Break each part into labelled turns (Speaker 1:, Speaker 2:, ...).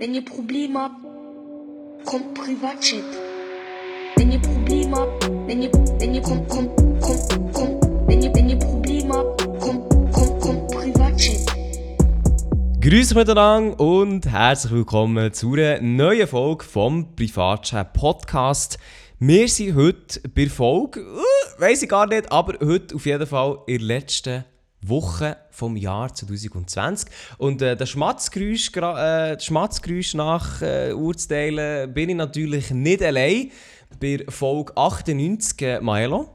Speaker 1: Wenn ihr Probleme habt, kommt Privatchat. Wenn ihr Probleme habt, wenn ihr, wenn ihr, kommt, kommt, kommt, kommt, wenn ihr, wenn ihr Probleme habt, kommt, kommt, kommt Privatchat.
Speaker 2: Grüß miteinander und herzlich willkommen zu einer neuen Folge vom Privatchat Podcast. Wir sind heute bei Folge, uh, weiss ich gar nicht, aber heute auf jeden Fall in der letzten Woche vom Jahr 2020. Und äh, das Schmatzgeräusch, äh, das Schmatzgeräusch nach äh, Urteilen bin ich natürlich nicht allein. Bei Folge 98 äh, Maelo.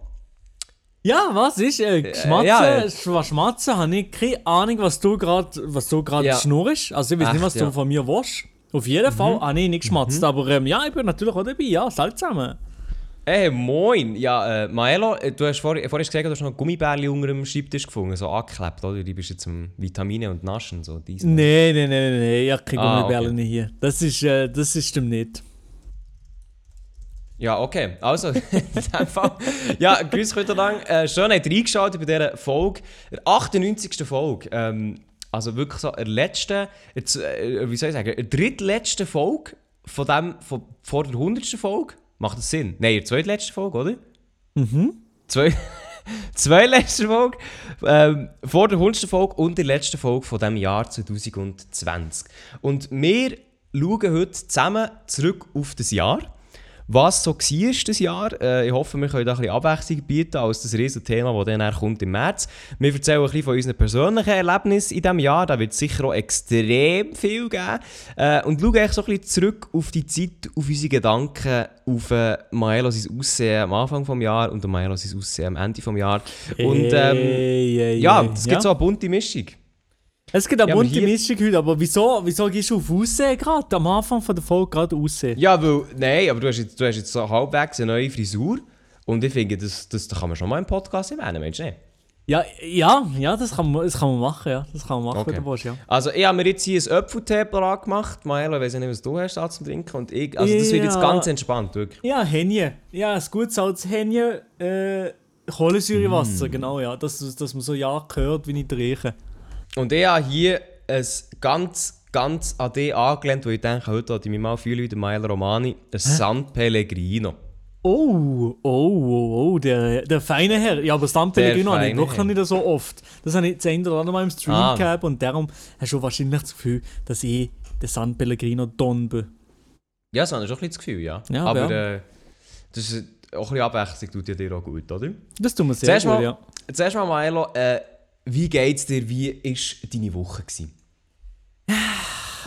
Speaker 3: Ja, was ist? Äh, Schmatzen,
Speaker 2: ja, äh.
Speaker 3: Sch- Schmatzen, habe ich keine Ahnung, was du gerade was du gerade
Speaker 2: Ja.
Speaker 3: schnurrst. Also ich weiß
Speaker 2: Echt,
Speaker 3: nicht, was
Speaker 2: ja.
Speaker 3: du von mir willst. Auf jeden Fall habe ich nicht geschmatzt, aber ähm, ja, ich bin natürlich auch dabei, ja, zusammen.
Speaker 2: Hey, moin! Ja, äh, Maelo, äh, du hast vorhin, vorhin gesagt, du hast noch Gummibärli unter dem Schreibtisch gefunden, so angeklebt, oder? Du bist jetzt zum Vitamine und Naschen, so dies.
Speaker 3: Nee, nee, nee, nee, nee, ich habe keine
Speaker 2: Ah,
Speaker 3: Gummibärchen hier. Das ist, äh, das ist stimmt nicht.
Speaker 2: Ja, okay. Also, in dem Fall. Ja, grüß euch lang. Äh, schön, habt ihr reingeschaut bei dieser Folge. Der 98. Folge. Ähm, also wirklich so, der letzte, äh, wie soll ich sagen, der drittletzte Folge von dem, von, vor der 100. Folge. Macht das Sinn? Nein, die zweitletzte Folge, oder?
Speaker 3: Mhm.
Speaker 2: Zwei, zwei letzte Folge. Ähm, vor der 100. Folge und der letzten Folge von dem Jahr 2020. Und wir schauen heute zusammen zurück auf das Jahr. Was so war das Jahr. Äh, ich hoffe, wir können da ein bisschen Abwechslung bieten als das riesige Thema, das dann kommt im März. Wir erzählen ein bisschen von unseren persönlichen Erlebnissen in diesem Jahr. Da wird es sicher auch extrem viel geben. Äh, und schauen so ein bisschen zurück auf die Zeit, auf unsere Gedanken, auf äh, Maelo sein Aussehen am Anfang des Jahres und Maelo sein Aussehen am Ende des Jahres. Und ähm,
Speaker 3: Ey, ey,
Speaker 2: ja,
Speaker 3: ey.
Speaker 2: es gibt so eine bunte Mischung.
Speaker 3: Es gibt eine
Speaker 2: Ja,
Speaker 3: bunte
Speaker 2: hier-
Speaker 3: Mischung heute, aber wieso, wieso gehst du auf Aussehen gerade? Am Anfang von der Folge gerade Aussehen?
Speaker 2: Ja, weil, nein, aber du hast jetzt, du hast jetzt so halbwegs eine neue Frisur. Und ich finde, das, das, das kann man schon mal im Podcast erwähnen, Mensch, nicht?
Speaker 3: Ja, ja, ja, das kann man, das kann man machen, ja. Das kann man machen,
Speaker 2: Okay.
Speaker 3: wenn du willst, ja.
Speaker 2: Also, ich habe mir jetzt hier ein Apfeltee parat gemacht. Maelo, ich weiß nicht, was du hast da zum Trinken. Und ich, also, das wird jetzt
Speaker 3: Ja.
Speaker 2: ganz entspannt, wirklich.
Speaker 3: Ja, Henje. Ja, ein gutes altes Henje, äh, Kohlensäurewasser, genau, ja. Dass, dass man so ja hört, wie ich rieche.
Speaker 2: Und ich habe hier ein ganz, ganz an dich angelehnt, wo ich denke, heute hatte ich mich mal fühlen wie der Maelo Romani. Ein San Pellegrino.
Speaker 3: Oh, oh, oh, oh, der, der feine Herr. Ja, aber San Pellegrino habe ich wirklich noch nicht so oft. Das habe ich das eine oder Mal im Stream
Speaker 2: Ah.
Speaker 3: gehabt und darum hast du wahrscheinlich das Gefühl, dass ich der San Pellegrino Don bin.
Speaker 2: Ja, so habe ich schon ein bisschen das Gefühl, ja.
Speaker 3: Ja,
Speaker 2: aber
Speaker 3: ja.
Speaker 2: Äh, das ist auch ein bisschen Abwechslung, tut ja dir auch gut, oder?
Speaker 3: Das tut mir sehr
Speaker 2: Zuerst
Speaker 3: gut,
Speaker 2: mal,
Speaker 3: ja.
Speaker 2: zuerst mal Maelo, äh, wie geht's dir? Wie war deine Woche? Gewesen?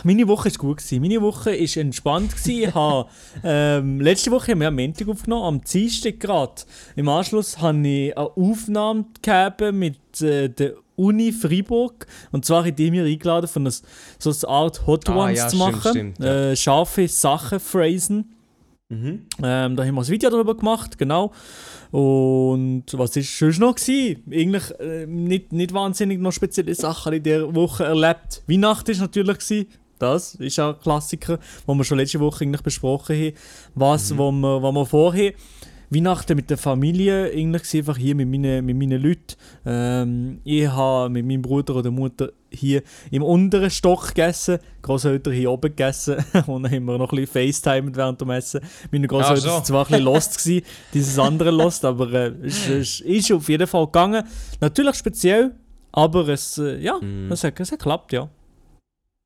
Speaker 3: Meine Woche war gut. Gewesen. Meine Woche war entspannt. Gewesen. Ich habe, ähm, letzte Woche haben wir am Montag aufgenommen, am Dienstag gerade. Im Anschluss habe ich eine Aufnahme gehabt mit äh, der Uni Freiburg. Und zwar haben die mir eingeladen, von das, so eine Art Hot
Speaker 2: Ah,
Speaker 3: Ones
Speaker 2: ja,
Speaker 3: zu
Speaker 2: stimmt,
Speaker 3: machen.
Speaker 2: stimmt, ja.
Speaker 3: äh, scharfe Sachen phrasen.
Speaker 2: Mhm.
Speaker 3: Ähm, da haben wir ein Video darüber gemacht, genau. Und was war sonst noch? Gewesen? Eigentlich äh, nicht, nicht wahnsinnig noch spezielle Sachen in dieser Woche erlebt. Weihnachten war natürlich. Gewesen. Das ist auch ein Klassiker, wo wir schon letzte Woche eigentlich besprochen haben. Was, wo, wir, wo wir vorher. Weihnachten mit der Familie, eigentlich war einfach hier mit meinen, mit meinen Leuten. Ähm, ich habe mit meinem Bruder oder Mutter hier im unteren Stock gegessen, Großeltern hier oben gegessen und dann haben wir noch ein bisschen FaceTime während dem Essen. Meine Großeltern
Speaker 2: so.
Speaker 3: waren zwar ein bisschen lost, gewesen, dieses andere lost, aber äh, es, es ist auf jeden Fall gegangen. Natürlich speziell, aber es, äh, ja,
Speaker 2: Mhm.
Speaker 3: es, hat, es hat geklappt, ja.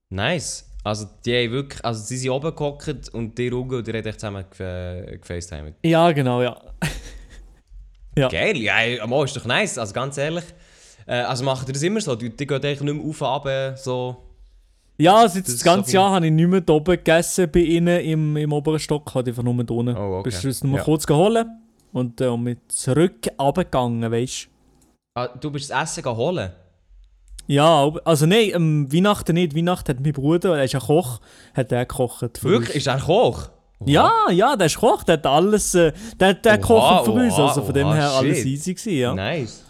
Speaker 2: Nice. Also, die haben wirklich, also sie sind oben gehockt und die Ruge und die haben echt zusammen ge gefacetimed.
Speaker 3: Ja, genau, ja. Ja.
Speaker 2: Geil, ja, mal ist doch nice, also ganz ehrlich. Äh, also macht ihr das immer so? Die, die gehen eigentlich nicht mehr auf und runter, so...
Speaker 3: Ja, also
Speaker 2: Das
Speaker 3: das, ganze Jahr habe ich nicht mehr oben gegessen bei ihnen im, im oberen Stock, hatte ich einfach nur da unten.
Speaker 2: Oh, okay.
Speaker 3: Bist du es nur
Speaker 2: Ja.
Speaker 3: kurz geholt und äh, mit zurück runtergegangen, weißt du?
Speaker 2: Ah, du bist das Essen gehen holen?
Speaker 3: Ja, also nein, ähm, Weihnachten nicht. Weihnachten hat mein Bruder, er ist ein Koch, hat er gekocht.
Speaker 2: Wirklich?
Speaker 3: uns.
Speaker 2: Ist er Koch?
Speaker 3: Ja, ja, der ist Koch, der hat alles, äh, der, der
Speaker 2: Oha,
Speaker 3: kocht für uns,
Speaker 2: oha,
Speaker 3: also von dem
Speaker 2: oha,
Speaker 3: her alles
Speaker 2: shit.
Speaker 3: easy gewesen, ja.
Speaker 2: Nice.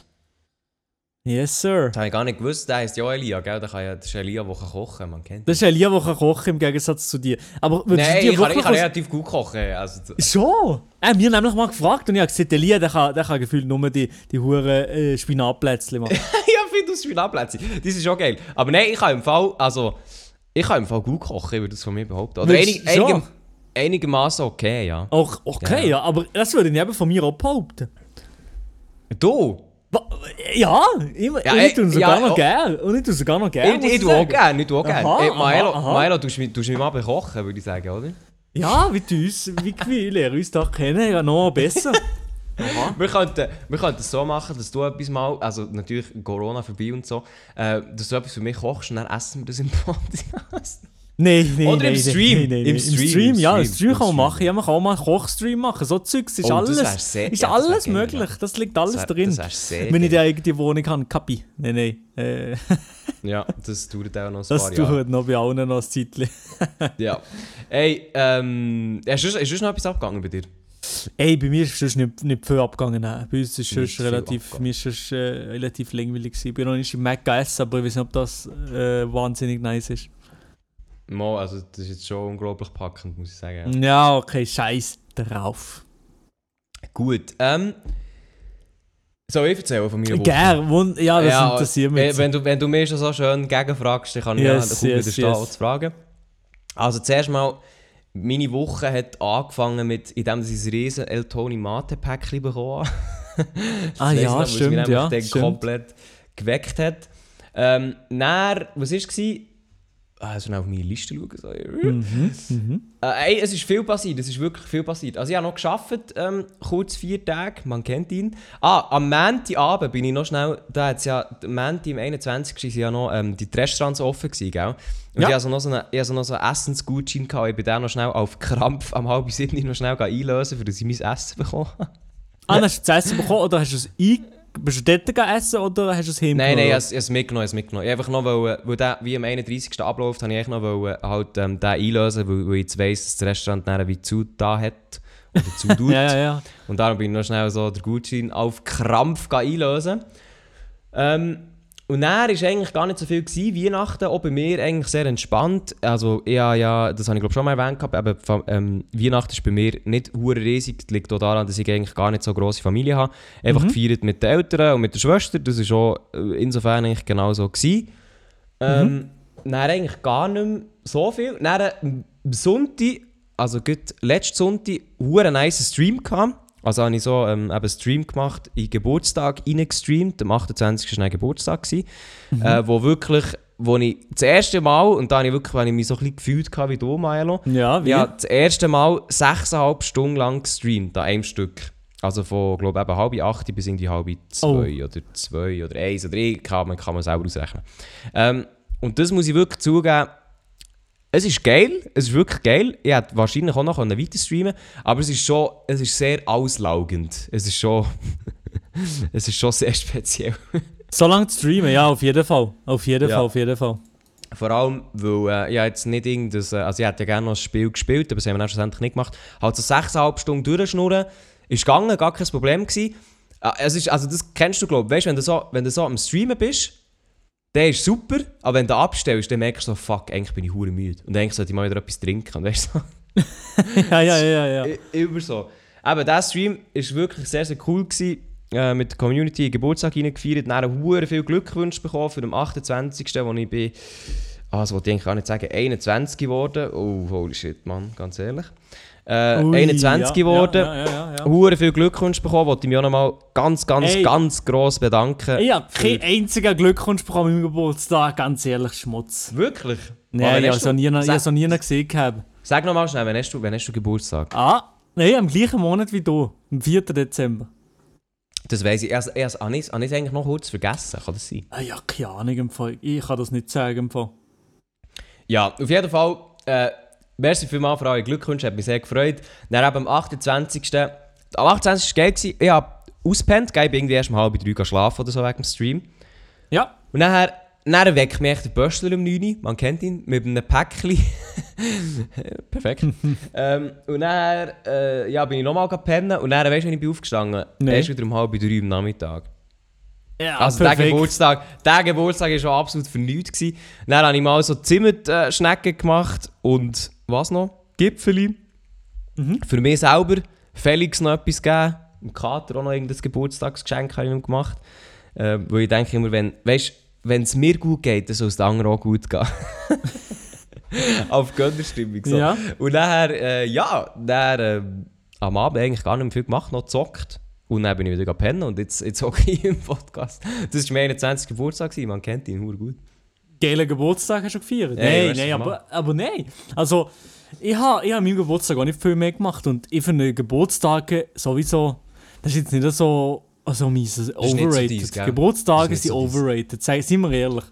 Speaker 3: Yes, sir.
Speaker 2: Das habe ich gar nicht gewusst, der heisst ja Elia, gell? Der kann ja, das ist Elia, der kann kochen man kennt
Speaker 3: Das ist Elia, der kann kochen im Gegensatz zu dir. Aber
Speaker 2: Nein,
Speaker 3: du dir
Speaker 2: ich kann, ich kann relativ gut kochen. Also,
Speaker 3: Schon? Er hat mir nämlich mal gefragt und ich habe gesagt, Elia, der kann, der kann gefühlt nur die, die huren äh, Spinatplätzchen machen.
Speaker 2: ja, finde das Spinatplätzchen. Das ist schon geil. Aber nein, ich habe im Fall, also, Ich kann im Fall gut kochen, würde das von mir behaupten. Oder einig, einigem, einigermaßen okay, ja.
Speaker 3: Auch, okay, ja. aber das würde ich eben von mir auch behaupten.
Speaker 2: Du?
Speaker 3: Ja, immer,
Speaker 2: Ja, ey,
Speaker 3: ich tue es sogar
Speaker 2: ja,
Speaker 3: noch
Speaker 2: oh.
Speaker 3: gern. Und ich tue sogar noch gern.
Speaker 2: ich ich tue auch gerne, ich tue auch gerne.
Speaker 3: Aha,
Speaker 2: Maelo,
Speaker 3: aha, aha.
Speaker 2: Maelo, tust du mich, mal bekochen, würde ich sagen, oder?
Speaker 3: Ja, wie du uns, wie wir lernen uns doch kennen, ja noch besser. Aha.
Speaker 2: Wir könnten, wir könnten es so machen, dass du etwas mal, also natürlich Corona vorbei und so, äh, dass du etwas für mich kochst und dann essen wir das im Podcast.
Speaker 3: Nein, nein,
Speaker 2: Oder im
Speaker 3: nein,
Speaker 2: Stream.
Speaker 3: Nein, nein,
Speaker 2: Im
Speaker 3: nein. Im
Speaker 2: Stream,
Speaker 3: Stream,
Speaker 2: im
Speaker 3: ja, im
Speaker 2: Stream,
Speaker 3: Stream kann man
Speaker 2: Stream.
Speaker 3: machen. Ja, man kann auch mal einen Kochstream machen. So Zeugs ist
Speaker 2: Oh, das
Speaker 3: alles,
Speaker 2: sehr-
Speaker 3: ist
Speaker 2: ja, das
Speaker 3: alles
Speaker 2: geil,
Speaker 3: möglich. Das liegt alles
Speaker 2: Das wär-
Speaker 3: drin.
Speaker 2: das
Speaker 3: Wenn ich die eigene Wohnung habe, Kapi. Nein, nein. Äh,
Speaker 2: Ja, das dauert auch noch ein
Speaker 3: das
Speaker 2: paar Jahre.
Speaker 3: dauert noch bei allen noch ein Zeitchen.
Speaker 2: Ja. Ey, ähm, ist, ist, ist noch etwas abgegangen bei dir?
Speaker 3: Ey, bei mir ist es nicht, nicht viel abgegangen. nein. Bei uns ist es relativ, mir ist es, äh, relativ langweilig. gewesen. Ich bin noch nicht im Mac gegessen, aber ich weiß nicht, ob das äh, wahnsinnig nice ist.
Speaker 2: Mo, also das ist jetzt schon unglaublich packend, muss ich sagen.
Speaker 3: Ja, okay, scheiß drauf.
Speaker 2: Gut, ähm... Soll ich erzählen von Woche?
Speaker 3: Gern, ja, das interessiert mich.
Speaker 2: Wenn du, wenn du mir schon so schön gegenfragst, dann kann ich
Speaker 3: Yes,
Speaker 2: ja gut
Speaker 3: yes, yes.
Speaker 2: zu fragen. Also zuerst mal, meine Woche hat angefangen mit, indem ich ein riesen El Toni Mate Päckchen bekommen habe.
Speaker 3: Ah ja,
Speaker 2: noch, weil es mich
Speaker 3: stimmt, ja,
Speaker 2: dann
Speaker 3: stimmt.
Speaker 2: komplett geweckt hat. Ähm, dann, was war es? Ah, also auf meine Liste schauen. So.
Speaker 3: Mhm, mhm.
Speaker 2: Äh, ey, es ist viel passiert, es ist wirklich viel passiert. Also ich habe noch geschafft, ähm, kurz vier Tage, man kennt ihn. Ah, am Montagabend bin ich noch schnell, da hat es ja, am Montag im 21. sind ja noch ähm, die Restaurants offen gewesen, gell? Und
Speaker 3: Ja.
Speaker 2: ich hatte so noch so einen, hatte so noch so einen Essensgutschein, gehabt. ich bin den noch schnell auf Krampf am halb sieben noch schnell einlösen, für dass ich mein Essen bekomme.
Speaker 3: Ah, dann hast du das Essen bekommen oder hast du es ein... Bist du dort gegessen essen oder hast du es
Speaker 2: Nein,
Speaker 3: hingebracht?
Speaker 2: nein, ich habe es- mitgenommen, ich mitgenommen. Ich einfach noch, wollen, weil der wie am 31. abläuft, habe ich noch wollen, halt, ähm, den einlösen, weil, weil ich jetzt weiss, dass das Restaurant dann wie zu da hat. Oder zu tut.
Speaker 3: Ja, ja, ja.
Speaker 2: Und darum bin ich noch schnell so den Gutschein auf Krampf einlösen. Ähm, und dann war eigentlich gar nicht so viel. Gewesen. Weihnachten auch bei mir eigentlich sehr entspannt. Also, habe ja, das habe ich glaube schon mal erwähnt, gehabt, aber ähm, Weihnachten ist bei mir nicht hure riesig. Das liegt auch daran, dass ich eigentlich gar nicht so grosse Familie habe. Einfach
Speaker 3: Mhm.
Speaker 2: gefeiert mit den Eltern und mit der Schwester. Das war auch äh, insofern eigentlich genau so. Gewesen. Ähm, Dann eigentlich gar nicht mehr so viel. Dann äh, am Sonntag, also gut, letzten Sonntag, einen nice Stream gehabt. Also habe ich so ähm, eben einen Stream gemacht, in Geburtstag reingestreamt. Am 28. war ein Geburtstag. Gewesen, äh, wo wirklich, wo ich das erste Mal, und da habe ich wirklich, wenn ich mich so ein bisschen gefühlt habe wie du, Milo,
Speaker 3: Ja, wie?
Speaker 2: ja, das erste Mal 6,5 Stunden lang gestreamt, an einem Stück. Also von, glaube ich, halb acht bis irgendwie halb zwei oder zwei oder eins oder ich, kann man, kann man selber ausrechnen. Ähm, und das muss ich wirklich zugeben, es ist geil, es ist wirklich geil. Ich hätte wahrscheinlich auch noch weiter streamen aber es ist schon, es ist sehr auslaugend. Es ist schon, es ist schon sehr speziell.
Speaker 3: So lange zu streamen, ja, auf jeden Fall. Auf jeden
Speaker 2: Ja.
Speaker 3: Fall, auf jeden Fall.
Speaker 2: Vor allem, weil äh, hab jetzt nicht irgendein, äh, also ich hätte ja gerne noch ein Spiel gespielt, aber das haben wir dann schlussendlich nicht gemacht. Halt so 6,5 Stunden durchschnurren, ist gegangen, gar kein Problem gewesen. Äh, es ist, also das kennst du glaube ich, weißt, wenn du so, wenn du so am Streamen bist, der ist super, aber wenn du abstellst, dann merkst du so, fuck, eigentlich bin ich hure müde. Und eigentlich sollte ich mal wieder etwas trinken, und weißt du,
Speaker 3: ja, ja, ja, ja.
Speaker 2: Immer so. Aber dieser Stream war wirklich sehr, sehr cool. Gewesen. Äh, mit der Community Geburtstag reingefeiert. Dann hure viel Glückwünsche bekommen für den 28. wo ich bin, ah, das wollte ich eigentlich gar nicht sagen, 21 geworden. Oh, holy shit, Mann, ganz ehrlich. Äh,
Speaker 3: Ui,
Speaker 2: 21
Speaker 3: ja,
Speaker 2: geworden.
Speaker 3: Ja, ja, ja, ja.
Speaker 2: Viel Glückwünsche bekommen, wollte ich mich auch nochmal ganz, ganz,
Speaker 3: Ey.
Speaker 2: ganz gross bedanken.
Speaker 3: Ich habe keinen einzigen Glückwunsch bekommen meinem Geburtstag, ganz ehrlich, Schmutz.
Speaker 2: Wirklich?
Speaker 3: Nein, ich habe so nie,
Speaker 2: Sag-
Speaker 3: so nie gesehen. gehabt.
Speaker 2: Sag nochmal schnell, wann hast, du, wann hast du Geburtstag?
Speaker 3: Ah, nein, am gleichen Monat wie du, am 4. Dezember.
Speaker 2: Das weiss ich. Erst, erst, habe ich es eigentlich noch kurz vergessen, kann das sein?
Speaker 3: Ah, ja, keine Ahnung, im Fall. ich kann das nicht sagen. Im Fall.
Speaker 2: Ja, auf jeden Fall. Äh, merci vielmals für eure Glückwünsche, hat mich sehr gefreut. Dann eben am 28. Am 28. war geil. gewesen. Ich habe ausgepennt, ich bin irgendwie erst um halb drei schlafen oder so wegen dem Stream.
Speaker 3: Ja,
Speaker 2: Und nachher, nachher weckt mich der Böschler um 9 Uhr, man kennt ihn, mit einem Päckchen. Perfekt. ähm, und nachher äh, ja, bin ich nochmal pennen und dann, weißt du, wenn ich bin aufgestanden
Speaker 3: Nee.
Speaker 2: erst wieder um halb drei am Nachmittag.
Speaker 3: ja
Speaker 2: Also der. Geburtstag, der Geburtstag war schon absolut für nichts. Gewesen. Dann habe ich mal so Zimmerschnecken gemacht und was noch? Gipfeli.
Speaker 3: Mhm.
Speaker 2: Für mich selber Felix noch etwas gegeben. Dem Kater auch noch irgendein Geburtstagsgeschenk habe ich ihm gemacht. Äh, weil ich denke immer, wenn weißt, wenn es mir gut geht, dann soll es den anderen auch gut gehen. auf Gönnerstimmung. So.
Speaker 3: Ja.
Speaker 2: Und nachher, äh, ja, dann äh, am Abend eigentlich gar nicht mehr viel gemacht, noch gezockt. Und dann bin ich wieder pennen und jetzt, jetzt hocke ich im Podcast. Das war mein 21. Geburtstag, man kennt ihn hure gut.
Speaker 3: Geilen Geburtstag hast du gefeiert?
Speaker 2: Ey,
Speaker 3: nein, nein, aber, aber nein. Also, ich habe ich ha an meinem Geburtstag auch nicht viel mehr gemacht und ich finde Geburtstage sowieso, das ist jetzt nicht so, also
Speaker 2: so
Speaker 3: overrated.
Speaker 2: deins, gell?
Speaker 3: Geburtstage
Speaker 2: ist
Speaker 3: sind
Speaker 2: so
Speaker 3: overrated, sei, seien wir ehrlich.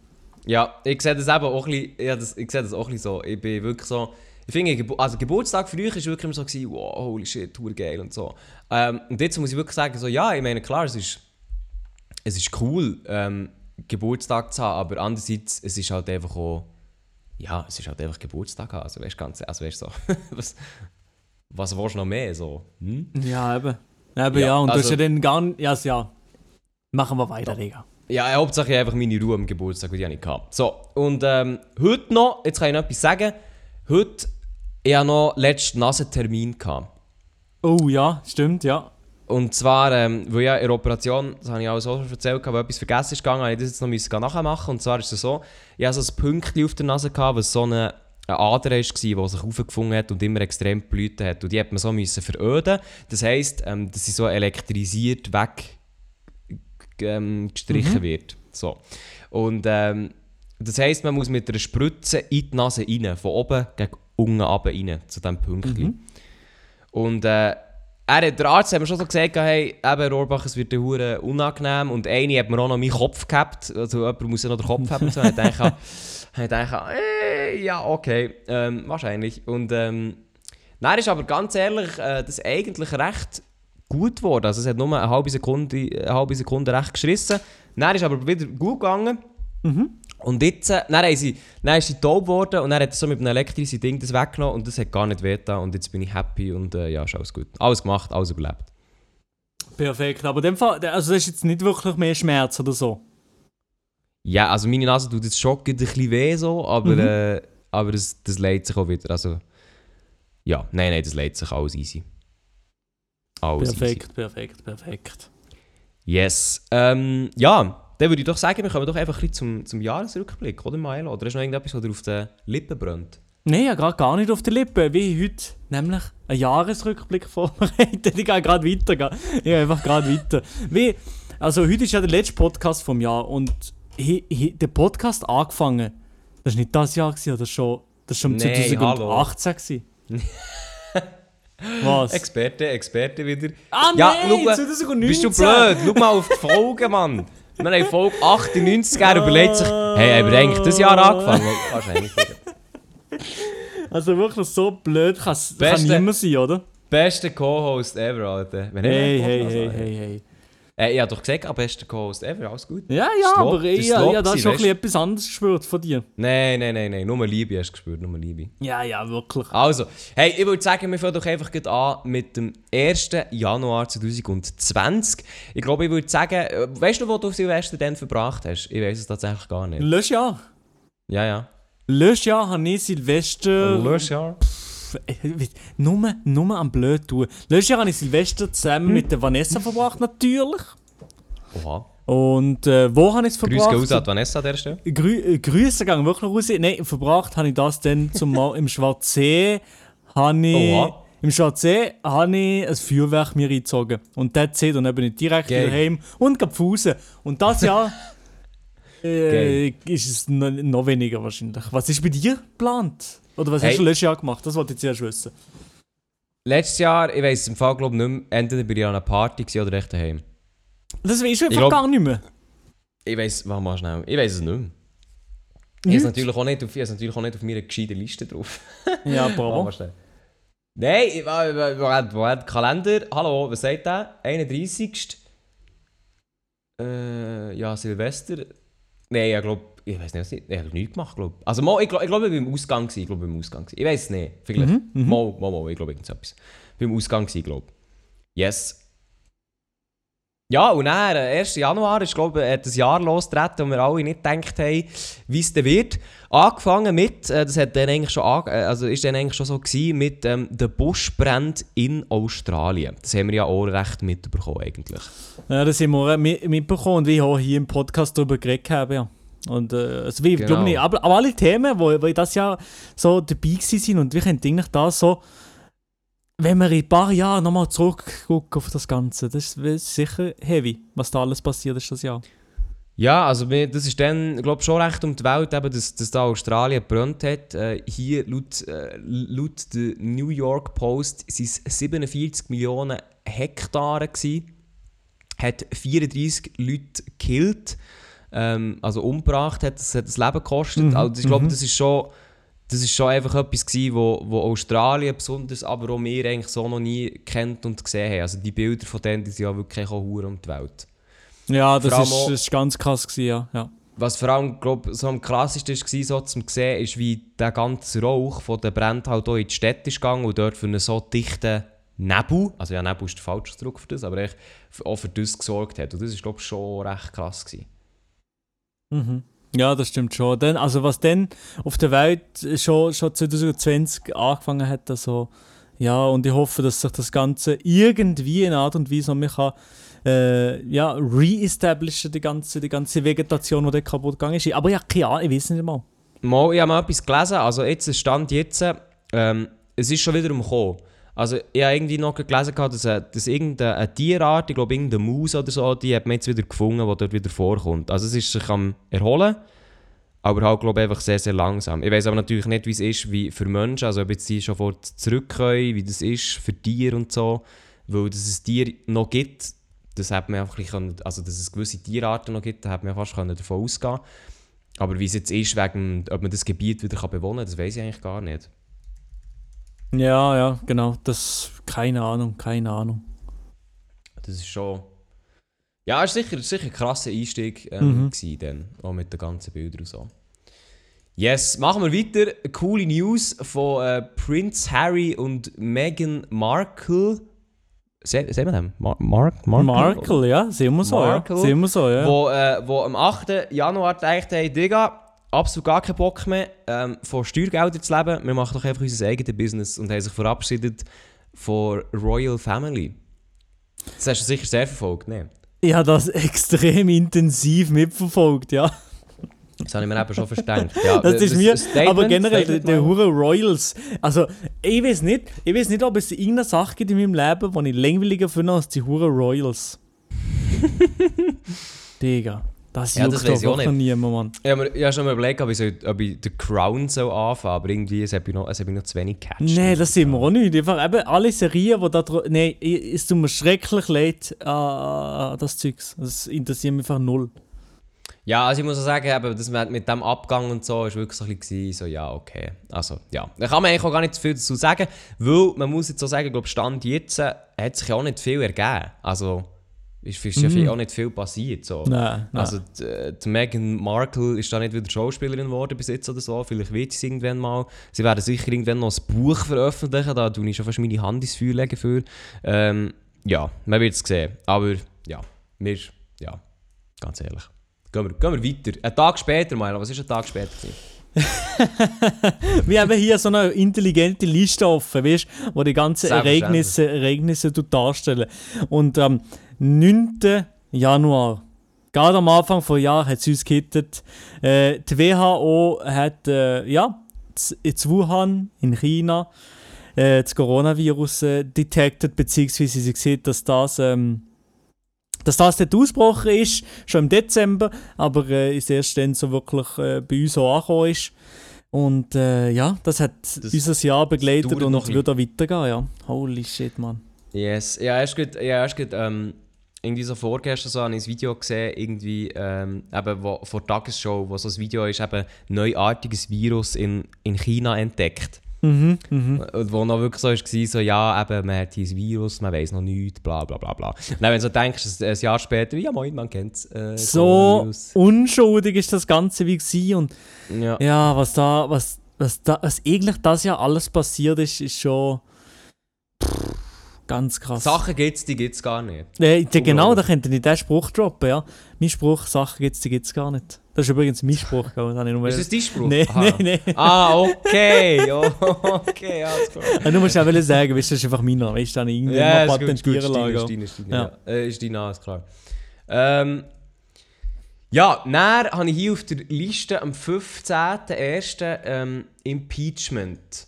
Speaker 2: Ja, ich sehe das eben auch ein bisschen, ja, das, ich sehe das auch ein bisschen so. Ich bin wirklich so, ich finde, also Geburtstag früher war wirklich immer so, gewesen, wow, holy shit, tour geil und so. Ähm, und jetzt muss ich wirklich sagen, so, ja, ich meine, klar, es ist, es ist cool, ähm, Geburtstag zu haben, aber andererseits, es ist halt einfach auch, ja, es ist halt einfach Geburtstag haben, also weißt du, ganz, also weißt so, was, was willst du noch mehr, so, hm?
Speaker 3: Ja, eben. Eben,
Speaker 2: Ja,
Speaker 3: ja, und du hast
Speaker 2: also-
Speaker 3: ja dann gar nicht, ja, also, ja. Machen wir weiter, Digga.
Speaker 2: Ja, Hauptsache einfach meine Ruhe am Geburtstag, die ich nicht hatte. So, und ähm, heute noch, jetzt kann ich noch etwas sagen. Heute, ich hatte noch letzten Nasentermin. Gehabt.
Speaker 3: Oh ja, stimmt, ja.
Speaker 2: Und zwar, ähm, weil ja in der Operation, das habe ich auch so schon erzählt, weil etwas vergessen ist gegangen, habe ich das jetzt noch müssen nachher machen. Und zwar ist es so, ich hatte so ein Pünktchen auf der Nase, gehabt, was so eine, eine Ader war, die sich aufgefunden hat und immer extrem blüht hat. Und die hat man so müssen veröden. Das heisst, ähm, dass sie so elektrisiert weg ähm, gestrichen wird. So. Und ähm, das heisst, man muss mit einer Spritze in die Nase rein, von oben gegen unten runter rein, zu diesem Pünktchen. Und äh, er, der Arzt hat mir schon so gesagt, hey, eben Rohrbach, es wird dir unangenehm. Und eine hat mir auch noch meinen Kopf gehabt. Also jemand muss ja noch den Kopf haben. So. Und ich dachte, ich dachte äh, ja, okay, ähm, wahrscheinlich. Und ähm, dann ist aber ganz ehrlich, äh, das eigentlich recht gut geworden. Also es hat nur eine halbe Sekunde, eine halbe Sekunde recht geschissen. Dann ist aber wieder gut gegangen. Und jetzt, äh, dann, sie, dann ist sie taub geworden und dann hat er so mit einem elektrischen Ding das weggenommen und das hat gar nicht wehgetan und jetzt bin ich happy und äh, ja, ist alles gut. Alles gemacht, alles überlebt.
Speaker 3: Perfekt. Aber dem Fall, also das ist jetzt nicht wirklich mehr Schmerz oder so.
Speaker 2: Ja, also meine Nase tut jetzt schon ein bisschen weh so, aber,
Speaker 3: Mhm.
Speaker 2: äh, aber das, das leidet sich auch wieder. Also, ja, nein, nein, das leidet sich alles easy. Alles
Speaker 3: Perfekt, perfekt, perfekt.
Speaker 2: easy. Yes. Ähm, ja, dann würde ich doch sagen, wir kommen doch einfach ein bisschen zum, zum Jahresrückblick, oder Milo? Oder du noch irgendetwas, was dir auf den Lippen brennt?
Speaker 3: Nein, ja, gerade gar nicht auf der Lippe, wie heute, nämlich einen Jahresrückblick vorbereitet. Ich gehe gerade weiter, ich gehe einfach gerade weiter. Wie, also heute ist ja der letzte Podcast vom Jahr und hi, hi, der Podcast angefangen, das war nicht das Jahr, gewesen, oder schon, das war schon
Speaker 2: Nee,
Speaker 3: 2018. gewesen. Was?
Speaker 2: Experte, Experte wieder.
Speaker 3: ah
Speaker 2: Ja,
Speaker 3: nein,
Speaker 2: schau mal,
Speaker 3: 2019!
Speaker 2: Bist du blöd? Schau mal auf die Folgen, Mann. Wir haben Folge 98, er überlegt sich, hey, haben wir eigentlich das Jahr angefangen? Wahrscheinlich.
Speaker 3: Also wirklich so blöd kann es
Speaker 2: Beste-
Speaker 3: niemand sein, oder?
Speaker 2: Bester Co-Host ever, Alter. Wenn
Speaker 3: Hey, hey, hey, hey, hey.
Speaker 2: Äh, ich habe doch gesagt, ah, bester Co-Host ever, alles gut.
Speaker 3: Ja, ja,
Speaker 2: Lob-
Speaker 3: aber ich,
Speaker 2: das
Speaker 3: ja, ja, da schon ein
Speaker 2: weißt
Speaker 3: bisschen etwas anderes gespürt von dir.
Speaker 2: Nein, nein, nein, nein, nur Liebe hast du gespürt, nur Liebe.
Speaker 3: Ja, ja, wirklich.
Speaker 2: Also, hey, ich würde sagen, wir fangen doch einfach an mit dem 1. Januar 2020. Ich glaube, ich würde sagen, äh, weißt du, wo du Silvester dann verbracht hast? Ich weiß es tatsächlich gar nicht.
Speaker 3: Löschjahr.
Speaker 2: Ja, ja.
Speaker 3: Löschjahr habe ich Silvester.
Speaker 2: Löschjahr.
Speaker 3: Äh, Nur, nur am blöd tun. Löschjahr habe ich Silvester zusammen
Speaker 2: Hm.
Speaker 3: mit der Vanessa verbracht, natürlich.
Speaker 2: Oha.
Speaker 3: Und äh, wo habe ich es verbracht?
Speaker 2: gehen raus an Vanessa an der Stelle.
Speaker 3: Grü äh, Grüße gehen wirklich raus. Nein, verbracht habe ich das dann zum Mal im Schwarzsee. Habe ich,
Speaker 2: Oha.
Speaker 3: Im Schwarzsee habe ich ein Feuerwerk mir eingezogen. Und that's it. Und dann bin ich direkt
Speaker 2: Geil.
Speaker 3: wieder heim und gehe Pfusen. Und das Jahr äh, ist es noch, noch weniger wahrscheinlich. Was ist bei dir geplant? Oder was
Speaker 2: Hey.
Speaker 3: hast du letztes Jahr gemacht? Das wollte ich zuerst wissen.
Speaker 2: Letztes Jahr, ich weiß es im Fall glaube ich nicht mehr, entweder bin ich an einer Party oder echt daheim.
Speaker 3: Das weisst du einfach
Speaker 2: glaub-
Speaker 3: gar nicht mehr.
Speaker 2: Ich weiß, warte mal schnell, ich weiß es nicht mehr. Ich habe natürlich auch nicht auf, ich habe es natürlich auch nicht auf meiner gescheiten Liste drauf.
Speaker 3: Ja, bravo.
Speaker 2: Nein, ich- wo hat Kalender? Hallo, was sagt der? 31. Äh, ja, Silvester. Nein, ich glaube, ich weiß nicht, was ich, ich habe nichts gemacht, glaube Also, mal, ich glaube, ich, glaub, ich war im Ausgang. gewesen, Ich glaube, ich war im Ausgang. gewesen. Ich weiß es nicht. Vielleicht.
Speaker 3: Mhm, mhm.
Speaker 2: Mal, mal, mal, ich glaube, irgendetwas. Ich war im Ausgang, gewesen, glaube ich. Yes. Ja, und dann, äh, 1. Januar ist, glaube ich, das Jahr losgetreten, und wir alle nicht gedacht haben, wie es dann wird. Angefangen mit, äh, das hat dann eigentlich schon, äh, also ist dann eigentlich schon so gewesen, mit ähm, den Buschbränden in Australien. Das haben wir ja auch recht mitbekommen eigentlich.
Speaker 3: Ja, das haben wir äh, mi- mitbekommen und wie ich auch hier im Podcast darüber geredet. Ja. Und äh, also wie,
Speaker 2: Genau.
Speaker 3: nicht, aber, aber alle Themen, wo, wo das Jahr so dabei sind und wir können eigentlich da so, wenn wir in ein paar Jahren nochmal zurückgucken auf das Ganze, das ist sicher heavy, was da alles passiert ist das Jahr.
Speaker 2: Ja, also wir- das ist dann, glaube schon recht um die Welt, eben, dass, dass da Australien gebrannt hat. Äh, hier laut, äh, laut der New York Post waren es 47 Millionen Hektare. Gewesen, hat 34 Leute gekillt, ähm, also umgebracht, hat das, hat das Leben gekostet.
Speaker 3: Mhm,
Speaker 2: Also ich glaube,
Speaker 3: mhm.
Speaker 2: das ist schon... Das ist schon einfach etwas gewesen, wo, wo Australien besonders, aber auch wir eigentlich so noch nie kennt und gesehen haben. Also die Bilder von denen, die sind ja wirklich auch Huren um die Welt.
Speaker 3: Ja, das ist,
Speaker 2: auch-
Speaker 3: das ist ganz krass gewesen, ja. ja.
Speaker 2: Was vor allem glaub, so am krassesten war, so zum sehen, ist, wie der ganze Rauch von den Bränden halt auch in die Stadt ist gegangen und dort für einen so dichten Nebel, also ja, Nebel ist der falsche Ausdruck für das, aber echt auch für das gesorgt hat. Und das ist, glaube ich, schon recht krass gewesen.
Speaker 3: Mhm. Ja, das stimmt schon. Dann, also was dann auf der Welt schon, schon 2020 angefangen hat, also ja, und ich hoffe, dass sich das Ganze irgendwie in einer Art und Weise noch mehr kann, äh, ja, re-establishen, die ganze, die ganze Vegetation, die dort kaputt gegangen ist. Aber ja, keine Ahnung, ich weiß nicht mal.
Speaker 2: Mal, ich habe mal etwas gelesen, also jetzt es Stand jetzt, ähm, es ist schon wieder umgekommen. Also ich habe irgendwie noch gelesen, dass, äh, dass irgendeine Tierart, ich glaube irgendeine Maus oder so, die hat man jetzt wieder gefunden, die dort wieder vorkommt. Also es ist sich am erholen, aber halt glaube einfach sehr, sehr langsam. Ich weiß aber natürlich nicht, wie es ist wie für Menschen, also ob die schon fort zurück können, wie das ist für Tiere und so. Weil dass es Tiere noch gibt, das hat man einfach können- also dass es gewisse Tierarten noch gibt, da hat man fast können davon ausgehen aber wie es jetzt ist, wegen, ob man das Gebiet wieder bewohnen kann, das weiß ich eigentlich gar nicht.
Speaker 3: Ja, ja, genau. Das, keine Ahnung, keine Ahnung.
Speaker 2: Das ist schon. Ja, war sicher, sicher ein krasser Einstieg ähm,
Speaker 3: Mhm.
Speaker 2: gewesen dann, auch mit den ganzen Bildern und so. Yes, machen wir weiter. Coole News von äh, Prince Harry und Meghan Markle. Se- Sehen wir den? Mar Mark Markle?
Speaker 3: Markle, ja, sehen wir so,
Speaker 2: Markle,
Speaker 3: ja. Sehen wir so, ja.
Speaker 2: Wo, äh, wo am 8. Januar gedacht haben, Digga, absolut gar keinen Bock mehr, ähm, von Steuergeldern zu leben. Wir machen doch einfach unser eigenes Business und haben sich verabschiedet von Royal Family. Das hast du sicher sehr verfolgt, ne?
Speaker 3: Ich habe das extrem intensiv mitverfolgt, ja.
Speaker 2: Das habe ich mir eben schon verstanden. Ja,
Speaker 3: Das ist mir,
Speaker 2: Statement-
Speaker 3: aber generell,
Speaker 2: Statement
Speaker 3: der. Hure Royals. Also, ich weiß nicht, ich weiß nicht, ob es irgendeine Sache gibt in meinem Leben, die ich langweiliger finde als die Hure Royals. Digga, das
Speaker 2: Ja,
Speaker 3: juckt
Speaker 2: das
Speaker 3: doch
Speaker 2: ich nicht.
Speaker 3: niemand, Mann.
Speaker 2: Ich habe mir ich habe schon mal überlegt, ob ich, so, ob ich The Crown so anfangen aber irgendwie es hat mich noch, es mich noch zu wenig gecatcht.
Speaker 3: Nee, das sind wir auch nicht. Einfach eben alle Serien, die da drin. Nee, ich- es tut mir schrecklich leid, äh, das Zeugs. Das interessiert mich einfach null.
Speaker 2: Ja, also ich muss auch sagen, eben, das mit, dem Abgang und so, ist wirklich so ein bisschen so, ja, okay. Also, ja. Da kann man eigentlich auch gar nicht zu viel dazu sagen, weil man muss jetzt auch sagen, ich glaube, Stand jetzt äh, hat sich ja auch nicht viel ergeben. Also, ist, ist ja viel, auch nicht viel passiert. So.
Speaker 3: Nein, nein.
Speaker 2: Also, die, äh, die Meghan Markle ist da nicht wieder Schauspielerin geworden bis jetzt oder so. Vielleicht wird sie es irgendwann mal. Sie werden sicher irgendwann noch ein Buch veröffentlichen. Da tue ich schon fast meine Hand ins Feuer legen für. Ähm, ja, man wird es sehen. Aber ja, wir, ja, ganz ehrlich. Gehen wir, gehen wir weiter. Ein Tag später, mal. Was ist ein Tag später?
Speaker 3: Wir haben hier so eine intelligente Liste offen, weißt wo die ganzen. Ereignisse, Ereignisse darstellen. Und am 9. Januar, gerade am Anfang des Jahres, hat sie uns gehittet. Äh, die WHO hat, äh, ja, in Wuhan, in China, äh, das Coronavirus äh, detected, beziehungsweise sie sieht, dass das. Ähm, dass das dort ausgebrochen ist, schon im Dezember, aber äh, ist erst dann so wirklich äh, bei uns auch angekommen ist. Und äh, ja, das hat unser Jahr begleitet und wird auch weitergehen, ja. Holy shit, Mann.
Speaker 2: Yes. Ja, erst gut, ja, erst gut, ähm, irgendwie so vorgestern so habe ich ein Video gesehen, irgendwie, ähm, eben, wo, vor der Tagesschau, wo so ein Video ist, eben, neuartiges Virus in, in China entdeckt.
Speaker 3: Mhm, mhm.
Speaker 2: Und wo noch wirklich so war, so, ja, eben, man hat dieses Virus, man weiß noch nichts, bla bla bla bla. Und dann, wenn du so denkst, ein, Jahr später, ja moin, man kennt es. Äh,
Speaker 3: So unschuldig ist das Ganze wie gewesen und
Speaker 2: Ja.
Speaker 3: ja, was da, was, was da, was eigentlich das Jahr alles passiert ist, ist schon pff, ganz krass.
Speaker 2: Sachen gibt es, die gibt es gar nicht.
Speaker 3: D- genau, da
Speaker 2: Unglaublich.
Speaker 3: könnte ich den Spruch droppen, ja. Mein Spruch, Sachen gibt's, die gibt's gar nicht. Das ist übrigens mein Spruch, gell, das ich nur
Speaker 2: Ist das dein Spruch?
Speaker 3: Nee,
Speaker 2: Aha.
Speaker 3: nee, nee.
Speaker 2: Ah, okay, oh, okay, alles klar.
Speaker 3: Ja, du musst auch sagen, weißt, das ist einfach meiner, weißt du, irgendwie
Speaker 2: Ja,
Speaker 3: mal patentieren lassen.
Speaker 2: ist deine, ist deine,
Speaker 3: Ja.
Speaker 2: ja. Äh, ist deine, alles klar. Ähm, Ja, dann habe ich hier auf der Liste am 15.01. Ähm, Impeachment.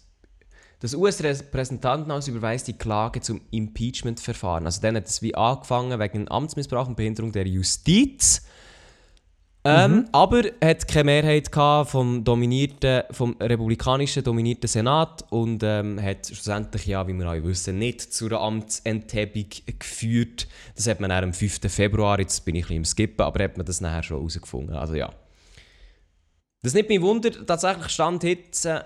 Speaker 2: Das US-Repräsentantenhaus überweist die Klage zum Impeachment-Verfahren. Also dann hat es wie angefangen wegen Amtsmissbrauch und Behinderung der Justiz. Ähm, Aber hat keine Mehrheit gehabt vom, dominierten, vom republikanischen dominierten Senat und ähm, hat schlussendlich, ja, wie wir alle wissen, nicht zu einer Amtsenthebung geführt. Das hat man dann am 5. Februar, jetzt bin ich ein bisschen im Skippen, aber hat man das nachher schon herausgefunden. Also ja. Das nimmt mich Wunder, tatsächlich stand jetzt, äh,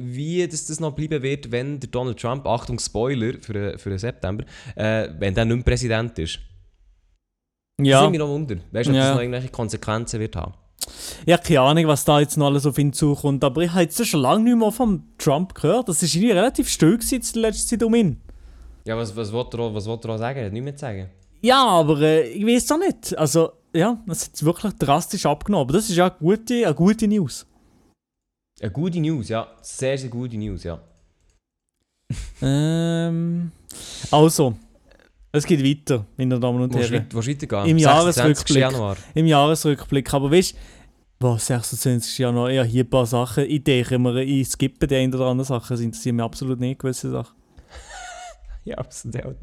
Speaker 2: wie das, das noch bleiben wird, wenn der Donald Trump, Achtung Spoiler für, den- für den September, äh, wenn der nicht mehr Präsident ist. Das
Speaker 3: Ja,
Speaker 2: nimmt mich noch Wunder. Weißt du, ob
Speaker 3: Ja.
Speaker 2: das noch irgendwelche Konsequenzen wird haben?
Speaker 3: ich habe keine Ahnung, was da jetzt noch alles auf ihn zukommt, aber ich habe jetzt schon lange nicht mehr vom Trump gehört. Das ist irgendwie relativ still gewesen in letzter Zeit um ihn.
Speaker 2: Ja, was, was wollte er, was wollte er auch sagen? Er hat nichts mehr zu sagen.
Speaker 3: Ja, aber äh, ich weiß auch nicht. Also, ja, das hat wirklich drastisch abgenommen. Aber das ist ja eine gute, eine gute News.
Speaker 2: Eine gute News, ja. Sehr, sehr gute News, ja.
Speaker 3: Ähm, also, es geht weiter, meine Damen und Herren.
Speaker 2: wo ist weitergehen?
Speaker 3: Im
Speaker 2: 26.
Speaker 3: Jahresrückblick.
Speaker 2: Januar.
Speaker 3: Im Jahresrückblick. Aber weißt du, was 26. Januar, ja, hier ein paar Sachen. Ich denke mir, ich skippe die ein oder andere Sachen. Das interessiert mich absolut nicht, gewisse Sachen.
Speaker 2: Ja, absolut auch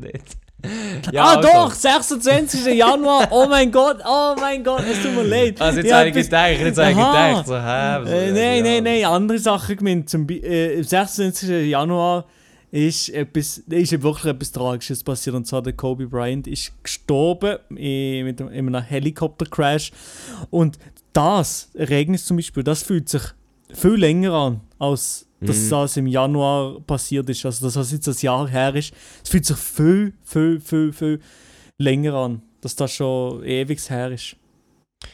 Speaker 2: nicht.
Speaker 3: ah,
Speaker 2: also.
Speaker 3: doch! 26. Januar! Oh mein Gott! Oh mein Gott! Es tut mir leid.
Speaker 2: Also jetzt habe
Speaker 3: hab
Speaker 2: ich gedacht, jetzt habe ich gedacht, so, hä? was-
Speaker 3: Äh, nein,
Speaker 2: ja.
Speaker 3: nein, nein, andere Sachen gemeint. Zum, äh, am 26. Januar ist, etwas, ist wirklich etwas Tragisches passiert. Und zwar der Kobe Bryant ist gestorben in, mit, einem- in einem Helikoptercrash. Und das Ereignis zum Beispiel, das fühlt sich viel länger an, als dass
Speaker 2: Mhm.
Speaker 3: das im Januar passiert ist. Also, dass das jetzt ein Jahr her ist. Es fühlt sich viel, viel, viel, viel länger an, dass das schon ewig her ist.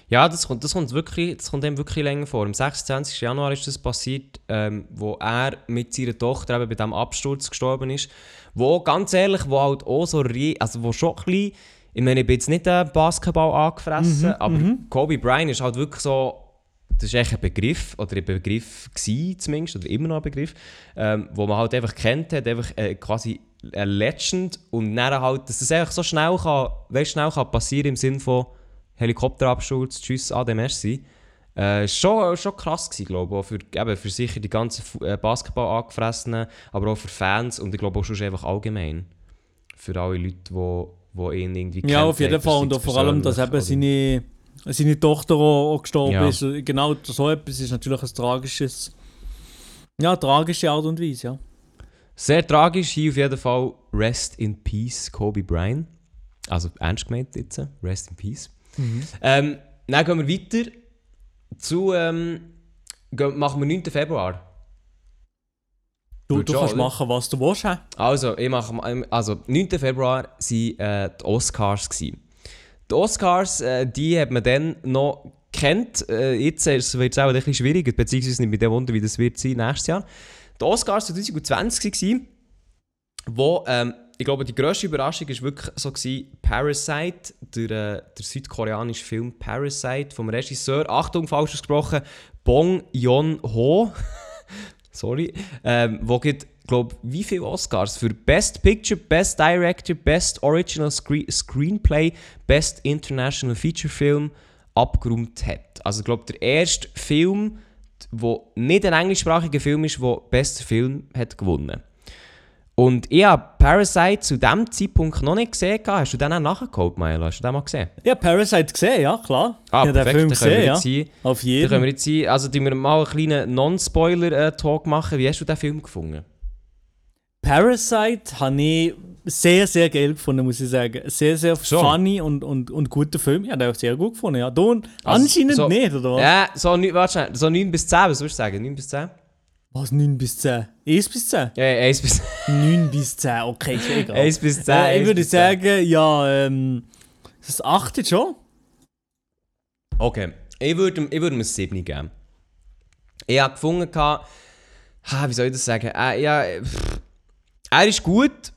Speaker 2: Ja, das kommt, das, kommt wirklich, das kommt dem wirklich länger vor. Am 26. Januar ist das passiert, ähm, wo er mit seiner Tochter eben bei diesem Absturz gestorben ist. Wo, ganz ehrlich, wo halt auch so, rie- also wo schon ein bisschen, ich meine, ich bin jetzt nicht den Basketball angefressen, aber Kobe Bryant ist halt wirklich so, das ist echt ein Begriff, oder ein Begriff gewesen zumindest, oder immer noch ein Begriff, ähm, wo man halt einfach kennt hat, einfach äh, quasi ein Legend und dann halt, dass das einfach so schnell kann, weißt, schnell kann passieren im Sinne von Helikopterabsturz, tschüss, ade, merci. Äh, schon, schon krass gewesen, glaube ich, für, eben für sicher die ganzen äh, Basketball-Angefressenen, aber auch für Fans und ich glaube auch schon einfach allgemein. Für alle Leute, die, die ihn irgendwie
Speaker 3: Ja,
Speaker 2: kennt
Speaker 3: auf jeden Fall. Und vor allem, dass eben seine, seine Tochter auch, auch gestorben
Speaker 2: Ja.
Speaker 3: ist. Genau so etwas ist natürlich ein tragisches. Ja, tragische Art und Weise, ja.
Speaker 2: Sehr tragisch, hier auf jeden Fall Rest in Peace, Kobe Bryant. Also ernst gemeint jetzt, Rest in Peace. Ähm, dann gehen wir weiter zu, ähm, gehen, machen wir 9. Februar.
Speaker 3: Du, du
Speaker 2: schon,
Speaker 3: kannst
Speaker 2: oder?
Speaker 3: machen, was du willst. hä?
Speaker 2: Also, ich mache also 9. Februar waren äh, die Oscars. Gewesen. Die Oscars, äh, die hat man dann noch kennt. Äh, jetzt wird es auch ein bisschen schwieriger, beziehungsweise nicht mit dem Wunder, wie das wird sein nächstes Jahr. Die Oscars 2020 waren, wo, ähm, ich glaube, die grösste Überraschung war wirklich so gewesen, Parasite, der, äh, der südkoreanische Film Parasite vom Regisseur, Achtung, falsch ausgesprochen, Bong Joon-ho. Sorry. Ähm, wo gibt, glaube wie viele Oscars für Best Picture, Best Director, Best Original Scre Screenplay, Best International Feature Film abgeräumt hat. Also ich glaube der erste Film, der nicht ein englischsprachiger Film ist, der bester Film hat gewonnen. Und ich habe Parasite zu diesem Zeitpunkt noch nicht gesehen. Hast du den auch nachgeholt, Milo? Hast du den mal gesehen?
Speaker 3: Ja, Parasite gesehen, ja, klar.
Speaker 2: Ah,
Speaker 3: ich habe den
Speaker 2: perfekt.
Speaker 3: Film
Speaker 2: können
Speaker 3: gesehen, ja.
Speaker 2: hier-
Speaker 3: Auf
Speaker 2: Dann können
Speaker 3: jeden
Speaker 2: wir
Speaker 3: Fall.
Speaker 2: jetzt hier, also wir mal einen kleinen Non-Spoiler-Talk machen. Wie hast du den Film gefunden?
Speaker 3: Parasite habe ich sehr, sehr geil gefunden, muss ich sagen. Sehr, sehr
Speaker 2: Schon?
Speaker 3: funny und, und, und guter Film. Ja, den habe ich sehr gut gefunden. Ja, du anscheinend
Speaker 2: so-
Speaker 3: nicht, oder was?
Speaker 2: Ja, so, neun- warte schnell, so 9 bis 10, was würdest du sagen? 9 bis 10?
Speaker 3: Was, 9 bis 10? 1 bis 10?
Speaker 2: Ja, 1 bis
Speaker 3: 9 bis 10, okay, ist egal.
Speaker 2: 1 bis 10.
Speaker 3: Äh, ich
Speaker 2: 1
Speaker 3: würde
Speaker 2: 10.
Speaker 3: sagen, ja, ähm, das 8 jetzt schon.
Speaker 2: Okay, ich würde ihm- ich würde ihm ein 7 geben. Ich habe gefunden, gehabt- ha, wie soll ich das sagen? Äh, ja, pff, er ist gut.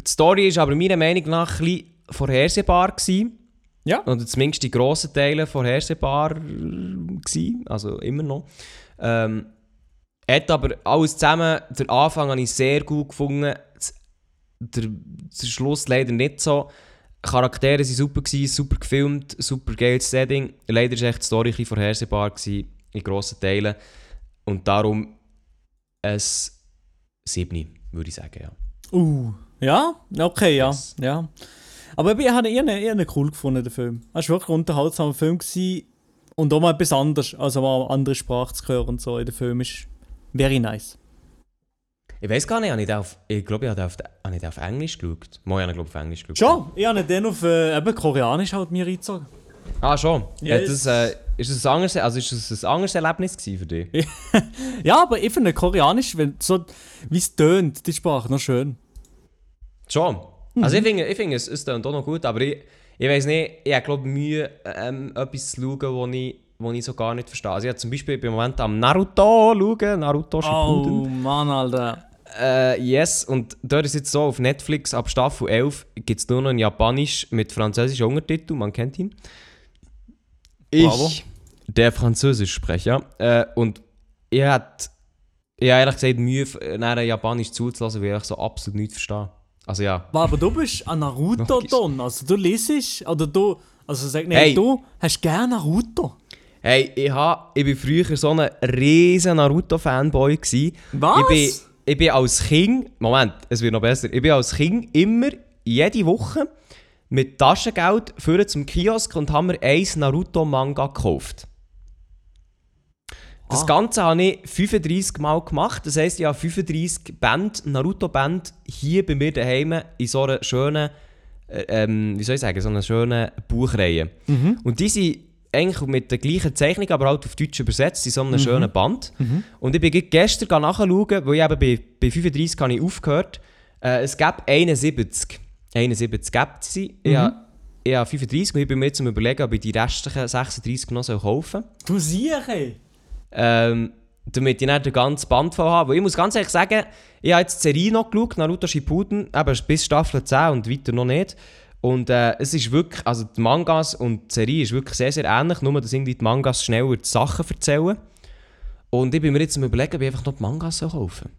Speaker 2: Die Story ist aber meiner Meinung nach ein bisschen vorhersehbar gewesen.
Speaker 3: Ja.
Speaker 2: Oder zumindest die grossen Teile vorhersehbar gewesen. Also immer noch. Ähm, hat aber alles zusammen, den Anfang habe ich sehr gut gefunden. Der, der Schluss leider nicht so. Charaktere waren super, gewesen, super gefilmt, super geiles Setting. Leider war echt die Story ein vorhersehbar gewesen, in grossen Teilen. Und darum ein 7, würde ich sagen, ja.
Speaker 3: Uh, ja, okay, ja,
Speaker 2: Yes.
Speaker 3: ja. Aber ich habe ihn, ich ihn cool gefunden, den Film. Es war wirklich ein unterhaltsamer Film gewesen und auch mal etwas anderes, also mal eine andere Sprache zu hören und so in dem Film ist very nice.
Speaker 2: Ich weiß gar nicht, habe ich, den auf, ich glaube, ich habe den auf, habe ich den auf Englisch geschaut. Mal, ich habe ihn, glaube ich, auf Englisch geschaut.
Speaker 3: Schon, ich habe dann auf äh, eben Koreanisch halt mir reingezogen.
Speaker 2: Ah, schon?
Speaker 3: Yes.
Speaker 2: Das, äh, ist, das ein anderes, also ist das ein anderes Erlebnis für dich?
Speaker 3: Ja, aber ich finde Koreanisch, wenn so, wie es tönt, die Sprache, noch schön.
Speaker 2: Schon. Also ich finde, ich finde es, es klingt auch noch gut, aber ich, ich weiß nicht, ich glaube Mühe, ähm, etwas zu schauen, wo ich, wo ich so gar nicht verstehe. Also ich habe zum Beispiel im Moment am Naruto schauen, Naruto Shippuden.
Speaker 3: Oh Mann, Alter.
Speaker 2: Äh, yes, und dort ist jetzt so, auf Netflix ab Staffel 11 gibt es nur noch in Japanisch mit französischen Untertiteln, man kennt ihn. Ich,
Speaker 3: Bravo.
Speaker 2: der Französischsprecher, äh, und ich hatte, ich habe ehrlich gesagt Mühe, äh, nachher Japanisch zuzulassen, weil ich so absolut nichts verstehe. Also ja.
Speaker 3: Aber du bist ein Naruto
Speaker 2: Logisch.
Speaker 3: Don, also du lesest, oder du, also sag nicht,
Speaker 2: Hey.
Speaker 3: du hast gerne Naruto.
Speaker 2: Hey, ich, hab, ich bin früher so ein riesen Naruto-Fanboy. gsi.
Speaker 3: Was?
Speaker 2: Ich bin, ich bin als Kind, Moment, es wird noch besser, ich bin als Kind immer, jede Woche, mit Taschengeld für zum Kiosk und haben mir ein Naruto-Manga gekauft. Das
Speaker 3: Ah.
Speaker 2: Ganze habe ich 35 Mal gemacht. Das heisst, ich habe 35 Band, Naruto-Band hier bei mir daheim in so einer schönen, äh, ähm, wie soll ich sagen, so einer schönen Buchreihe. Und die sind eigentlich mit der gleichen Zeichnung, aber halt auf Deutsch übersetzt, in so einem schönen Band. Und ich bin gestern nachschauen, weil ich eben bei, bei 35 habe ich aufgehört. Äh, es gab 71. 71 gibt es. Ich, habe, ich habe 35 und ich bin mir jetzt zum überlegen, ob ich die restlichen 36 noch soll kaufen soll.
Speaker 3: Du siehst.
Speaker 2: Ähm, damit ich nicht den ganzen Band voll habe. Weil ich muss ganz ehrlich sagen, ich habe jetzt die Serie noch geschaut, Naruto Shippuden, eben bis Staffel 10 und weiter noch nicht. Und äh, es ist wirklich, also die Mangas und die Serie ist wirklich sehr, sehr ähnlich, nur dass irgendwie die Mangas schneller die Sachen erzählen. Und ich bin mir jetzt am überlegen, ob ich einfach noch die Mangas soll kaufen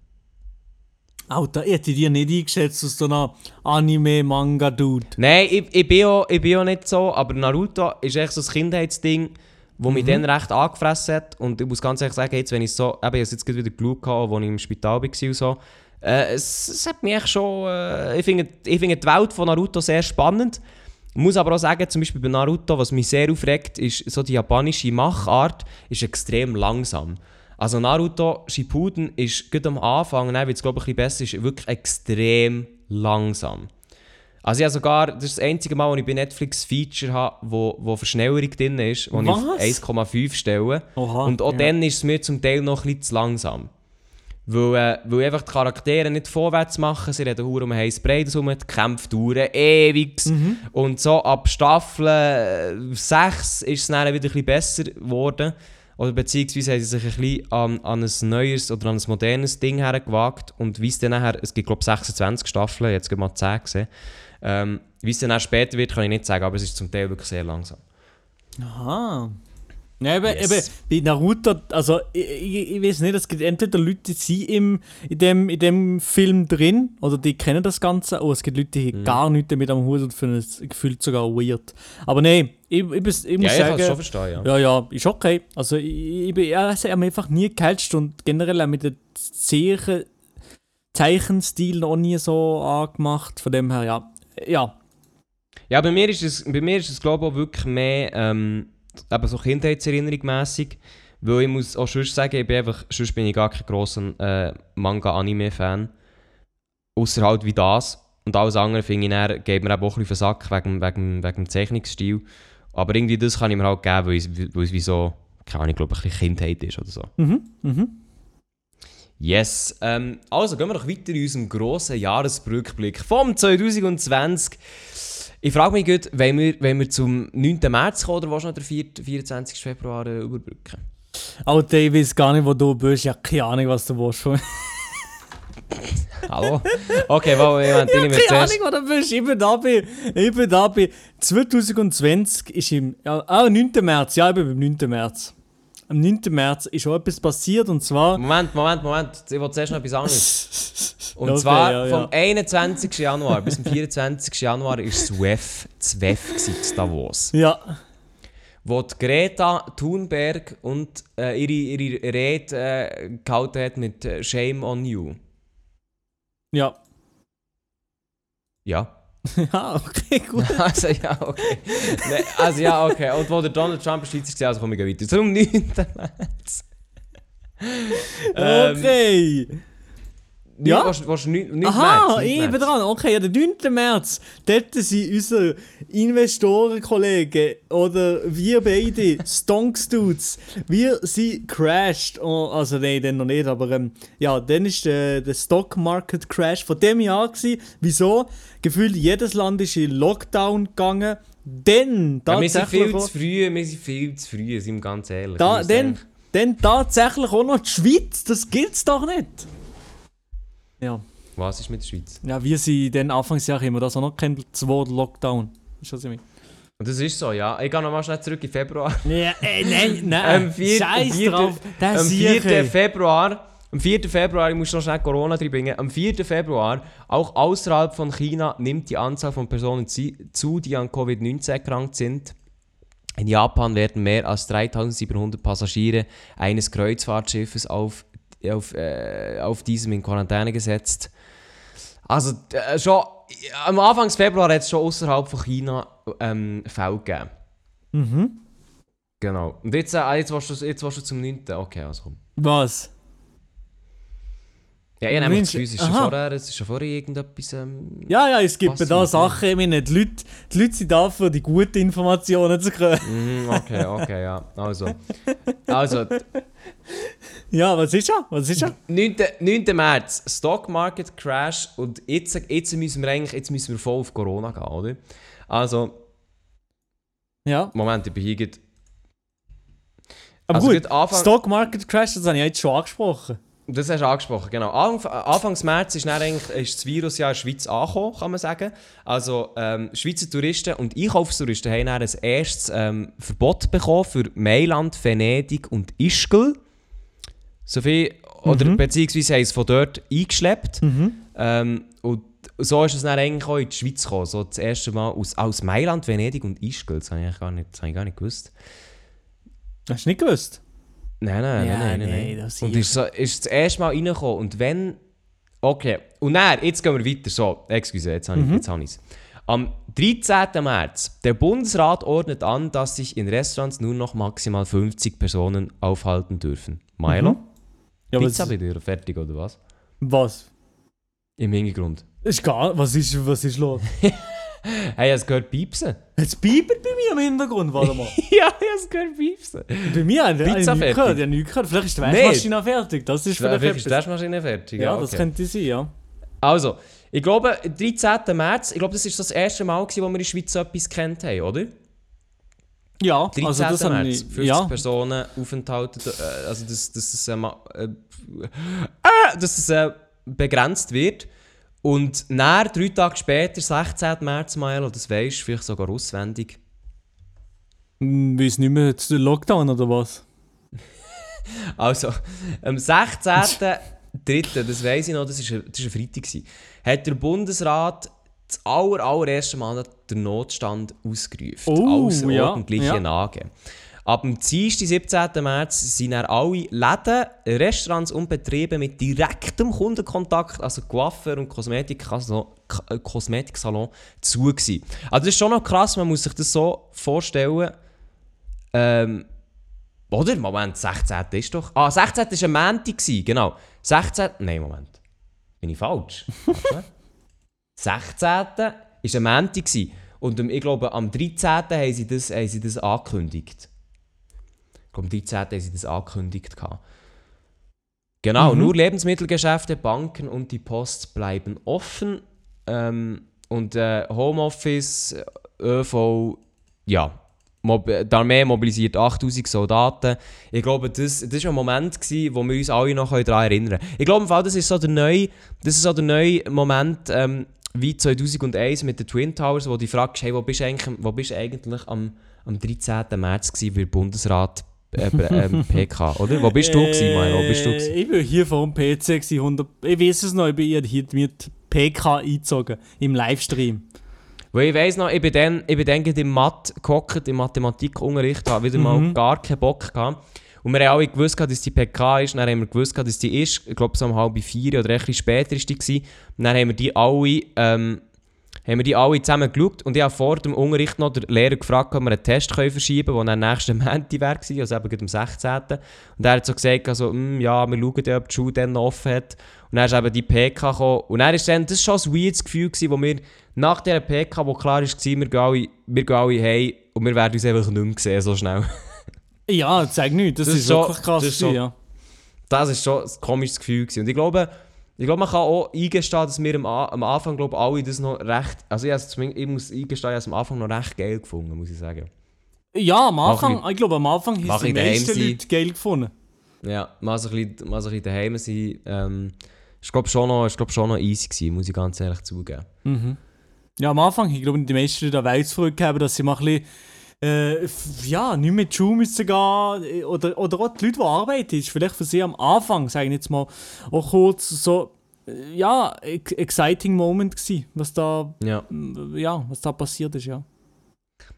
Speaker 3: Alter, ich hätte dir nicht eingeschätzt als so ein Anime-Manga-Dude.
Speaker 2: Nein, ich, ich, bin auch, ich bin auch nicht so, aber Naruto ist echt so ein Kindheitsding, das mich dann recht angefressen hat. Und ich muss ganz ehrlich sagen, jetzt, wenn ich so, eben, ich jetzt gerade wieder geschaut, habe, als ich im Spital war und so, äh, es, es hat mich echt schon, äh, ich finde ich finde die Welt von Naruto sehr spannend. Ich muss aber auch sagen, zum Beispiel bei Naruto, was mich sehr aufregt, ist so die japanische Machart ist extrem langsam. Also Naruto Shippuden ist gerade am Anfang, dann wird es glaube ich ein bisschen besser, ist wirklich extrem langsam. Also ich habe sogar, das ist das einzige Mal, wo ich bei Netflix Feature habe, wo, wo Verschnellerung drin ist, wo ich auf
Speaker 3: Was?
Speaker 2: 1,5 stelle.
Speaker 3: Oha,
Speaker 2: Und auch
Speaker 3: ja.
Speaker 2: dann ist es mir zum Teil noch ein bisschen zu langsam. Weil, äh, weil einfach die Charaktere nicht vorwärts machen, sie reden hure um heiß Breit herum, die Kämpfe dauern ewig.
Speaker 3: Mhm.
Speaker 2: Und so ab Staffel 6 ist es dann wieder ein bisschen besser geworden. Oder beziehungsweise haben sie sich ein bisschen an, an ein neues oder an ein modernes Ding hergewagt. Und wie es dann nachher, es gibt glaube ich 26 Staffeln, jetzt gerade mal 10 gesehen. Ähm, wie es dann, dann später wird, kann ich nicht sagen, aber es ist zum Teil wirklich sehr langsam.
Speaker 3: Aha. Ja, eben,
Speaker 2: Yes.
Speaker 3: eben, bei Naruto, also ich, ich, ich weiß nicht, es gibt entweder Leute, die sind im, in, dem, in dem Film drin oder die kennen das Ganze, oder es gibt Leute, die haben gar nichts damit am Hut und finden es gefühlt sogar weird. Aber nein, ich, ich, ich, muss
Speaker 2: Ja, ich
Speaker 3: sagen,
Speaker 2: es schon verstehen, ja.
Speaker 3: ja, ja, ist okay. Also ich, ich, sie haben mich einfach nie gecatcht und generell auch mit den Zeichen, Zeichenstil noch nie so angemacht, von dem her, ja. Ja,
Speaker 2: Ja, bei mir ist es, bei mir ist es glaube ich auch wirklich mehr ähm, eben so Kindheitserinnerung mässig, weil ich muss auch sonst sagen, ich bin einfach, sonst bin ich gar kein grosser äh, Manga-Anime-Fan, außer halt wie das. Und alles andere finde ich dann, geht mir auch ein bisschen auf den Sack wegen, wegen, wegen dem Zeichnungsstil. Aber irgendwie das kann ich mir halt geben, weil es, weil es wie so, keine Ahnung, ich glaube, ein bisschen Kindheit ist oder so.
Speaker 3: mhm, mhm.
Speaker 2: Yes. Ähm, also gehen wir doch weiter in unserem grossen Jahresrückblick vom 2020. Ich frage mich gut, wenn wir, wenn wir zum 9. März kommen oder du noch den 4, 24. Februar äh, überbrücken?
Speaker 3: Alter, ich weiß gar nicht, wo du bist. Ja, keine Ahnung, was du willst von mir.
Speaker 2: Hallo? Okay, meine,
Speaker 3: Ja,
Speaker 2: ich mir
Speaker 3: keine. Ahnung, wo du bist. Ich bin da bei, ich bin da bei 2020 ist im, ja, ah, 9. März. Ja, ich bin beim 9. März. am 9. März ist auch etwas passiert und zwar.
Speaker 2: Moment, Moment, Moment. Ich will zuerst noch etwas anderes. Und
Speaker 3: Okay,
Speaker 2: zwar
Speaker 3: ja, ja.
Speaker 2: vom 21. Januar bis zum 24. Januar war das WEF, das WEF das Davos.
Speaker 3: Ja,
Speaker 2: Wo die Greta Thunberg und äh, ihre, ihre Rede äh, gehalten hat mit äh, Shame on you.
Speaker 3: Ja.
Speaker 2: Ja.
Speaker 3: ja, okay, gut.
Speaker 2: Also ja, okay. Nee, also ja, okay. Und wo der Donald Trump Schweiz war, also komme ich weiter. Zum 9. März. Ähm,
Speaker 3: Okay.
Speaker 2: Ja?
Speaker 3: Ja.
Speaker 2: Was, was, 9, 9.
Speaker 3: Aha,
Speaker 2: März, 9.
Speaker 3: eben
Speaker 2: März.
Speaker 3: dran. Okay, ja, der 9. März. Dort sind unsere Investorenkollegen oder wir beide, Stonks Dudes, wir sind crashed. Oh, also nein, dann noch nicht, aber ähm, ja, dann ist der, der Stock Market Crash von dem Jahr gewesen. Wieso? Gefühlt jedes Land ist in Lockdown gegangen. Dann
Speaker 2: Ja, wir sind viel zu früh, wir sind viel zu früh, sind wir ganz ehrlich.
Speaker 3: da, dann, dann tatsächlich auch noch die Schweiz. Das gibt's doch nicht. Ja.
Speaker 2: Was ist mit der Schweiz?
Speaker 3: Ja, wir sind dann Anfangsjahr immer das auch noch kennt, Wort Lockdown. Ist das irgendwie?
Speaker 2: Und das ist so, ja. Ich gehe nochmal schnell zurück in Februar.
Speaker 3: Ja, äh, nein, nein.
Speaker 2: Am 4.
Speaker 3: Scheiß
Speaker 2: 4.
Speaker 3: drauf. Das
Speaker 2: Am
Speaker 3: sehe
Speaker 2: 4.
Speaker 3: ich.
Speaker 2: Februar, am 4. Februar, ich muss noch schnell Corona reinbringen, am 4. Februar, auch außerhalb von China, nimmt die Anzahl von Personen zu, die an Covid-19 erkrankt sind. In Japan werden mehr als 3700 Passagiere eines Kreuzfahrtschiffes auf, auf, äh, auf diesem in Quarantäne gesetzt. Also äh, schon am Anfang Februar hat es schon außerhalb von China ähm, Fälle gegeben.
Speaker 3: Mhm.
Speaker 2: Genau. Und jetzt, äh, jetzt, warst du, jetzt warst du zum 9. Okay, also komm.
Speaker 3: Was?
Speaker 2: Ja, ich
Speaker 3: Mensch,
Speaker 2: das Gefühl, es ist schon vorher, es ist schon vorher irgendetwas... Ähm,
Speaker 3: Ja, ja, es gibt da. Sachen, ich meine, die Leute, die Leute sind da, für die guten Informationen zu kriegen.
Speaker 2: mhm, okay, okay, ja. Also. Also,
Speaker 3: Ja, was ist er? Was ist er?
Speaker 2: 9. 9. März, Stock Market Crash und jetzt, jetzt müssen wir eigentlich jetzt müssen wir voll auf Corona gehen, oder? Also,
Speaker 3: Ja,
Speaker 2: Moment, ich bin hier gerade...
Speaker 3: aber
Speaker 2: Also
Speaker 3: gut,
Speaker 2: gut, Anfang-
Speaker 3: Stock Market Crash, das habe ich jetzt schon angesprochen.
Speaker 2: Das hast du angesprochen, genau. Anf Anfangs März ist, dann eigentlich, ist das Virus ja in der Schweiz angekommen, kann man sagen. Also ähm, Schweizer Touristen und Einkaufstouristen haben dann ein erstes ähm, Verbot bekommen für Mailand, Venedig und Ischgl. So viel, oder
Speaker 3: Mhm.
Speaker 2: beziehungsweise haben es von dort eingeschleppt.
Speaker 3: Mhm.
Speaker 2: Ähm, und so ist es dann eigentlich auch in die Schweiz gekommen. So das erste Mal aus, aus Mailand, Venedig und Ischgl. Das habe ich, gar nicht, das habe ich gar nicht gewusst.
Speaker 3: Hast du nicht gewusst?
Speaker 2: Nein, nein,
Speaker 3: Ja,
Speaker 2: nein, nein, nein.
Speaker 3: das
Speaker 2: Und ist, so, ist das erste Mal reingekommen. Und wenn. Okay. Und dann, jetzt gehen wir weiter. So, excuse, jetzt habe ich
Speaker 3: Mhm.
Speaker 2: ich's. Am 13. März. Der Bundesrat ordnet an, dass sich in Restaurants nur noch maximal 50 Personen aufhalten dürfen. Milo?
Speaker 3: Mhm. Ja,
Speaker 2: Pizza bei dir fertig oder was?
Speaker 3: was?
Speaker 2: Im Hintergrund.
Speaker 3: Ist gar, was ist, was ist los?
Speaker 2: Hey, hast du gehört piepsen?
Speaker 3: Es biebt bei mir im Hintergrund, warte mal.
Speaker 2: ja, ich habe gehört piepsen.
Speaker 3: bei mir habe ich
Speaker 2: Pizza
Speaker 3: nichts
Speaker 2: fertig?
Speaker 3: gehört, ich habe nichts gehört. Vielleicht ist die
Speaker 2: Nee.
Speaker 3: Waschmaschine fertig, das ist vielleicht
Speaker 2: Vielleicht ist die. Waschmaschine fertig.
Speaker 3: Ja,
Speaker 2: okay.
Speaker 3: das könnte sein, ja.
Speaker 2: Also, ich glaube, 13. März, ich glaube, das ist das erste Mal, gewesen, wo wir in der Schweiz so etwas kennt haben, oder?
Speaker 3: Ja,
Speaker 2: 13.
Speaker 3: also das
Speaker 2: März,
Speaker 3: ich,
Speaker 2: 50
Speaker 3: ja.
Speaker 2: Personen aufenthalten, äh, also dass, dass es äh, äh, äh, dass es äh, begrenzt wird. Und nach drei Tage später, 16. März, Mael, das weisst du vielleicht sogar auswendig.
Speaker 3: Hm, Weiss nicht mehr, jetzt der Lockdown oder was?
Speaker 2: Also, am 16.03., das weiss ich noch, das war ein, das ist ein Freitag, gewesen, hat der Bundesrat das aller, allererste Mal den Notstand ausgerufen.
Speaker 3: Oh,
Speaker 2: außerordentliche
Speaker 3: ja, ja.
Speaker 2: Lage. Ab dem Dienstag, 17. März, sind dann alle Läden, Restaurants und Betriebe mit direktem Kundenkontakt, also Coiffeur und Kosmetiksalon, K- äh, Kosmetiksalon, zu gewesen. Also das ist schon noch krass, man muss sich das so vorstellen. Ähm, oder? Moment, 16. ist doch. Ah, 16. war ein Montag, genau. 16. Nein, Moment. Bin ich falsch? Warte. 16. war ein Montag. Und ich glaube, am 13. haben sie das, haben sie das angekündigt. Ich glaube, am 13. haben sie das angekündigt. Genau,
Speaker 3: Mhm.
Speaker 2: nur Lebensmittelgeschäfte, Banken und die Post bleiben offen. Ähm, und äh, Homeoffice, äh, ÖV, ja. Mob die Armee mobilisiert 8000 Soldaten. Ich glaube, das, das war ein Moment, gewesen, wo wir uns alle noch daran erinnern können. Ich glaube, im Fall, das ist so der neue, das ist so der neue Moment ähm, wie 2001 mit den Twin Towers, wo du fragst, hey, wo bist du eigentlich, wo bist du eigentlich am, am 13. März gewesen, der Bundesrat äh, ähm, PK, oder? Wo bist du gewesen, Mario? Wo bist du gewesen?
Speaker 3: Äh, Ich war hier vor dem PC, gewesen, 100, ich weiß es noch, ich bin hier mit PK eingezogen, im Livestream.
Speaker 2: Weil ich weiss noch, ich bin dann, ich bin dann im Mathe gehockt, im Mathematikunterricht, habe wieder mal
Speaker 3: Mhm.
Speaker 2: gar keinen Bock gehabt. Und wir haben alle gewusst, dass die PK ist, dann haben wir gewusst, dass die ist, ich glaube so um halb vier oder bisschen später ist die dann haben wir die alle, ähm, haben wir die alle zusammen geschaut und ich habe vor dem Unterricht noch den Lehrer gefragt, ob wir einen Test verschieben können, der dann nächsten Montag wäre, also eben am 16. Und er hat so gesagt, also, «Hm, ja, wir schauen ob die Schule dann noch offen hat. Und dann ist eben die PK gekommen. Und dann ist dann, das war schon ein weirdes Gefühl, gewesen, wo wir nach dieser PK, wo klar war, wir gehen alle, wir alle heim und wir werden uns einfach nicht mehr sehen, so schnell.
Speaker 3: Ja, zeig nichts, das,
Speaker 2: Das
Speaker 3: ist
Speaker 2: ist
Speaker 3: wirklich krass.
Speaker 2: das ist schon-
Speaker 3: ja.
Speaker 2: Das war schon ein komisches Gefühl. Gewesen. Und ich glaube, ich glaube, man kann auch eingestehen, dass wir am, am Anfang glaube alle das noch recht... Also ich, es zumindest- ich muss eingestehen, ich es am Anfang noch recht geil gefunden, muss ich sagen.
Speaker 3: Ja, am Anfang, ich glaube am Anfang haben die
Speaker 2: ich daheim
Speaker 3: meisten. Leute geil gefunden.
Speaker 2: Ja, mal so ein bisschen, mal so ein bisschen daheim sein. Ähm, ist glaube schon noch, ist, glaub, schon noch easy gewesen, muss ich ganz ehrlich zugeben.
Speaker 3: Mhm. Ja, am Anfang, ich glaube, die meisten Leute Welt zurückgeben, dass sie mal ein bisschen, äh, ja, nicht mehr die Schule müssen gehen oder, oder auch die Leute, die arbeiten, ist vielleicht für sie am Anfang, sage ich jetzt mal, auch kurz so, äh, ja, ex exciting Moment gewesen, was da,
Speaker 2: Ja.
Speaker 3: ja, was da passiert ist, ja.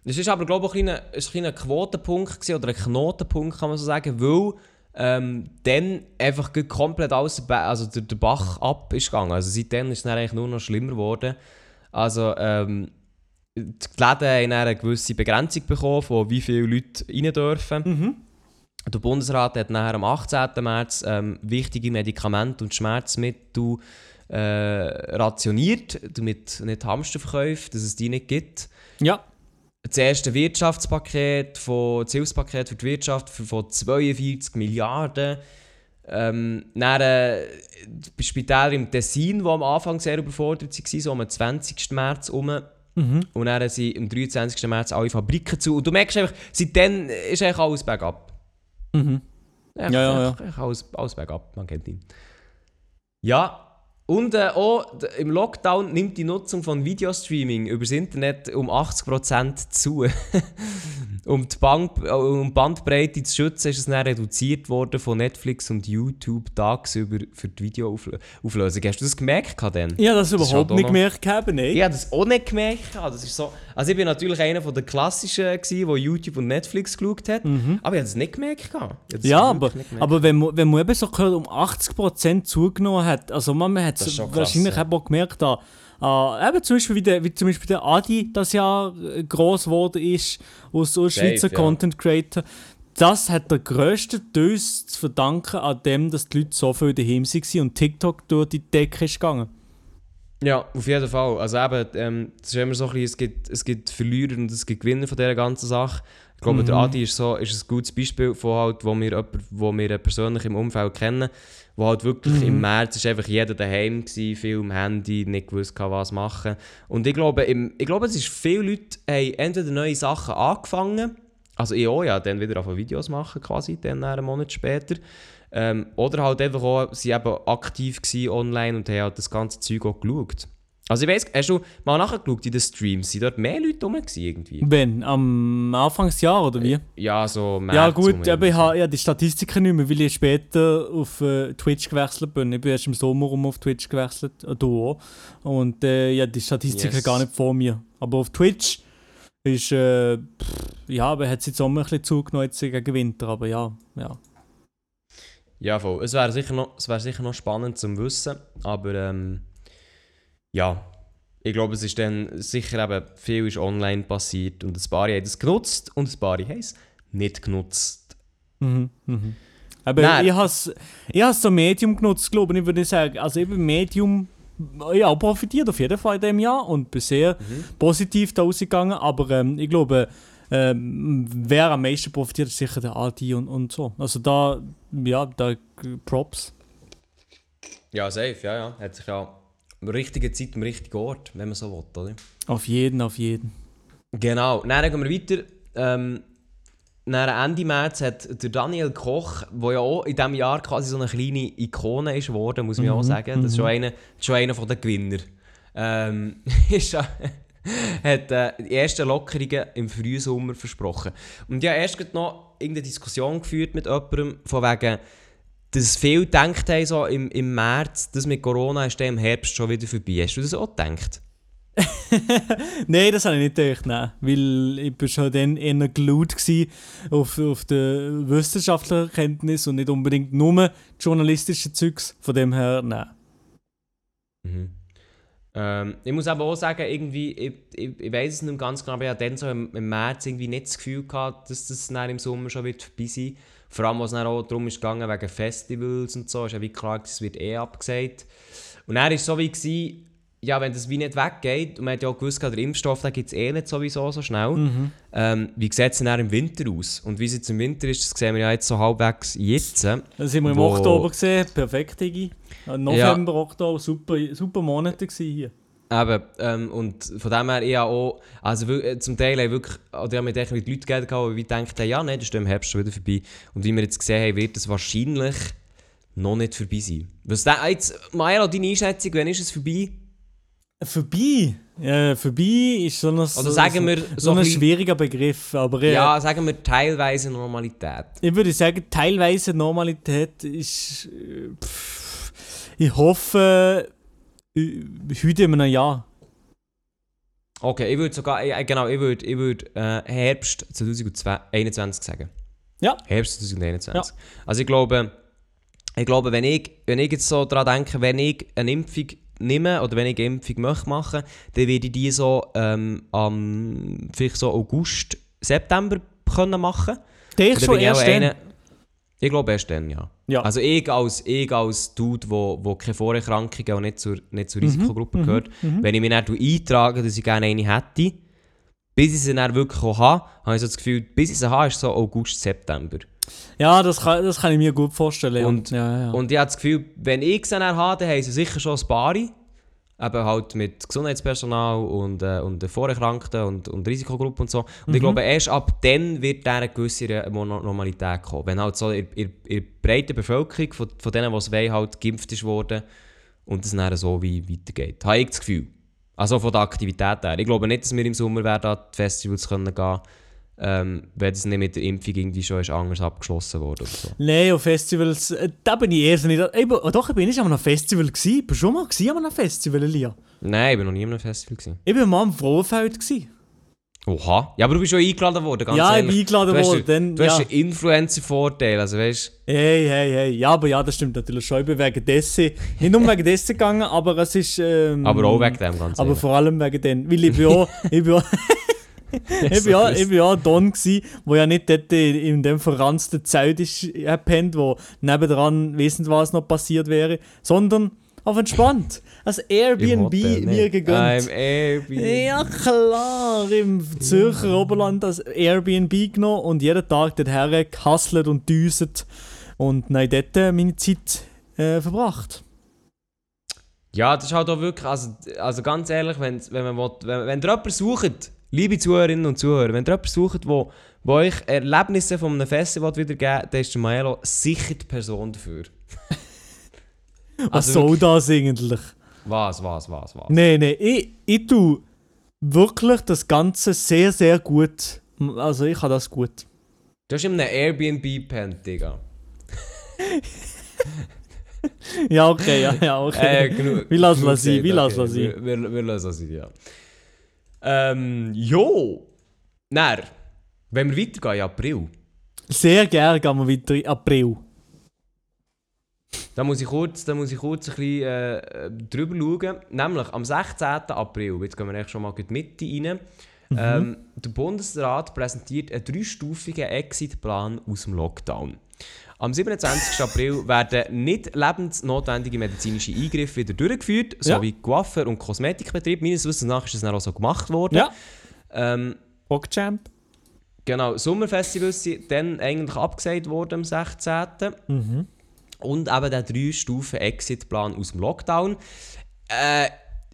Speaker 2: Es ist aber glaube ich ein kleiner, ein kleiner Quotenpunkt gewesen, oder ein Knotenpunkt kann man so sagen, weil ähm, dann einfach komplett Ba- also der, der Bach ab ist gegangen. Also seitdem ist es dann eigentlich nur noch schlimmer geworden. Also ähm, die Läden haben eine gewisse Begrenzung bekommen, von wie viele Leute rein dürfen.
Speaker 3: Mhm.
Speaker 2: Der Bundesrat hat nachher am 18. März ähm, wichtige Medikamente und Schmerzmittel äh, rationiert, damit nicht Hamsterverkäufe, dass es die nicht gibt
Speaker 3: Ja,
Speaker 2: das erste Wirtschaftspaket, von, das Hilfspaket für die Wirtschaft für- von 42 Milliarden. Ähm, dann äh, Spitäler im Tessin, die am Anfang sehr überfordert waren, so am 20. März herum.
Speaker 3: Mhm.
Speaker 2: Und dann sind am 23. März alle Fabriken zu. Und du merkst einfach, seitdem ist eigentlich alles bergab.
Speaker 3: Mhm.
Speaker 2: Echt,
Speaker 3: Ja, ja,
Speaker 2: echt, echt alles, alles bergab, man kennt ihn. Ja, und äh, auch im Lockdown nimmt die Nutzung von Videostreaming übers Internet um 80% zu. um, die Bank, äh, um Bandbreite zu schützen, ist es dann reduziert worden von Netflix und YouTube tagsüber für die Videoauflösung. Hast du das gemerkt?
Speaker 3: Ich habe das überhaupt nicht gemerkt, gehabt, nein.
Speaker 2: Ich habe das auch nicht gemerkt. Das ist so, also ich bin natürlich einer von der klassischen, gewesen, der YouTube und Netflix geschaut hat. Aber ich habe das nicht gemerkt. Das
Speaker 3: Mhm. Ja, aber,
Speaker 2: gemerkt.
Speaker 3: aber wenn, man, wenn man eben so gehört, um 80% zugenommen hat, also man, man hat
Speaker 2: Das ist
Speaker 3: es
Speaker 2: schon krass,
Speaker 3: wahrscheinlich
Speaker 2: ja.
Speaker 3: auch gemerkt, da, äh, eben zum Beispiel wie, der, wie zum Beispiel der Adi das Jahr äh, gross geworden ist, aus,
Speaker 2: Safe,
Speaker 3: Schweizer
Speaker 2: ja.
Speaker 3: Content Creator, das hat der grösste Dös zu verdanken an dem, dass die Leute so viel daheim waren und TikTok durch die Decke ist gegangen.
Speaker 2: Ja, auf jeden Fall. Also eben, ähm, es ist immer so ein bisschen, es gibt, es gibt Verlierer und es gibt Gewinner von dieser ganzen Sache. Ich glaube, der
Speaker 3: Mhm.
Speaker 2: Adi ist, so, ist ein gutes Beispiel von halt, wo wir, jemand, wo wir persönlich im Umfeld kennen, wo halt wirklich
Speaker 3: Mhm.
Speaker 2: im März ist einfach jeder daheim gewesen, viel am Handy, nicht gewusst was machen. Und ich glaube, im, ich glaube, es ist viele Leute haben entweder neue Sachen angefangen, also ich auch, ja, dann wieder auf Videos machen quasi, dann einen Monat später. Ähm, oder halt einfach auch, sie eben aktiv gewesen online und haben halt das ganze Zeug auch geschaut. Also ich weiss, hast du mal nachgeschaut in den Streams, sind dort mehr Leute rum gewesen irgendwie?
Speaker 3: Wenn? Am Anfangsjahr oder wie?
Speaker 2: Ja, so März
Speaker 3: Ja gut, aber ich habe ja die Statistiken nicht mehr, weil ich später auf äh, Twitch gewechselt bin. Ich bin erst im Sommer rum auf Twitch gewechselt, äh, du auch. Und äh, ja, die Statistiken
Speaker 2: Yes.
Speaker 3: gar nicht vor mir. Aber auf Twitch ist, äh, pff, ja, aber hat es jetzt Sommer ein bisschen zugenommen gegen Winter, aber ja, ja.
Speaker 2: Ja, voll. Es wäre sicher, noch- es wär sicher noch spannend zu wissen, aber ähm, ja, ich glaube, es ist dann sicher eben, viel ist online passiert und ein paar haben es genutzt und ein paar haben es nicht genutzt.
Speaker 3: Mhm, mhm. Aber
Speaker 2: Nein.
Speaker 3: ich habe ich has so Medium genutzt, glaube ich, ich würde sagen. Also eben Medium, ja, profitiert auf jeden Fall in diesem Jahr und bin sehr positiv da rausgegangen. Aber ähm, ich glaube, ähm, wer am meisten profitiert, ist sicher der Adi und, und so. Also da, ja, da Props.
Speaker 2: Ja, safe, ja, ja. Hat sich ja am richtigen Zeit, am richtigen Ort, wenn man so will, oder?
Speaker 3: Auf jeden, auf jeden.
Speaker 2: Genau, dann gehen wir weiter. Ähm, dann Ende März hat der Daniel Koch, der ja auch in diesem Jahr quasi so eine kleine Ikone ist geworden, muss man ja auch sagen. Das ist schon einer, schon einer den Gewinner. Ähm, ist ja, hat äh, die ersten Lockerungen im Frühsommer versprochen. Und ich habe erst gerade noch irgendeine Diskussion geführt mit jemandem, von wegen, dass viele gedacht haben, so im, im März, das mit Corona ist dann im Herbst schon wieder vorbei. Hast du das auch gedacht?
Speaker 3: Nein, das habe ich nicht gedacht, nein. Weil ich war schon dann eher gsi auf, auf die wissenschaftlichen Kenntnis und nicht unbedingt nur journalistische Zeugs. Von dem her, nein.
Speaker 2: Mhm. Ähm, ich muss aber auch sagen, irgendwie, ich, ich, ich weiß es nicht ganz genau, aber ich hatte dann so im, im März irgendwie nicht das Gefühl gehabt, dass das dann im Sommer schon wird vorbei sein Vor allem, was dann auch darum ist gegangen, wegen Festivals und so, ist ja wie klar, es wird eh abgesagt. Und dann war es so wie, gewesen, ja, wenn das wie nicht weggeht, und man hat ja auch gewusst, der Impfstoff gibt es eh nicht sowieso so schnell,
Speaker 3: Mhm.
Speaker 2: ähm, wie sieht es denn im Winter aus? Und wie es jetzt im Winter ist, das sehen wir ja jetzt so halbwegs jetzt.
Speaker 3: Dann sind wir im Oktober gesehen, perfekt, Iggy. Äh, November, Oktober, super, super Monate hier.
Speaker 2: Eben, ähm, und von dem her, ich auch, also wir- äh, zum Teil habe ich wirklich, oder ich habe mit echt mit Leuten geredet, die wie denken, ja, nein, das ist im Herbst schon wieder vorbei. Und wie wir jetzt gesehen haben, wird es wahrscheinlich noch nicht vorbei sein. Was da, jetzt, Maja, deine Einschätzung, wann ist es vorbei?
Speaker 3: Vorbei? Ja, vorbei ist so ein,
Speaker 2: Oder sagen wir
Speaker 3: so,
Speaker 2: so
Speaker 3: ein schwieriger Begriff. Aber
Speaker 2: Ja, sagen wir teilweise Normalität.
Speaker 3: ich würde sagen, teilweise Normalität ist. äh, pff, ich hoffe, äh, heute in einem Jahr.
Speaker 2: Okay, ich würde sogar, äh, genau, ich würde, ich würde äh, Herbst 2021 sagen.
Speaker 3: Ja.
Speaker 2: Herbst 2021. Also ich glaube, ich glaube, wenn ich, wenn ich jetzt so daran denke, wenn ich eine Impfung nehme oder wenn ich eine Impfung möchte machen, dann werde ich die so ähm, am vielleicht so August, September können machen.
Speaker 3: Ich schon
Speaker 2: bin ich
Speaker 3: erst dann.
Speaker 2: Ich glaube erst dann, ja.
Speaker 3: Ja.
Speaker 2: Also ich als, ich als Dude, wo, wo keine Vorerkrankungen und nicht zur, nicht zur
Speaker 3: Mhm,
Speaker 2: Risikogruppe
Speaker 3: mhm,
Speaker 2: gehört,
Speaker 3: mhm.
Speaker 2: wenn ich mich dann eintrage, dass ich gerne eine hätte, bis ich sie dann wirklich habe, habe ich so das Gefühl, bis ich sie habe, ist so August, September.
Speaker 3: Ja, das kann, das kann ich mir gut vorstellen.
Speaker 2: Und-
Speaker 3: ja, ja.
Speaker 2: Und ich habe das Gefühl, wenn ich sie dann habe, dann haben sie sicher schon ein paar. Eben halt mit Gesundheitspersonal und, äh, und Vorerkrankten und, und Risikogruppen und so. Und
Speaker 3: Mhm.
Speaker 2: ich glaube, erst ab dann wird dann eine gewisse Normalität kommen. Wenn halt so in, in, breiten Bevölkerung von, von denen, die es wollen, halt geimpft ist worden und es dann so wie weitergeht. Habe ich das Gefühl. Also von der Aktivität her. Ich glaube nicht, dass wir im Sommer werden an die Festivals können gehen ähm, wenn es nicht mit der Impfung irgendwie schon ist anders abgeschlossen wurde oder so.
Speaker 3: Nein, auf Festivals, äh, da bin ich eher so nicht. Eben, oh doch, ich bin nicht an einem Festival gsi. Ich bin schon mal gsi an einem Festival, Elia.
Speaker 2: Nein, ich war noch nie an einem Festival. Gewesen.
Speaker 3: Ich bin mal am Frauenfeld gsi.
Speaker 2: Oha. Ja, aber du bist schon eingeladen worden, ganz
Speaker 3: Ja, ich
Speaker 2: ehrlich.
Speaker 3: bin eingeladen
Speaker 2: du hast,
Speaker 3: worden.
Speaker 2: den-
Speaker 3: Dann,
Speaker 2: du hast
Speaker 3: ja.
Speaker 2: einen Influencer-Vorteil, also weißt
Speaker 3: Hey, hey, hey. Ja, aber ja, das stimmt natürlich schon. Ich bin wegen dessen, nicht nur wegen dessen gegangen, aber es ist. Ähm,
Speaker 2: aber auch wegen dem ganz
Speaker 3: Aber
Speaker 2: ehrlich.
Speaker 3: vor allem wegen dem. Weil ich bin auch. ich bin auch ich bin ja, ich bin ja Don gsi, wo ja nicht dort in dem verranzten Zelt ist, äh, pennt, wo nebendran wissend was noch passiert wäre, sondern auf entspannt. Als Airbnb
Speaker 2: Hotel,
Speaker 3: mir gegönnt.
Speaker 2: Ah, im Airbnb.
Speaker 3: Ja klar, im Zürcher Oberland das Airbnb genommen und jeden Tag dorthin gehustelt und düset und nein, dort äh, meine Zeit äh, verbracht.
Speaker 2: Ja, das ist halt auch wirklich, also, also ganz ehrlich, wenn, wenn, man will, wenn, wenn ihr jemanden sucht, liebe Zuhörerinnen und Zuhörer, wenn ihr jemanden sucht, wo, wo euch Erlebnisse von einem Festival wiedergeben dann ist der Maelo sicher die Person dafür.
Speaker 3: Was
Speaker 2: Also
Speaker 3: soll das eigentlich?
Speaker 2: Was, was, was, was?
Speaker 3: Nein, nein, ich, ich tue wirklich das Ganze sehr, sehr gut. Also ich habe das gut.
Speaker 2: Du hast in einem Airbnb gepennt, Digga.
Speaker 3: Ja, okay, ja, ja, okay.
Speaker 2: Äh, genug,
Speaker 3: Wie lassen wir sie?
Speaker 2: gesagt,
Speaker 3: Wie lassen wir
Speaker 2: okay.
Speaker 3: sie?
Speaker 2: Wir, wir, wir lassen sie, ja. Ähm, jo. Dann, wenn wir weitergehen, in April,
Speaker 3: Sehr gerne gehen wir weiter in April.
Speaker 2: da muss ich kurz, da muss ich kurz ein bisschen äh, drüber schauen. Nämlich am 16. April, jetzt gehen wir eigentlich schon mal in die Mitte rein, ähm, der Bundesrat präsentiert einen dreistufigen Exitplan aus dem Lockdown. Am 27. April werden nicht lebensnotwendige medizinische Eingriffe wieder durchgeführt,
Speaker 3: Ja.
Speaker 2: sowie Coiffeur- und Kosmetikbetrieb. Meines Wissens nach ist das dann auch so gemacht worden.
Speaker 3: Ja,
Speaker 2: Ähm,
Speaker 3: Bockchamp.
Speaker 2: genau, Sommerfestivals sind dann eigentlich abgesagt worden am 16.
Speaker 3: Mhm.
Speaker 2: Und eben der drei Stufen Exitplan aus dem Lockdown. Äh,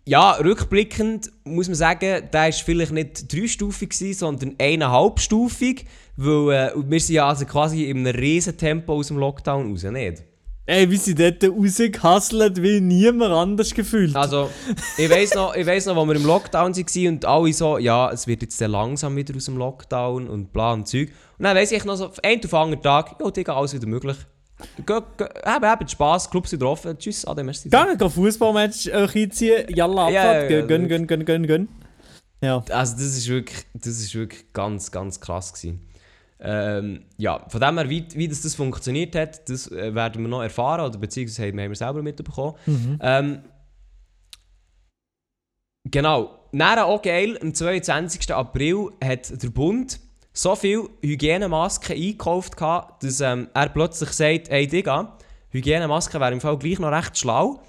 Speaker 2: ja, rückblickend muss man sagen, der war vielleicht nicht dreistufig, sondern eineinhalbstufig, weil äh, wir sind ja also quasi in einem riesen Tempo aus dem Lockdown raus, nicht?
Speaker 3: Ey, wie sie dort rausgehustelt, wie niemand anders gefühlt.
Speaker 2: Also, ich weiss noch, ich weiss noch, wo wir im Lockdown waren und alle so, ja, es wird jetzt sehr langsam wieder aus dem Lockdown und bla und Zeug. Und dann weiss ich noch so, einen auf anderen Tag, ja, Digga, alles wieder möglich. Habt, habt Spass, Clubs sind offen. Tschüss, Ade, merci.
Speaker 3: Gehen, gehen Fußballmatch äh, einziehen, jalla,
Speaker 2: Ja,
Speaker 3: Abfahrt,
Speaker 2: ja,
Speaker 3: gönn, gönn, gönn, gönn, gönn. Ja.
Speaker 2: Also das ist wirklich, das ist wirklich ganz, ganz krass gewesen. Ähm, ja, von dem her, wie, wie das, das funktioniert hat, das äh, werden wir noch erfahren, oder beziehungsweise haben wir selber mitbekommen. Ähm, genau, nachher auch geil, am 22. April hat der Bund so viele Hygienemasken eingekauft, gehabt, dass ähm, er plötzlich sagt, hey Digga, Hygienemasken wären im Fall gleich noch recht schlau.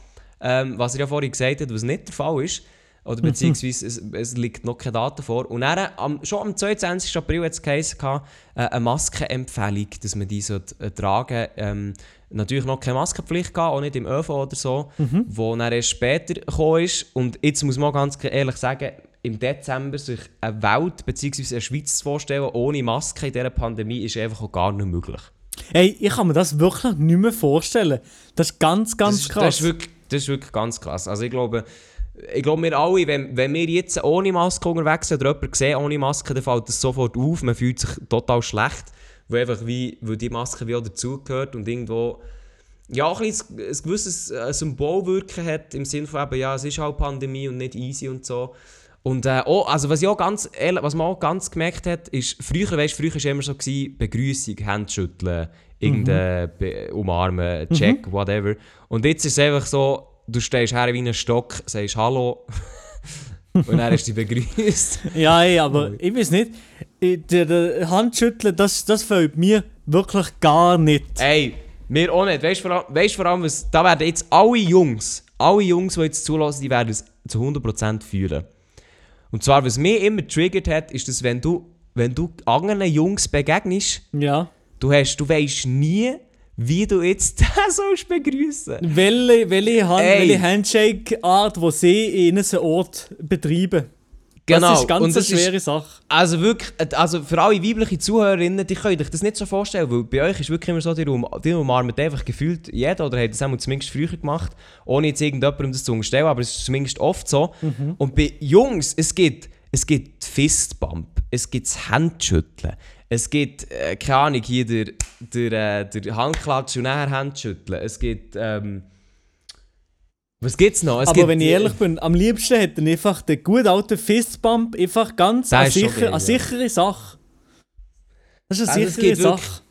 Speaker 2: Ähm, was er ja vorhin gesagt hat, was nicht der Fall ist. Oder beziehungsweise es, es liegt noch keine Daten vor. Und dann, am, schon am 22. April hat es geheißen, äh, eine Maskenempfehlung, dass man die sollte, äh, tragen ähm, Natürlich noch keine Maskenpflicht gehabt, auch nicht im ÖV oder so, wo dann erst später gekommen ist. Und jetzt muss man ganz ehrlich sagen, im Dezember sich eine Welt bzw. eine Schweiz zu vorstellen ohne Maske in dieser Pandemie ist einfach auch gar nicht möglich.
Speaker 3: Ey, ich kann mir das wirklich nicht mehr vorstellen. Das ist ganz, ganz
Speaker 2: das, ist-
Speaker 3: krass.
Speaker 2: Das ist, wirklich, das ist wirklich ganz krass. Also ich glaube, ich glaube wir alle, wenn, wenn wir jetzt ohne Maske unterwegs sind oder jemanden sehen ohne Maske, dann fällt das sofort auf. Man fühlt sich total schlecht, weil, einfach wie, weil die Maske wie auch dazugehört und irgendwo ja, ein, bisschen ein gewisses äh, Symbolwirken hat, im Sinne von eben, ja, es ist halt Pandemie und nicht easy und so. Und äh, auch, also was, ich auch ganz, ehrlich, was man auch ganz gemerkt hat, ist, früher, weißt, früher war es immer so, gewesen, Begrüßung, Handschütteln, irgendein Be- Umarmen, Check, whatever. Und jetzt ist es einfach so, du stehst her wie ein Stock, sagst Hallo und dann hast du dich begrüßt.
Speaker 3: Ja, ey, aber ich weiß nicht. Ich- Der, Handschütteln, das, das fällt mir wirklich gar nicht.
Speaker 2: Ey, mir auch nicht. Weißt du vor, allem- weisst vor allem, was, da werden jetzt alle Jungs, alle Jungs, die jetzt zulassen, die werden es zu 100% fühlen. Und zwar, was mich immer triggert hat, ist, dass wenn du, wenn du anderen Jungs begegnest,
Speaker 3: Ja.
Speaker 2: du, hast, du weißt nie, wie du jetzt den sollst begrüßen.
Speaker 3: Welche, welche, Hand, welche Handshake-Art, die sie in einem Ort betreiben.
Speaker 2: Genau.
Speaker 3: Das ist ganz
Speaker 2: und das
Speaker 3: eine schwere Sache.
Speaker 2: Also wirklich, äh, also für alle weiblichen Zuhörerinnen, die können sich das nicht so vorstellen, weil bei euch ist wirklich immer so, die, um, die umarmen einfach gefühlt jeder, oder hat das auch zumindest früher gemacht, ohne jetzt irgendjemandem das zu unterstellen, aber es ist zumindest oft so. Und bei Jungs, es gibt, es gibt Fistbump, es gibt das Handschütteln, es gibt, äh, keine Ahnung, hier der, der, äh, der Handklatsch und nachher Handschütteln, es gibt, ähm, was gibt's noch? Es
Speaker 3: Aber
Speaker 2: gibt,
Speaker 3: wenn ich ehrlich bin, am liebsten hätte er einfach den guten alten Fistbump einfach ganz eine, sicher, eine sichere Sache. Das ist eine
Speaker 2: Also
Speaker 3: sichere
Speaker 2: gibt wirklich-
Speaker 3: Sache.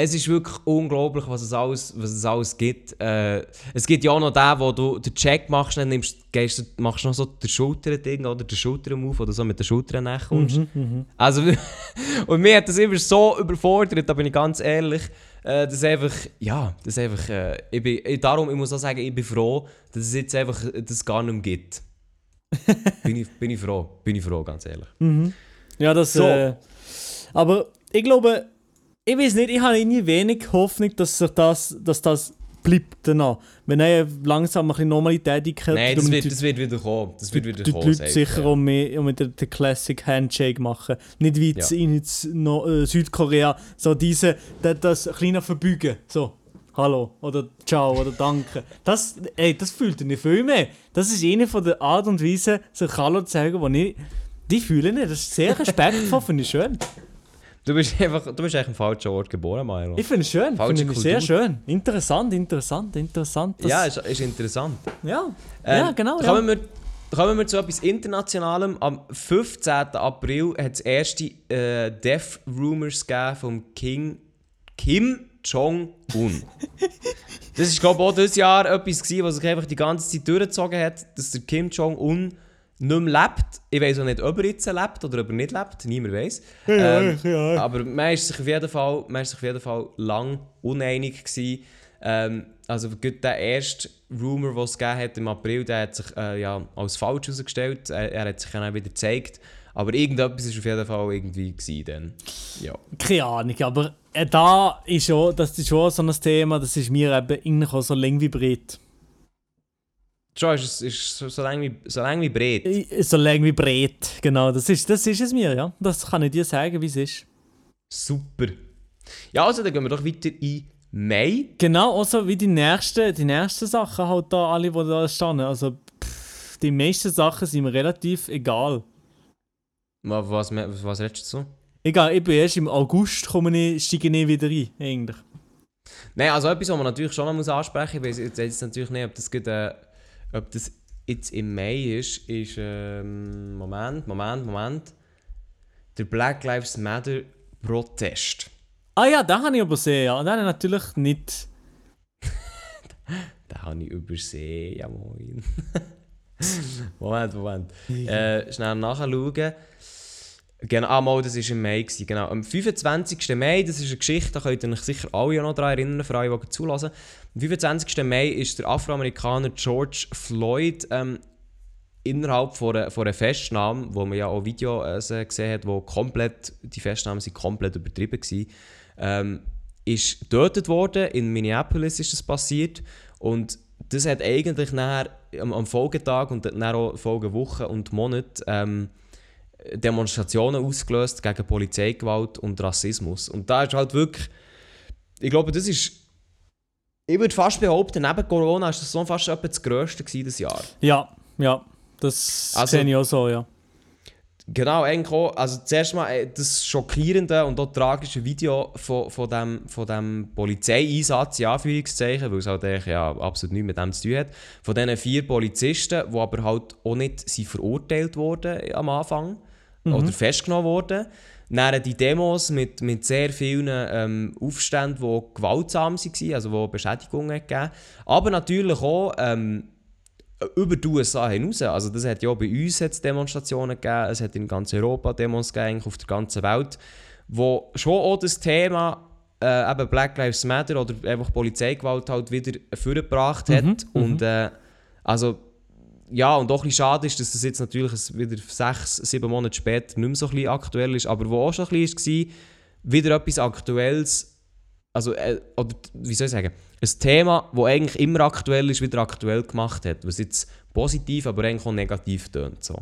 Speaker 2: Es ist wirklich unglaublich, was es alles, was es alles gibt. Äh, es gibt ja auch noch den, wo du den Check machst, dann nimmst, gehst, machst du noch so den Schulterding oder den Schultermove oder so mit der Schulter nachkommst.
Speaker 3: Mhm,
Speaker 2: Also, und mir hat das immer so überfordert, da bin ich ganz ehrlich, äh, dass einfach, ja, das einfach, äh, ich bin, ich, darum, ich muss auch sagen, ich bin froh, dass es jetzt einfach das gar nicht mehr gibt. bin, ich, bin ich froh, bin ich froh, ganz ehrlich.
Speaker 3: Ja, das.
Speaker 2: So.
Speaker 3: Äh, aber ich glaube, ich weiß nicht, ich habe irgendwie wenig Hoffnung, dass sich das, dass das bleibt danach. Wenn er langsam ein bisschen Normalität einkehrt,
Speaker 2: Nein, das wird,
Speaker 3: die-
Speaker 2: das wird wieder kommen. Das wird wieder
Speaker 3: die
Speaker 2: kommen.
Speaker 3: Leute
Speaker 2: safe,
Speaker 3: sicher
Speaker 2: ja.
Speaker 3: mit der, der Classic Handshake machen. Nicht wie
Speaker 2: Ja.
Speaker 3: in no, äh, Südkorea, so diese, das, das kleine Verbeugen. So, hallo oder ciao oder danke. Das, ey, das fühlt ihr nicht viel mehr. Das ist eine von der Art und Weise, sich Hallo zu sagen, die ich, die fühlen nicht. Das ist sehr respektvoll, finde ich schön.
Speaker 2: Du bist einfach, du bist eigentlich am falschen Ort geboren, Milo.
Speaker 3: Ich finde es schön,
Speaker 2: Falsche
Speaker 3: finde ich sehr schön. Interessant, interessant, interessant.
Speaker 2: Ja, ist, ist interessant.
Speaker 3: ja.
Speaker 2: Ähm,
Speaker 3: ja, genau. Ja.
Speaker 2: Kommen, wir, kommen wir zu etwas Internationalem. Am 15. April hat es erste äh, Death Rumors gegeben vom King Kim Jong-un. das ist, glaube ich, auch dieses Jahr etwas, gewesen, was sich einfach die ganze Zeit durchgezogen hat, dass der Kim Jong-un nicht mehr lebt. Ich weiß auch nicht, ob er jetzt lebt oder ob er nicht lebt. Niemand weiß. Ähm,
Speaker 3: ja.
Speaker 2: aber man ist sich auf jeden Fall, man ist sich auf jeden Fall lang uneinig gewesen. Ähm, also gut, der erste Rumor, den es gegeben hat im April, der hat sich äh, ja, als falsch herausgestellt. Er, er hat sich dann auch wieder gezeigt. Aber irgendetwas ist auf jeden Fall irgendwie gewesen dann. Ja.
Speaker 3: Keine Ahnung, aber äh, da ist schon, das ist schon so ein Thema, das ist mir eben auch so lang wie breit.
Speaker 2: Schon, ist es ist so, so lang wie, so lang wie breit.
Speaker 3: So lang wie breit, genau, das ist, das ist es mir, ja. Das kann ich dir sagen, wie es ist.
Speaker 2: Super. Ja, also dann gehen wir doch weiter in Mai.
Speaker 3: Genau, also wie die nächsten, die nächsten Sachen halt da, alle, die da stehen. Also pff, die meisten Sachen sind mir relativ egal.
Speaker 2: Was, was, was, redest du so?
Speaker 3: Egal, ich bin erst im August komme ich, steige ich wieder ein, eigentlich.
Speaker 2: Nein, also etwas, was man natürlich schon muss ansprechen muss, ich weiß jetzt natürlich nicht, ob das, gerade, äh, ob das jetzt im Mai ist, ist, ähm, Moment, Moment, Moment, der Black Lives Matter Protest.
Speaker 3: Ah ja, den habe ich übersehen, ja. Den habe ich natürlich nicht.
Speaker 2: Den habe ich übersehen, ja moin. Moment, Moment. Äh, schnell nachschauen. Genau, ah, mal, das war im Mai. Gewesen, genau. Am 25. Mai, das ist eine Geschichte, da könnt ihr euch sicher alle noch daran erinnern, für alle, die zulassen. Am 25. Mai ist der Afroamerikaner George Floyd ähm, innerhalb von einer, von einer Festnahme, wo man ja auch Videos äh, gesehen hat, wo komplett, die Festnahmen sind komplett übertrieben waren, ähm, ist getötet worden. In Minneapolis ist das passiert. Und das hat eigentlich nachher am, am Folgetag und dann auch Folgewochen und Monate ähm, Demonstrationen ausgelöst gegen Polizeigewalt und Rassismus. Und da ist halt wirklich, ich glaube, das ist, ich würde fast behaupten, neben Corona ist das so fast etwa das Größte das Jahr.
Speaker 3: Ja, ja. Das
Speaker 2: Also-
Speaker 3: sehe ich auch so, ja.
Speaker 2: Genau, eigentlich auch, also zuerst mal äh, das schockierende und auch tragische Video von, von dem, von dem Polizeieinsatz, in Anführungszeichen, weil es halt eigentlich ja absolut nichts mit dem zu tun hat, von diesen vier Polizisten, die aber halt auch nicht sind verurteilt wurden am Anfang oder festgenommen wurden. Dann die Demos mit, mit sehr vielen ähm, Aufständen, die gewaltsam waren, also die Beschädigungen gegeben Aber natürlich auch ähm, über die USA hinaus. Also das hat ja bei uns hat's Demonstrationen gegeben, es hat in ganz Europa Demos gegeben, auf der ganzen Welt, wo schon auch das Thema äh, eben Black Lives Matter oder einfach Polizeigewalt halt wieder vorgebracht hat. Und äh, also ja, und auch ein bisschen schade ist, dass das jetzt natürlich wieder sechs, sieben Monate später nicht mehr so ein bisschen aktuell ist, aber wo auch schon ein bisschen war, wieder etwas Aktuelles, also, äh, oder wie soll ich sagen, ein Thema, das eigentlich immer aktuell ist, wieder aktuell gemacht hat, was jetzt positiv, aber eigentlich auch negativ tönt. So.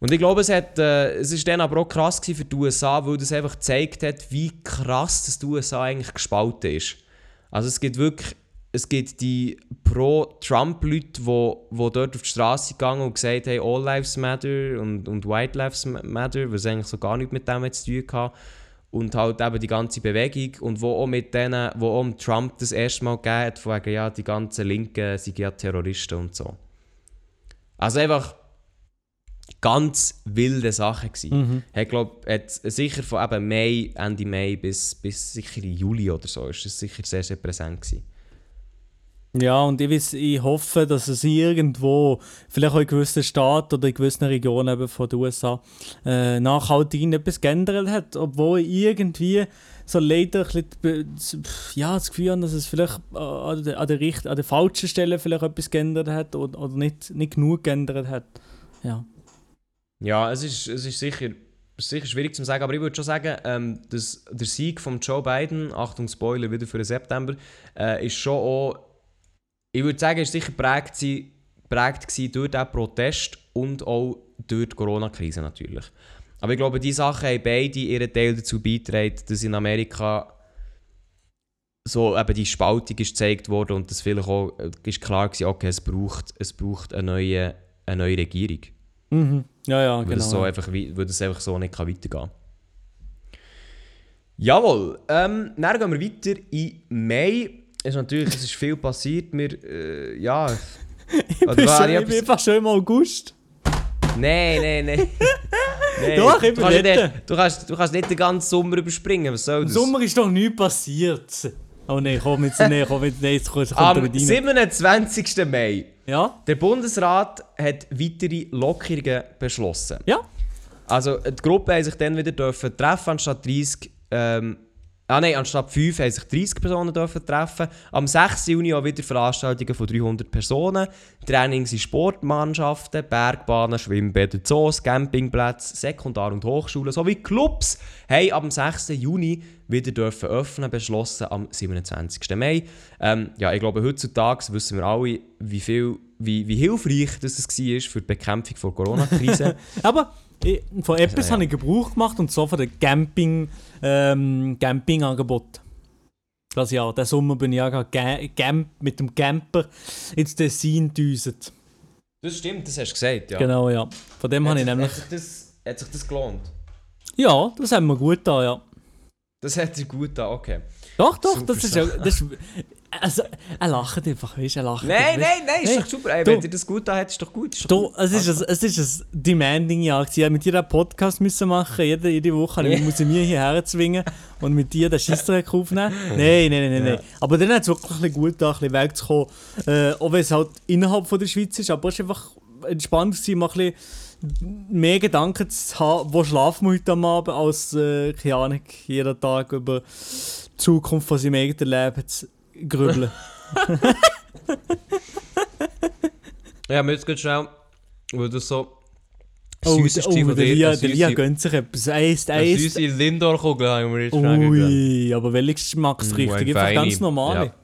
Speaker 2: Und ich glaube, es, hat, äh, es ist dann aber auch krass für die USA, weil das einfach gezeigt hat, wie krass das die USA eigentlich gespalten ist. Also es gibt wirklich, es gibt die Pro-Trump-Leute, die wo, wo dort auf die Straße gegangen und gesagt haben, All Lives Matter und, und White Lives Matter, was eigentlich so gar nichts mit dem zu tun hatte. Und halt eben die ganze Bewegung und wo auch mit denen, wo auch Trump das erste Mal gegeben hat, von wegen, ja, die ganzen Linken sind ja Terroristen und so. Also einfach ganz wilde Sache gewesen. Hat, glaub, hat sicher von eben Mai, Ende Mai bis, bis sicher Juli oder so, ist das sicher sehr, sehr präsent gewesen.
Speaker 3: Ja, und ich, weiss, ich hoffe, dass es irgendwo, vielleicht auch in gewissen Staaten oder in gewissen Regionen eben von den USA, äh, nachhaltig etwas geändert hat. Obwohl ich irgendwie so leider ein bisschen, ja, das Gefühl habe, dass es vielleicht an der, an der, richt- an der falschen Stelle vielleicht etwas geändert hat oder, oder nicht, nicht genug geändert hat. Ja.
Speaker 2: Ja, es ist, es ist sicher, sicher schwierig zu sagen, aber ich würde schon sagen, ähm, dass der Sieg von Joe Biden, Achtung Spoiler wieder für den September, äh, ist schon auch, ich würde sagen, ist sicher prägt, sie, prägt gewesen durch diesen Protest und auch durch die Corona-Krise natürlich. Aber ich glaube, diese Sachen haben beide ihren Teil dazu beigetragen, dass in Amerika so eben die Spaltung ist gezeigt worden und dass vielleicht auch äh, ist klar gewesen, okay, es braucht, es braucht eine neue, eine neue Regierung.
Speaker 3: Mhm. Ja, ja,
Speaker 2: Weil,
Speaker 3: genau.
Speaker 2: das so einfach, weil das einfach so nicht kann weitergehen kann. Jawohl, ähm, dann gehen wir weiter in Mai. Ist natürlich, es ist viel passiert. Wir, äh, ja.
Speaker 3: ich bin, schon,
Speaker 2: ich
Speaker 3: bin einfach schon im August.
Speaker 2: Nein, nein, nein. Nein,
Speaker 3: Doch, ich
Speaker 2: du, kannst
Speaker 3: bin
Speaker 2: nicht, du, kannst, du kannst nicht den ganzen Sommer überspringen. Was soll
Speaker 3: Im
Speaker 2: das?
Speaker 3: Sommer ist doch nichts passiert. Oh nein, komm jetzt, nee, komm jetzt, nee, jetzt kommt,
Speaker 2: Am
Speaker 3: mit rein.
Speaker 2: 27. Mai.
Speaker 3: Ja?
Speaker 2: Der Bundesrat hat weitere Lockerungen beschlossen.
Speaker 3: Ja?
Speaker 2: Also die Gruppe haben sich dann wieder dürfen treffen, anstatt 30, ähm, ah nein, anstatt 5 haben sich 30 Personen dürfen treffen. Am 6. Juni auch wieder Veranstaltungen von 300 Personen, Trainings in Sportmannschaften, Bergbahnen, Schwimmbäder, Zoos, Campingplätze, Sekundar- und Hochschulen sowie Clubs haben am 6. Juni wieder dürfen öffnen, beschlossen am 27. Mai. Ähm, ja, ich glaube, heutzutage wissen wir alle, wie, viel, wie, wie hilfreich das war für die Bekämpfung der Corona-Krise.
Speaker 3: Aber ich, von etwas
Speaker 2: ja.
Speaker 3: habe ich Gebrauch gemacht und zwar von dem Camping, ähm, Campingangebot. Das Jahr. Den Sommer bin ich ja mit dem Camper ins Tessin düset.
Speaker 2: Das stimmt, das hast du gesagt, ja.
Speaker 3: Genau, ja. Von dem
Speaker 2: Hat,
Speaker 3: habe ich nämlich...
Speaker 2: hat, sich das, hat sich das gelohnt?
Speaker 3: Ja, das haben wir gut da, ja.
Speaker 2: Das hat sich gut an, okay.
Speaker 3: Doch, doch,
Speaker 2: Super
Speaker 3: das ist ja... Das ist, also, er lacht einfach, weißt du, er lacht.
Speaker 2: Nein, nein, nein, ist doch super. Ey,
Speaker 3: du-
Speaker 2: wenn dir das gut an hat, ist doch gut. Ist doch
Speaker 3: Du,
Speaker 2: gut.
Speaker 3: es ist, ein, es ist ein demanding Jahr. Ich mit dir einen Podcast müssen machen. Jede, jede Woche yeah. muss ich mir hierher zwingen und mit dir den Scheissdreck aufnehmen. Nein, nein, nein, nein.
Speaker 2: Ja.
Speaker 3: nein. Aber dann hat es wirklich ein gut da, ein bisschen wegzukommen. Äh, auch wenn es halt innerhalb von der Schweiz ist. Aber es war einfach entspannt, gewesen, mal ein bisschen mehr Gedanken zu haben, wo schlafen wir heute am Abend, als, äh, keine Ahnung, jeden Tag über die Zukunft von seinem eigenen Leben zu grübeln.
Speaker 2: Ja, mir jetzt ganz schnell, weil du so
Speaker 3: oh,
Speaker 2: süß
Speaker 3: der,
Speaker 2: ist
Speaker 3: oh,
Speaker 2: von dir.
Speaker 3: Lia,
Speaker 2: eine
Speaker 3: der Lia gönnt sich etwas.
Speaker 2: Eine
Speaker 3: isst.
Speaker 2: süße Lindor-Kugel haben wir jetzt.
Speaker 3: Ui, aber welche Geschmacksrichtung?
Speaker 2: Mm,
Speaker 3: Einfach
Speaker 2: feine.
Speaker 3: ganz normal.
Speaker 2: Ja.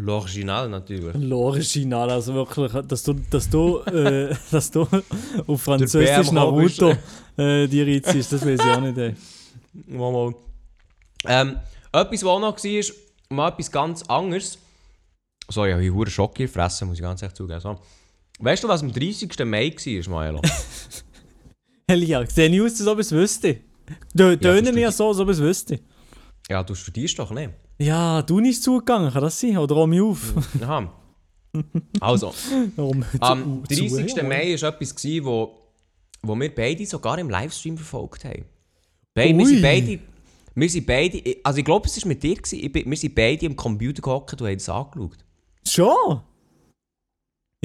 Speaker 2: L'Original natürlich.
Speaker 3: L'Original, also wirklich, dass du, dass du, äh, dass du auf Französisch Naruto äh, die reinziehst, das weiß ich auch nicht. Ey.
Speaker 2: Mal, mal. Ähm, etwas, was auch noch war, ist mal etwas ganz anderes. So, ich habe einen Schock gefressen, muss ich ganz ehrlich zugeben. So. Weißt du, was am 30. Mai war, Maelo?
Speaker 3: Elia, sehe ich aus, als ob ich es wüsste. Tö- Tönen
Speaker 2: verstehe.
Speaker 3: ja so, als ob ich es wüsste.
Speaker 2: ja, du studierst doch nicht.
Speaker 3: Ja, du nicht zugegangen, kann das sein? Oder räum mich auf?
Speaker 2: Aha. Also, am
Speaker 3: zu-
Speaker 2: 30.
Speaker 3: zu-
Speaker 2: Mai war etwas, gewesen, wo, wo wir beide sogar im Livestream verfolgt haben. Beide, wir sind beide, wir sind beide, also ich glaube, es war mit dir, gewesen, ich bin, wir sind beide am Computer gehockt und haben es angeschaut.
Speaker 3: Schon?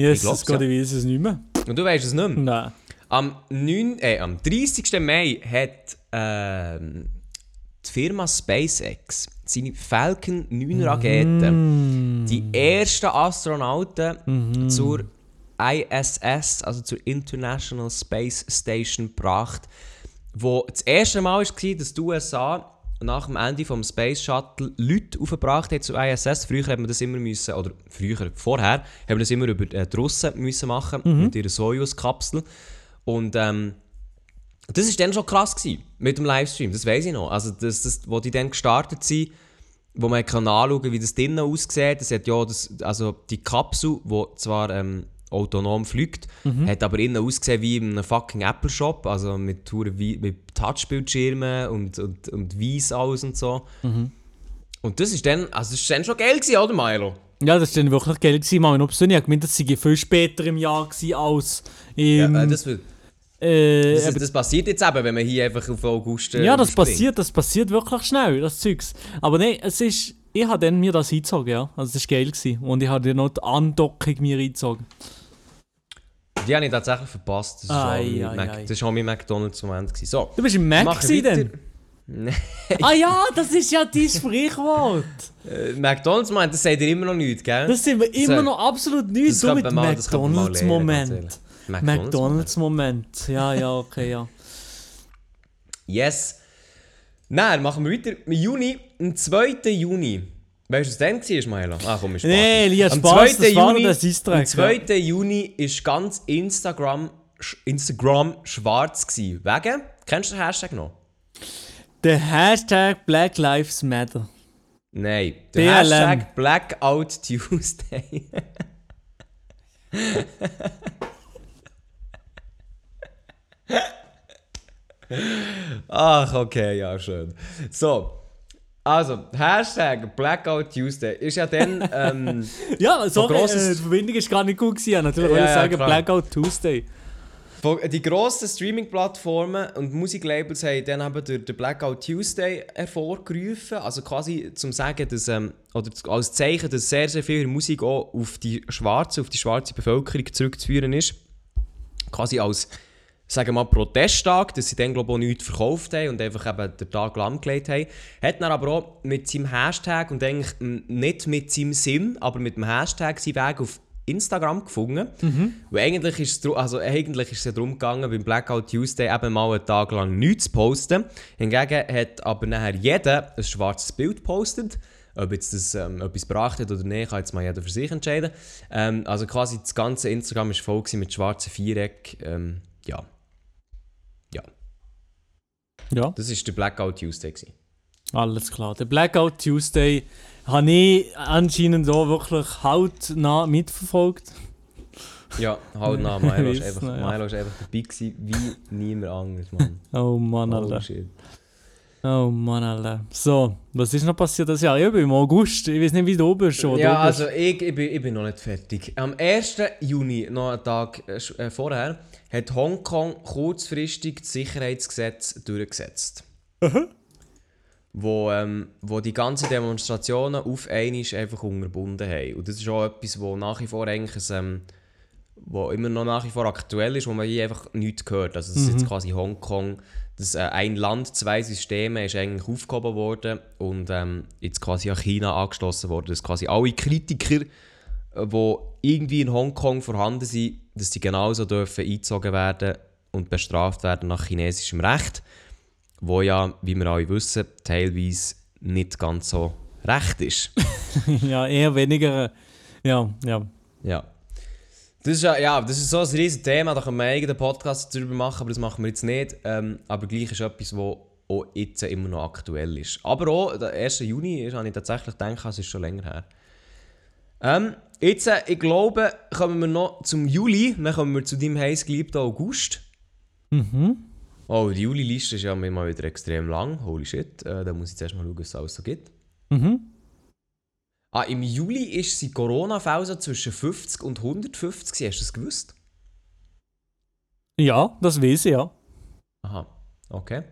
Speaker 3: Yes,
Speaker 2: Ich ja.
Speaker 3: ich weiß es nicht mehr.
Speaker 2: Und du weißt es nicht mehr.
Speaker 3: Nein.
Speaker 2: Am, 9, äh, am 30. Mai hat ähm, die Firma SpaceX seine Falcon 9 Raketen, die ersten Astronauten zur ISS, also zur International Space Station, gebracht. Wo das erste Mal war, dass die USA nach dem Ende vom Space Shuttle Leute aufgebracht hat zur ISS. Früher hat man das immer müssen, oder früher, vorher, haben wir das immer über äh, die Russen müssen machen, mit ihrer Soyuz-Kapsel. Und ähm, das war dann schon krass gewesen, mit dem Livestream, das weiß ich noch. Also, das, das, wo die dann gestartet sind, wo man kann anschauen kann, wie das drinnen aussieht. Das hat ja das, also die Kapsel, die zwar ähm, autonom fliegt, hat aber innen ausgesehen wie in einem fucking Apple Shop, also mit, mit Touchbildschirmen und, und, und Weiss alles und so. Und das ist dann, also das ist dann schon geil gewesen, oder Milo?
Speaker 3: Ja, das war dann wirklich geil. gewesen. Obstin, ich habe gemeint, das sei viel später im Jahr gewesen als
Speaker 2: Ja,
Speaker 3: im...
Speaker 2: äh, das, wird-
Speaker 3: äh,
Speaker 2: das,
Speaker 3: eben-
Speaker 2: das passiert jetzt eben, wenn man hier einfach auf August äh,
Speaker 3: Ja, das
Speaker 2: überspringt.
Speaker 3: passiert, das passiert wirklich schnell, das Zeugs. Aber nein, es ist, ich habe dann mir das eingezogen, ja. Also das war geil. Gewesen. Und ich habe dann noch die Andockung mir eingezogen.
Speaker 2: Die habe ich tatsächlich verpasst. Das war schon mein McDonalds-Moment. So,
Speaker 3: Du bist im Mac
Speaker 2: weiter.
Speaker 3: dann? Ah ja, das ist ja dein Sprichwort.
Speaker 2: Äh, McDonalds-Moment, das sagt ihr immer noch nichts, gell?
Speaker 3: Das sind wir immer
Speaker 2: So.
Speaker 3: noch absolut nichts. Du
Speaker 2: könnte
Speaker 3: mit McDonalds-Moment. McDonalds-Moment. Ja, ja, okay, ja.
Speaker 2: Yes. Nein, machen wir weiter. Im Juni, am 2. Juni. Weißt du, was dann war, Milo? Ah, komm, ist.
Speaker 3: Nee, Lia,
Speaker 2: Am
Speaker 3: Spaß,
Speaker 2: 2.
Speaker 3: das war
Speaker 2: Juni,
Speaker 3: das Easter
Speaker 2: Am
Speaker 3: Egg,
Speaker 2: 2. Juni ist ganz Instagram, Instagram schwarz gewesen. Wegen? Kennst du den Hashtag noch?
Speaker 3: Der Hashtag Black Lives Matter.
Speaker 2: Nein. Der
Speaker 3: BLM.
Speaker 2: Hashtag Blackout Tuesday. Ach, okay, ja, schön. So. Also, Hashtag Blackout Tuesday ist ja dann. Ähm,
Speaker 3: Ja, sorry,
Speaker 2: grosses-
Speaker 3: äh, die Verbindung ist gar nicht gut gewesen. Natürlich
Speaker 2: Ja,
Speaker 3: wollte ich sagen
Speaker 2: klar.
Speaker 3: Blackout Tuesday.
Speaker 2: Die grossen Streaming-Plattformen und Musiklabels haben dann eben durch den Blackout Tuesday hervorgerufen. Also quasi zum sagen, dass, ähm, oder als Zeichen, dass sehr, sehr viel Musik auch auf die schwarze, auf die schwarze Bevölkerung zurückzuführen ist. Quasi als, sagen wir mal, Protesttag, dass sie dann glaube ich auch nichts verkauft haben und einfach eben den Tag lahmgelegt haben. Hat dann aber auch mit seinem Hashtag und eigentlich nicht mit seinem Sinn, aber mit dem Hashtag seinen Weg auf Instagram gefunden. Weil eigentlich ist, es, also eigentlich ist es ja darum gegangen, beim Blackout Tuesday eben mal einen Tag lang nichts zu posten. Hingegen hat aber nachher jeder ein schwarzes Bild gepostet. Ob jetzt das ähm, etwas gebracht hat oder nicht, kann jetzt mal jeder für sich entscheiden. Ähm, also quasi das ganze Instagram war voll mit schwarzen Viereck. Ähm, ja. Ja,
Speaker 3: Ja,
Speaker 2: das war der Blackout Tuesday. Gewesen.
Speaker 3: alles klar. Der Blackout Tuesday habe ich anscheinend auch wirklich hautnah mitverfolgt.
Speaker 2: Ja, nach. Milo war einfach,
Speaker 3: ja.
Speaker 2: Milo ist einfach dabei gewesen, wie niemand anderes, Mann.
Speaker 3: Oh Mann,
Speaker 2: Oh
Speaker 3: Alter.
Speaker 2: shit.
Speaker 3: Oh Mann, Alter. So, was ist noch passiert das Jahr? Ich bin im August. Ich weiß nicht, wie du bist. Oder
Speaker 2: Ja,
Speaker 3: du bist.
Speaker 2: also ich, ich, bin, ich bin noch nicht fertig. Am 1. Juni, noch einen Tag äh, äh, vorher, hat Hongkong kurzfristig das Sicherheitsgesetz durchgesetzt. wo, ähm, wo die ganzen Demonstrationen auf einmal einfach unterbunden haben. Und das ist auch etwas, wo nach wie vor eigentlich ein, ähm, wo immer noch nach wie vor aktuell ist, wo man hier einfach nichts hört. Also das ist jetzt quasi Hongkong, das äh, ein Land, zwei Systeme ist eigentlich aufgehoben worden und ähm, jetzt quasi an China angeschlossen worden, dass quasi alle Kritiker, äh, die irgendwie in Hongkong vorhanden sind, dass die genauso dürfen eingezogen werden und bestraft werden nach chinesischem Recht, wo ja, wie wir alle wissen, teilweise nicht ganz so recht ist.
Speaker 3: ja, eher weniger. äh, Ja, ja.
Speaker 2: Ja. Das ist, ja, ja, das ist so ein riesiges Thema, da können wir einen eigenen Podcast darüber machen, aber das machen wir jetzt nicht. Ähm, aber gleich ist etwas, das auch jetzt immer noch aktuell ist. Aber auch, der 1. Juni ist, habe ich tatsächlich gedacht, es ist schon länger her. Ähm, jetzt, äh, ich glaube, kommen wir noch zum Juli, dann kommen wir zu deinem heiß geliebten August.
Speaker 3: Mhm.
Speaker 2: Oh, die Juli-Liste ist ja mal wieder extrem lang, holy shit. Äh, da muss ich zuerst mal schauen, was es alles so gibt.
Speaker 3: Mhm.
Speaker 2: Ah, im Juli ist die Corona-Fälle so zwischen 50 und 150, gewesen. hast du das gewusst?
Speaker 3: Ja, das weiß ich, ja.
Speaker 2: Aha, okay.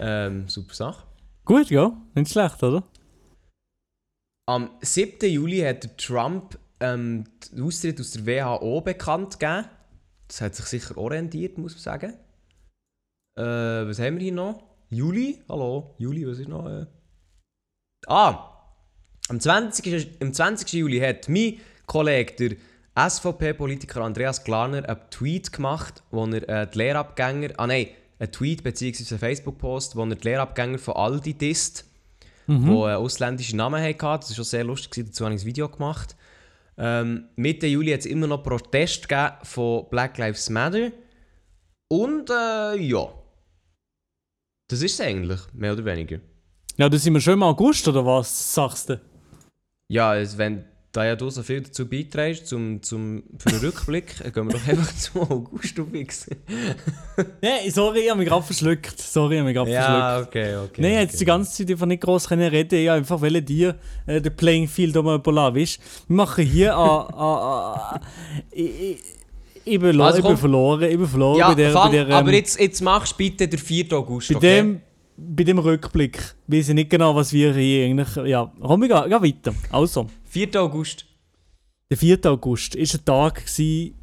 Speaker 2: ähm, super Sache.
Speaker 3: Gut, ja. Nicht schlecht, oder?
Speaker 2: Am 7. Juli hat Trump ähm, den Austritt aus der WHO bekannt gegeben. Das hat sich sicher orientiert, muss man sagen. Äh, was haben wir hier noch? Juli? Hallo? Juli, was ist noch? Äh? Ah! Am 20. ist- Am 20. Juli hat mein Kollege, der SVP-Politiker Andreas Glarner, einen Tweet gemacht, wo er äh, die Lehrabgänger. Ah nein, ein Tweet bzw. ein Facebook-Post, wo er die Lehrabgänger von Aldi disst.
Speaker 3: Mhm.
Speaker 2: die äh, ausländische Namen hatten. Das war schon sehr lustig, dazu habe ich ein Video gemacht. Ähm, Mitte Juli hat es immer noch Protest von Black Lives Matter. Und äh, ja. Das ist es eigentlich, mehr oder weniger.
Speaker 3: Ja, da sind wir schon im August, oder was sagst du?
Speaker 2: Ja, wenn da ja du so viel dazu beiträgst, zum, zum, für den Rückblick, gehen wir doch einfach zum August fix.
Speaker 3: Nee, sorry, ich habe mich gerade verschluckt. Sorry, ich habe mich gerade verschluckt.
Speaker 2: ja, okay, okay.
Speaker 3: Nein,
Speaker 2: okay.
Speaker 3: jetzt die ganze Zeit einfach nicht groß können reden. Ich einfach wollte dir äh, den Playing Field um überlassen. Weißt? Wir machen hier an. an, ich, ich, ich, bin,
Speaker 2: Also
Speaker 3: ich bin verloren. Ich bin verloren
Speaker 2: Ja,
Speaker 3: bei der.
Speaker 2: fang,
Speaker 3: bei der ähm,
Speaker 2: aber jetzt, jetzt machst du bitte den 4. August,
Speaker 3: bei,
Speaker 2: okay?
Speaker 3: dem, bei dem Rückblick weiß ich nicht genau, was wir hier eigentlich. Ja, komm, wir gehen, gehen weiter. Also,
Speaker 2: 4. August.
Speaker 3: der 4. August war ein Tag. Gewesen,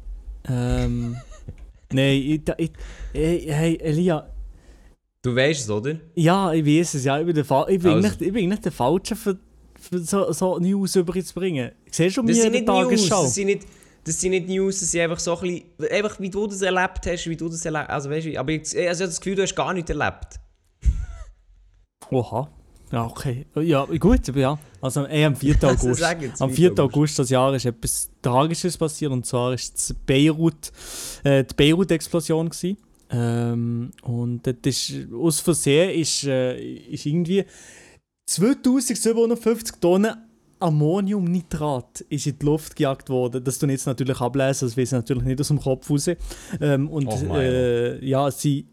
Speaker 3: ähm, Nein, ich, ich, ich, hey, Elia.
Speaker 2: Du weißt es, oder?
Speaker 3: Ja, ich weiß es, ja. Ich bin, der, Fa- ich bin,
Speaker 2: Also.
Speaker 3: nicht, ich bin nicht der Falsche für, für so, so News überzubringen. Siehst du mir
Speaker 2: sind
Speaker 3: in
Speaker 2: nicht
Speaker 3: der
Speaker 2: News,
Speaker 3: Tagesschau?
Speaker 2: das sind nicht, das sind nicht News, das sind einfach so ein bisschen, einfach wie du das erlebt hast, wie du das erlebt also weißt du, aber jetzt, also ich habe das Gefühl, du hast gar nichts erlebt.
Speaker 3: Oha. Ja, okay. Ja, gut, aber ja. Also eh, am 4.
Speaker 2: Also
Speaker 3: August. am
Speaker 2: 4.
Speaker 3: 4.
Speaker 2: August.
Speaker 3: August das Jahr ist etwas Tragisches passiert und zwar ist es Beirut, äh, die Beirut-Explosion. Ähm, und das ist, aus Versehen ist, äh, ist irgendwie 2750 Tonnen Ammoniumnitrat ist in die Luft gejagt worden. Das tun jetzt natürlich ablesen, das weiß ich natürlich nicht aus dem Kopf raus. Ähm, und
Speaker 2: Milo.
Speaker 3: äh, ja, sind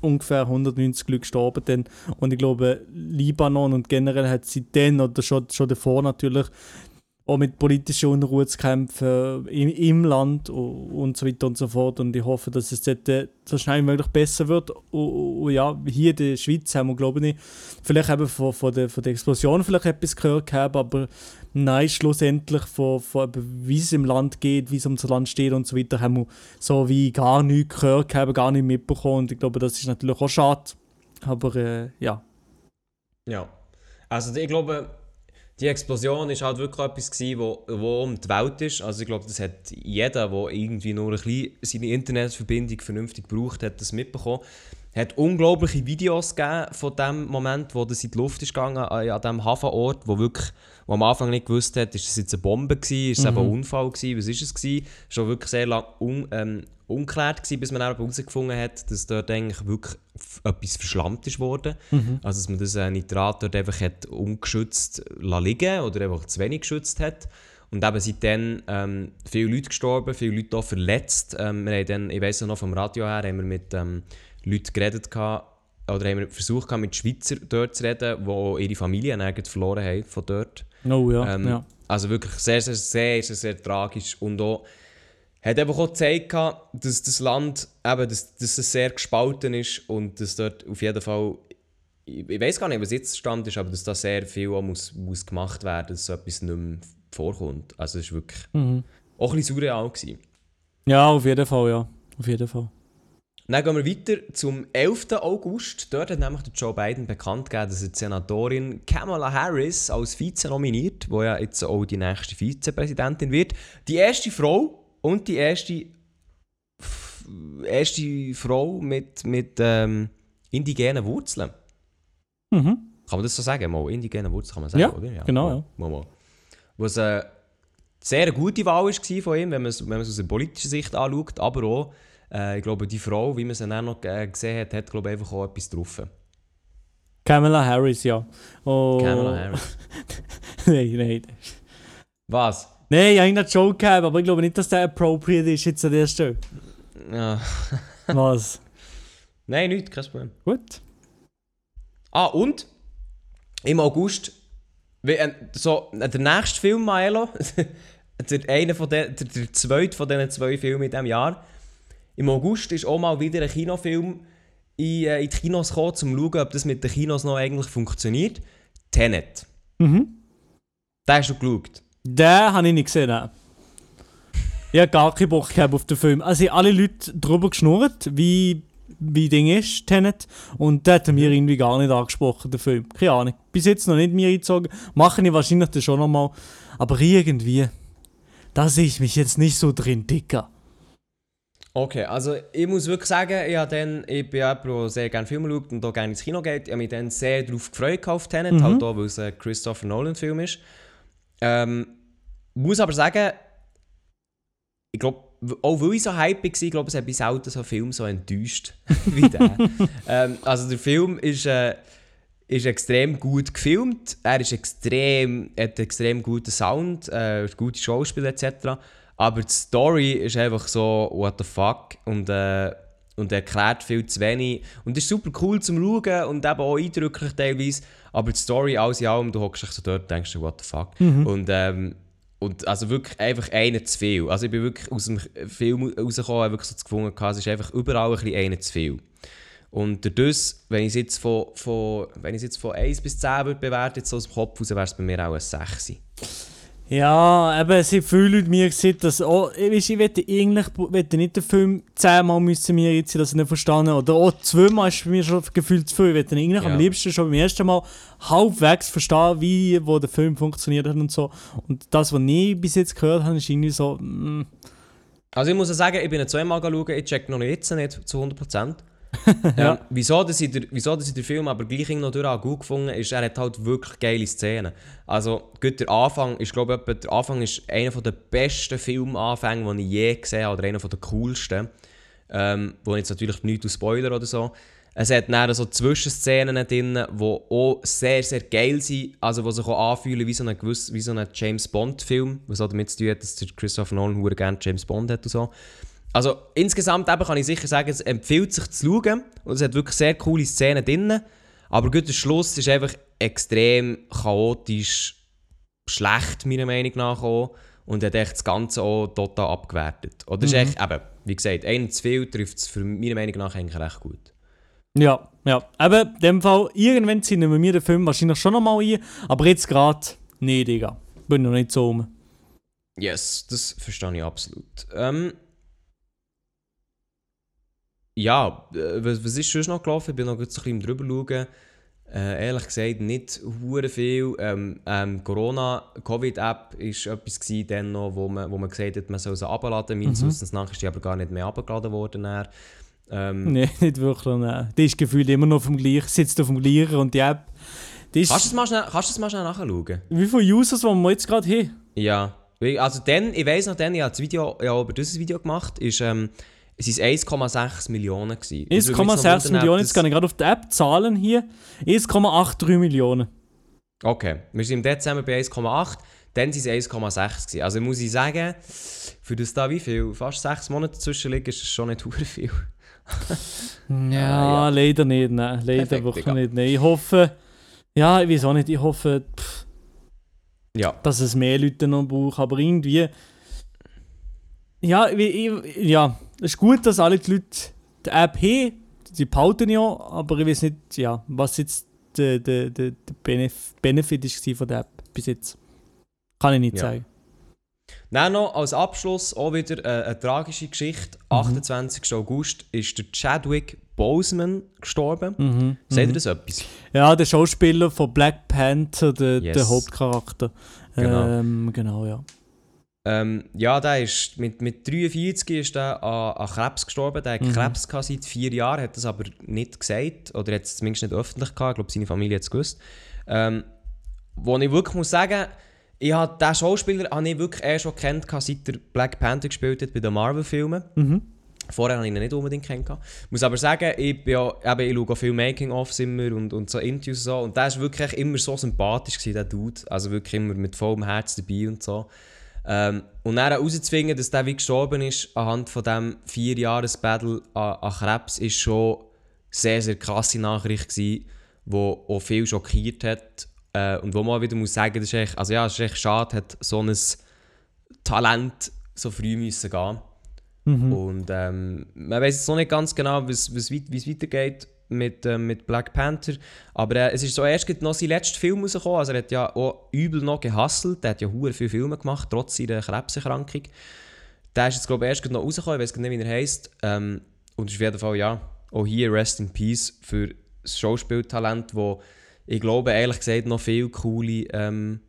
Speaker 3: ungefähr 190 Leute gestorben dann. Und ich glaube, Libanon und generell hat sie dann oder schon, schon davor natürlich auch mit politischer Unruhe zu kämpfen im, im Land und, so weiter und so fort. Und ich hoffe, dass es dort äh, so schnell wie möglich besser wird. Und, und ja, hier in der Schweiz haben wir, glaube ich, vielleicht eben von, von, der, von der Explosion vielleicht etwas gehört gehabt, aber nein, schlussendlich von, von wie es im Land geht, wie es um das Land steht und so weiter, haben wir so wie gar nichts gehört gehabt, gar nicht mitbekommen. Und ich glaube, das ist natürlich auch schade. Aber äh, ja.
Speaker 2: Ja. Also ich glaube, die Explosion ist halt wirklich etwas gewesen, wo, wo um die Welt ist. Also ich glaube, das hat jeder, der irgendwie nur ein bisschen seine Internetverbindung vernünftig braucht, hat das mitbekommen. Hat unglaubliche Videos gegeben von dem Moment, wo das in die Luft ist gegangen, an, an diesem Hafenort, wo wirklich, wo am Anfang nicht gewusst hat, ist das jetzt eine Bombe gewesen, ist es eben ein Unfall gewesen, was ist es gewesen? Schon wirklich sehr lange un, ähm, unklärt gewesen, bis man dann herausgefunden hat, dass dort eigentlich wirklich etwas verschlammt ist worden. Also dass man das äh, Nitrat dort einfach hat ungeschützt liegen oder einfach zu wenig geschützt hat. Und eben seitdem ähm, viele Leute gestorben, viele Leute auch verletzt. Ähm, wir haben dann, ich weiss noch vom Radio her, haben wir mit ähm, Leuten geredet gehabt, oder haben wir versucht mit Schweizer dort zu reden, die ihre Familien eigentlich verloren haben von dort.
Speaker 3: Oh ja,
Speaker 2: Ähm,
Speaker 3: ja.
Speaker 2: Also wirklich sehr, sehr, sehr, sehr, sehr tragisch. Und auch hat einfach auch gezeigt, dass das Land eben, dass, dass es sehr gespalten ist und dass dort auf jeden Fall, ich, ich weiß gar nicht, was jetzt Stand ist, aber dass da sehr viel muss, muss gemacht werden, dass so etwas nicht mehr vorkommt. Also es war wirklich
Speaker 3: Mhm.
Speaker 2: auch ein bisschen surreal. Gewesen.
Speaker 3: Ja, auf jeden Fall, ja. Auf jeden Fall.
Speaker 2: Dann gehen wir weiter zum 11. August. Dort hat nämlich Joe Biden bekannt gegeben, dass er die Senatorin Kamala Harris als Vize nominiert, die ja jetzt auch die nächste Vizepräsidentin wird. Die erste Frau und die erste, erste Frau mit, mit ähm, indigenen Wurzeln.
Speaker 3: Mhm.
Speaker 2: Kann man das so sagen? Mal, indigene Wurzeln kann man sagen,
Speaker 3: Ja,
Speaker 2: oder?
Speaker 3: genau,
Speaker 2: Mal,
Speaker 3: ja.
Speaker 2: Mal, mal. Was eine sehr gute Wahl war von ihm, wenn man es wenn man es aus einer politischen Sicht anschaut, aber auch, äh, ich glaube, die Frau, wie man sie dann noch gesehen hat, hat glaube ich, einfach auch etwas drauf.
Speaker 3: Kamala Harris, ja. Oh.
Speaker 2: Kamala Harris.
Speaker 3: nein, nein.
Speaker 2: Was?
Speaker 3: Nein, ich habe einen Joke gehabt, aber ich glaube nicht, dass der appropriate ist jetzt an der Stelle.
Speaker 2: Ja.
Speaker 3: Was?
Speaker 2: Nein, nichts, kein Problem.
Speaker 3: Gut.
Speaker 2: Ah, und im August, äh, so, äh, der nächste Film, Maelo, der, einer von den, der, der zweite von diesen zwei Filmen in diesem Jahr, im August ist auch mal wieder ein Kinofilm in, äh, in die Kinos gekommen, um zu schauen, ob das mit den Kinos noch eigentlich funktioniert. Tenet.
Speaker 3: Mhm.
Speaker 2: Den hast du geschaut.
Speaker 3: Den habe ich nicht gesehen. Nein. Ich habe gar keinen Bock gehabt auf den Film. Also haben alle Leute darüber geschnurrt, wie wie Ding ist, Tenet. Und der hat mir irgendwie gar nicht angesprochen, der Film. Keine Ahnung. Bis jetzt noch nicht mir eingezogen. Machen ich wahrscheinlich dann schon nochmal. Aber irgendwie, da sehe ich mich jetzt nicht so drin, Dicker.
Speaker 2: Okay, also ich muss wirklich sagen, ich, habe dann, ich bin jemand, der sehr gerne Filme schaut und auch gerne ins Kino geht. Ich habe mich dann sehr darauf gefreut auf Tenet,
Speaker 3: Mhm.
Speaker 2: halt auch, weil es ein Christopher Nolan-Film ist. Ähm, muss aber sagen, ich glaube, auch weil ich so hype war, ich glaube, es hat bis selten so einen Film so enttäuscht wie der. ähm, also der Film ist, äh, ist extrem gut gefilmt, er ist extrem, hat extrem guten Sound, äh, gute Schauspieler etc. Aber die Story ist einfach so, what the fuck, und, äh, und erklärt viel zu wenig. Und es ist super cool zum Schauen und eben auch eindrücklich teilweise, aber die Story, alles in allem, du hockst dich so dort und denkst what the fuck. Und, ähm, und also wirklich einfach einer zu viel. Also ich bin wirklich aus dem Film rausgekommen, habe wirklich so das gefunden, es ist einfach überall ein bisschen einer zu viel. Und durch das, wenn ich es jetzt von, von, wenn ich jetzt von 1 bis 10 würde bewerten, jetzt so aus dem Kopf raus, wäre es bei mir auch ein 6.
Speaker 3: Ja, eben, es haben viele Leute mir gesagt, dass, oh, ich, wette eigentlich wette nicht den Film zehnmal müssen mir jetzt, dass ich nicht verstanden Oder auch zweimal ist bei mir schon gefühlt zu viel. Ich wette eigentlich
Speaker 2: Ja.
Speaker 3: am liebsten schon beim ersten Mal halbwegs verstehen, wie wo der Film funktioniert hat und so. Und das, was ich bis jetzt gehört habe, ist irgendwie so, mm,
Speaker 2: Also ich muss auch sagen, ich bin zweimal schauen, ich check noch jetzt nicht zu 100%.
Speaker 3: Ja.
Speaker 2: ähm, wieso, dass der, wieso dass ich den Film aber gleich noch durch auch gut gefunden ist, er hat halt wirklich geile Szenen. Also gut, der Anfang ist, glaube ich, der Anfang ist einer der besten Filmanfänge, die ich je gesehen habe, oder einer der coolsten. Ähm, wo jetzt natürlich nicht aus Spoiler oder so. Es hat dann so Zwischenszenen drin, die auch sehr, sehr geil sind, also die sich auch anfühlen wie so ein, gewiss, wie so ein James Bond-Film, was auch damit zu tun hat, dass der Christopher Nolan gerne James Bond hat und so. Also insgesamt eben kann ich sicher sagen, es empfiehlt sich zu schauen und es hat wirklich sehr coole Szenen drin, aber gut, der Schluss ist einfach extrem chaotisch schlecht, meiner Meinung nach auch. Und hat echt das Ganze auch total abgewertet. Oder ist echt, eben, wie gesagt, einer zu viel trifft es für meiner Meinung nach eigentlich recht gut.
Speaker 3: ja, ja. Aber in dem Fall, irgendwann ziehen wir mir den Film wahrscheinlich schon nochmal ein, aber jetzt gerade, nee, Digga. Bin noch nicht so rum.
Speaker 2: Yes, das verstehe ich absolut. Ähm, ja, äh, was, was ist sonst noch gelaufen? Ich bin noch ein bisschen drüber schauen. Äh, ehrlich gesagt, nicht hure viel. Ähm, ähm, Corona-Covid-App war etwas gewesen, dann noch, wo man, wo man gesagt hat, man soll sie abladen. Meines Wissens nach ist die aber gar nicht mehr abgeladen worden. Dann. Ähm,
Speaker 3: Nein, nicht wirklich. Nein. Die ist gefühlt immer noch dem gleichen, sitzt auf dem gleichen und die App. Die
Speaker 2: Kannst du das mal schnell, kannst du das mal schnell nachschauen?
Speaker 3: wie viele Users, die wir jetzt gerade haben?
Speaker 2: Ja. Also dann, ich weiss noch, dann, ich habe das Video, ja, über dieses Video gemacht, ist, ähm, es ist 1,6 Millionen gewesen. Es würde mich noch
Speaker 3: 1,6
Speaker 2: wundern,
Speaker 3: Millionen, jetzt kann ich gerade auf die App zahlen hier. 1,83 Millionen.
Speaker 2: Okay, wir sind im Dezember bei 1,8, dann sind es 1,6 gewesen. Also muss ich sagen, für das da wie viel, fast 6 Monate dazwischen liegen, ist das schon nicht viel.
Speaker 3: Ja,
Speaker 2: ja.
Speaker 3: leider nicht, nein. Leider
Speaker 2: Perfekt,
Speaker 3: wirklich
Speaker 2: Digga.
Speaker 3: nicht. Nein. Ich hoffe, ja, ich weiß auch nicht, ich hoffe, pff,
Speaker 2: Ja.
Speaker 3: dass es mehr Leute noch brauchen, aber irgendwie. Ja, ich, ja, es ist gut, dass alle die Leute die App haben, sie behalten ja, aber ich weiß nicht, ja, was jetzt der, der, der, der Benef Benefit ist von der App bis jetzt. Kann ich nicht
Speaker 2: Ja.
Speaker 3: sagen.
Speaker 2: Dann noch als Abschluss auch wieder äh, eine tragische Geschichte.
Speaker 3: Mhm.
Speaker 2: 28. August ist der Chadwick Boseman gestorben.
Speaker 3: Mhm.
Speaker 2: Seht ihr
Speaker 3: mhm.
Speaker 2: das etwas?
Speaker 3: Ja, der Schauspieler von Black Panther, der,
Speaker 2: Yes.
Speaker 3: der Hauptcharakter.
Speaker 2: Genau.
Speaker 3: Ähm, genau, ja.
Speaker 2: Ähm, ja, der ist mit, mit 43 ist der an, an Krebs gestorben. Der hat
Speaker 3: Mhm.
Speaker 2: Krebs gehabt seit vier Jahren, hat das aber nicht gesagt. Oder hat es zumindest nicht öffentlich gehabt. Ich glaube, seine Familie hat es gewusst. Ähm, wo ich wirklich muss sagen, ich habe den Schauspieler habe ich wirklich erst schon kennt, seit er Black Panther gespielt hat bei den Marvel-Filmen.
Speaker 3: Mhm.
Speaker 2: Vorher habe ich ihn nicht unbedingt kennengelernt. Ich muss aber sagen, ich, bin ja, eben, ich schaue auch viel Making-ofs immer und, und so Interviews und so. Und der war wirklich immer so sympathisch, gewesen, der Dude. Also wirklich immer mit vollem Herz dabei und so. Ähm, und dann herauszufinden, dass der wie gestorben ist, anhand von diesem vier jahres battle an, an Krebs, ist schon sehr, sehr krasse Nachricht gewesen, die auch viel schockiert hat. Äh, und wo man wieder muss sagen, das ist echt, also ja, es ist echt schade, hat so ein Talent so früh müssen gehen
Speaker 3: Mhm.
Speaker 2: und ähm, man weiß jetzt noch nicht ganz genau, wie es weitergeht mit, ähm, mit Black Panther. Aber äh, es ist so erst noch sein letzter Film rausgekommen. Also er hat ja auch übel noch gehasselt. Er hat ja hure viele Filme gemacht, trotz seiner Krebserkrankung. Der ist jetzt glaube ich erst noch rausgekommen. Ich weiß nicht, wie er heisst. Ähm, und ist auf jeden Fall, ja, auch hier Rest in Peace für das Schauspieltalent, wo ich glaube, ehrlich gesagt, noch viel coole, ähm,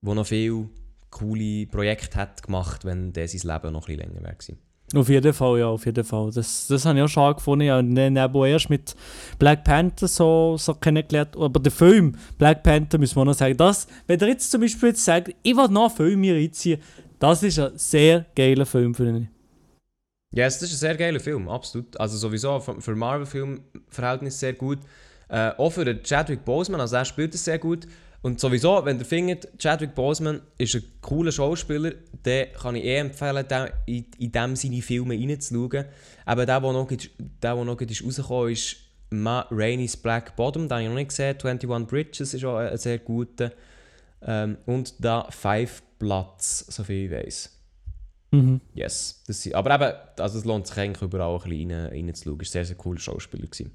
Speaker 2: wo noch viel coole Projekte hat gemacht, wenn der sein Leben noch ein bisschen länger wäre.
Speaker 3: Auf jeden Fall, ja, auf jeden Fall. Das, das habe ich auch schon gefunden. Ja, und dann eben erst mit Black Panther so, so kennengelernt. Aber der Film Black Panther, müssen wir noch sagen, das, wenn ihr jetzt zum Beispiel jetzt sagt, ich will noch einen Film hier reinziehen, das ist ein sehr geiler Film für mich.
Speaker 2: Ja, yes, das ist ein sehr geiler Film, absolut. Also sowieso für, für Marvel-Film-Verhältnis sehr gut. Äh, auch für den Chadwick Boseman, also er spielt es sehr gut. Und sowieso, wenn ihr findet, Chadwick Boseman ist ein cooler Schauspieler, dann kann ich eh empfehlen, den, in, in dem seine Filme reinzuschauen. Aber der, der noch, der, der noch ist rausgekommen ist, Ma Rainey's Black Bottom, den habe ich noch nicht gesehen. 21 Bridges ist auch ein sehr guter. Ähm, und da Five Bloods, soviel ich weiß.
Speaker 3: Mhm.
Speaker 2: Yes. Das sind, aber eben, also es lohnt sich eigentlich überall ein bisschen rein, reinzuschauen. Es war sehr, sehr cooler Schauspieler. Gewesen.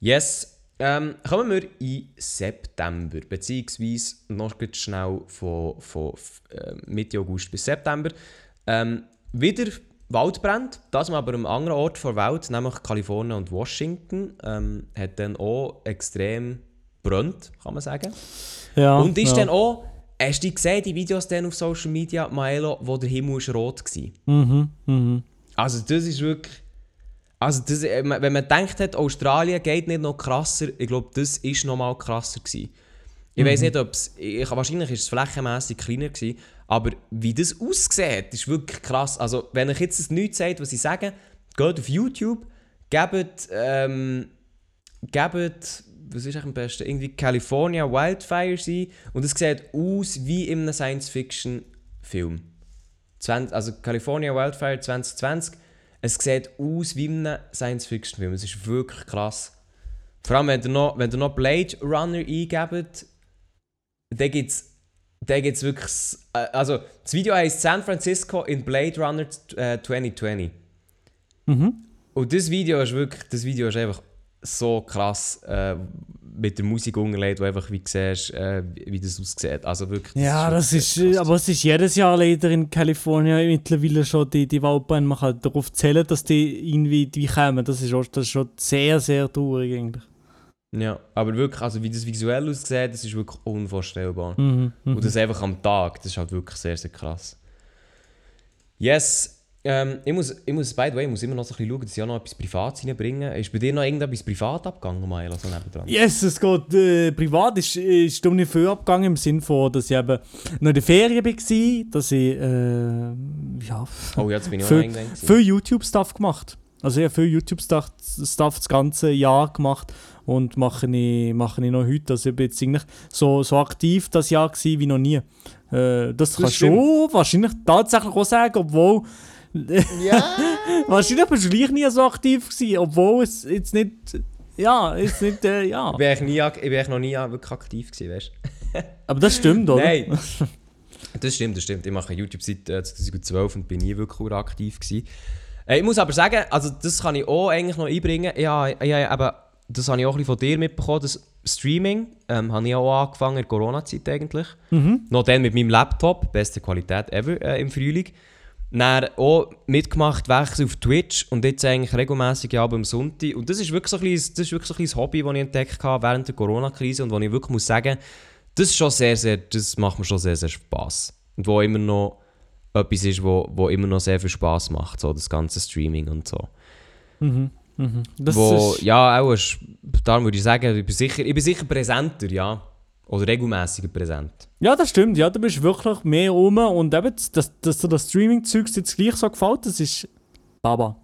Speaker 2: Yes. Ähm, kommen wir in September, beziehungsweise noch ganz schnell von, von äh, Mitte August bis September. Ähm, wieder Waldbrand, das mal aber am anderen Ort der Welt, nämlich Kalifornien und Washington, ähm, hat dann auch extrem brennt, kann man sagen.
Speaker 3: Ja,
Speaker 2: Und ist
Speaker 3: ja.
Speaker 2: dann auch, hast du gesehen, die Videos dann auf Social Media, Maelo, wo der Himmel ist rot war?
Speaker 3: Mhm, mhm.
Speaker 2: Also das ist wirklich... Also das, äh, wenn man denkt hat, Australien geht nicht noch krasser, ich glaube, das ist noch mal krasser gewesen. Ich weiß nicht, ob es... ich- Wahrscheinlich ist es flächenmässig kleiner gewesen, aber wie das aussieht, ist wirklich krass. Also wenn ich jetzt das nichts sagt, was ich sage, geht auf YouTube, gebt... Ähm, gebt... Was ist eigentlich am besten? Irgendwie California Wildfire sein und es sieht aus wie in einem Science-Fiction-Film. 20, also California Wildfire 2020, es sieht aus wie in einem Science-Fiction-Film. Es ist wirklich krass. Vor allem, wenn ihr noch, wenn ihr noch Blade Runner eingebt, dann gibt es dann gibt's wirklich... äh, Also, das Video heißt San Francisco in Blade Runner äh, 2020.
Speaker 3: Mhm.
Speaker 2: Und das Video ist wirklich... Das Video ist einfach so krass äh, mit der Musik unterlegt, wo einfach wie siehst, äh, wie wie das aussieht. Also wirklich...
Speaker 3: Ja, das ist, äh,
Speaker 2: krass.
Speaker 3: aber es ist jedes Jahr leider in Kalifornien mittlerweile schon die, die Waldbrände. Man kann darauf zählen, dass die irgendwie die kommen. Das ist, auch, das ist schon sehr, sehr traurig eigentlich.
Speaker 2: Ja, aber wirklich, also wie das visuell aussieht, das ist wirklich unvorstellbar.
Speaker 3: Mhm, mhm.
Speaker 2: Und das einfach am Tag, das ist halt wirklich sehr, sehr krass. Yes, Ähm, ich, muss, ich muss, by the way, ich muss immer noch so ein bisschen schauen, dass ich auch noch etwas Privates reinbringe. Ist bei dir noch irgendetwas privat abgegangen, Maela, so nebendran?
Speaker 3: Yes, es geht äh, privat. Ist, ist um nicht viel abgegangen im Sinne von, dass ich eben noch in der Ferien war, dass ich äh, ja,
Speaker 2: Oh, ja, jetzt bin ich auch
Speaker 3: Viel- viel YouTube-Stuff gemacht. Also ich habe viel YouTube-Stuff Stuff das ganze Jahr gemacht und mache ich, mache ich noch heute. Also ich bin jetzt eigentlich so, so aktiv das Jahr gewesen wie noch nie. Äh, das kannst du
Speaker 2: stimmt.
Speaker 3: schon wahrscheinlich tatsächlich auch sagen, obwohl
Speaker 2: Ja!
Speaker 3: wahrscheinlich bist du gleich nie so aktiv gewesen, obwohl es jetzt nicht, ja, jetzt nicht, äh, ja.
Speaker 2: Ich bin eigentlich nie, ak- ich bin eigentlich noch nie wirklich aktiv gewesen, weißt du?
Speaker 3: Aber das stimmt, oder?
Speaker 2: Nein! Das stimmt, das stimmt. Ich mache YouTube seit äh, 2012 und bin nie wirklich aktiv gewesen. Äh, ich muss aber sagen, also das kann ich auch eigentlich noch einbringen. Ja, ja, aber das habe ich auch ein bisschen von dir mitbekommen. Das Streaming ähm, habe ich auch angefangen in der Corona-Zeit eigentlich.
Speaker 3: Mhm.
Speaker 2: Noch dann mit meinem Laptop, beste Qualität ever äh, im Frühling. Dann auch mitgemacht, Wechsel auf Twitch und jetzt eigentlich regelmäßig ja, am Sonntag. Und das ist wirklich so ein, kleines, das ist wirklich so ein kleines Hobby, das ich entdeckt habe während der Corona-Krise und wo ich wirklich muss sagen, das ist schon sehr, sehr, das macht mir schon sehr, sehr Spass. Und wo immer noch etwas ist, wo, wo immer noch sehr viel Spass macht, so das ganze Streaming und so.
Speaker 3: Mhm. Mhm. Das
Speaker 2: wo,
Speaker 3: ist,
Speaker 2: ja, auch, darum würde ich sagen, ich bin sicher, ich bin sicher präsenter, ja. Oder regelmäßiger präsent.
Speaker 3: ja, das stimmt. Ja, du bist wirklich mehr rum und eben, dass, dass dir das Streaming-Zeug jetzt gleich so gefällt, das ist Baba.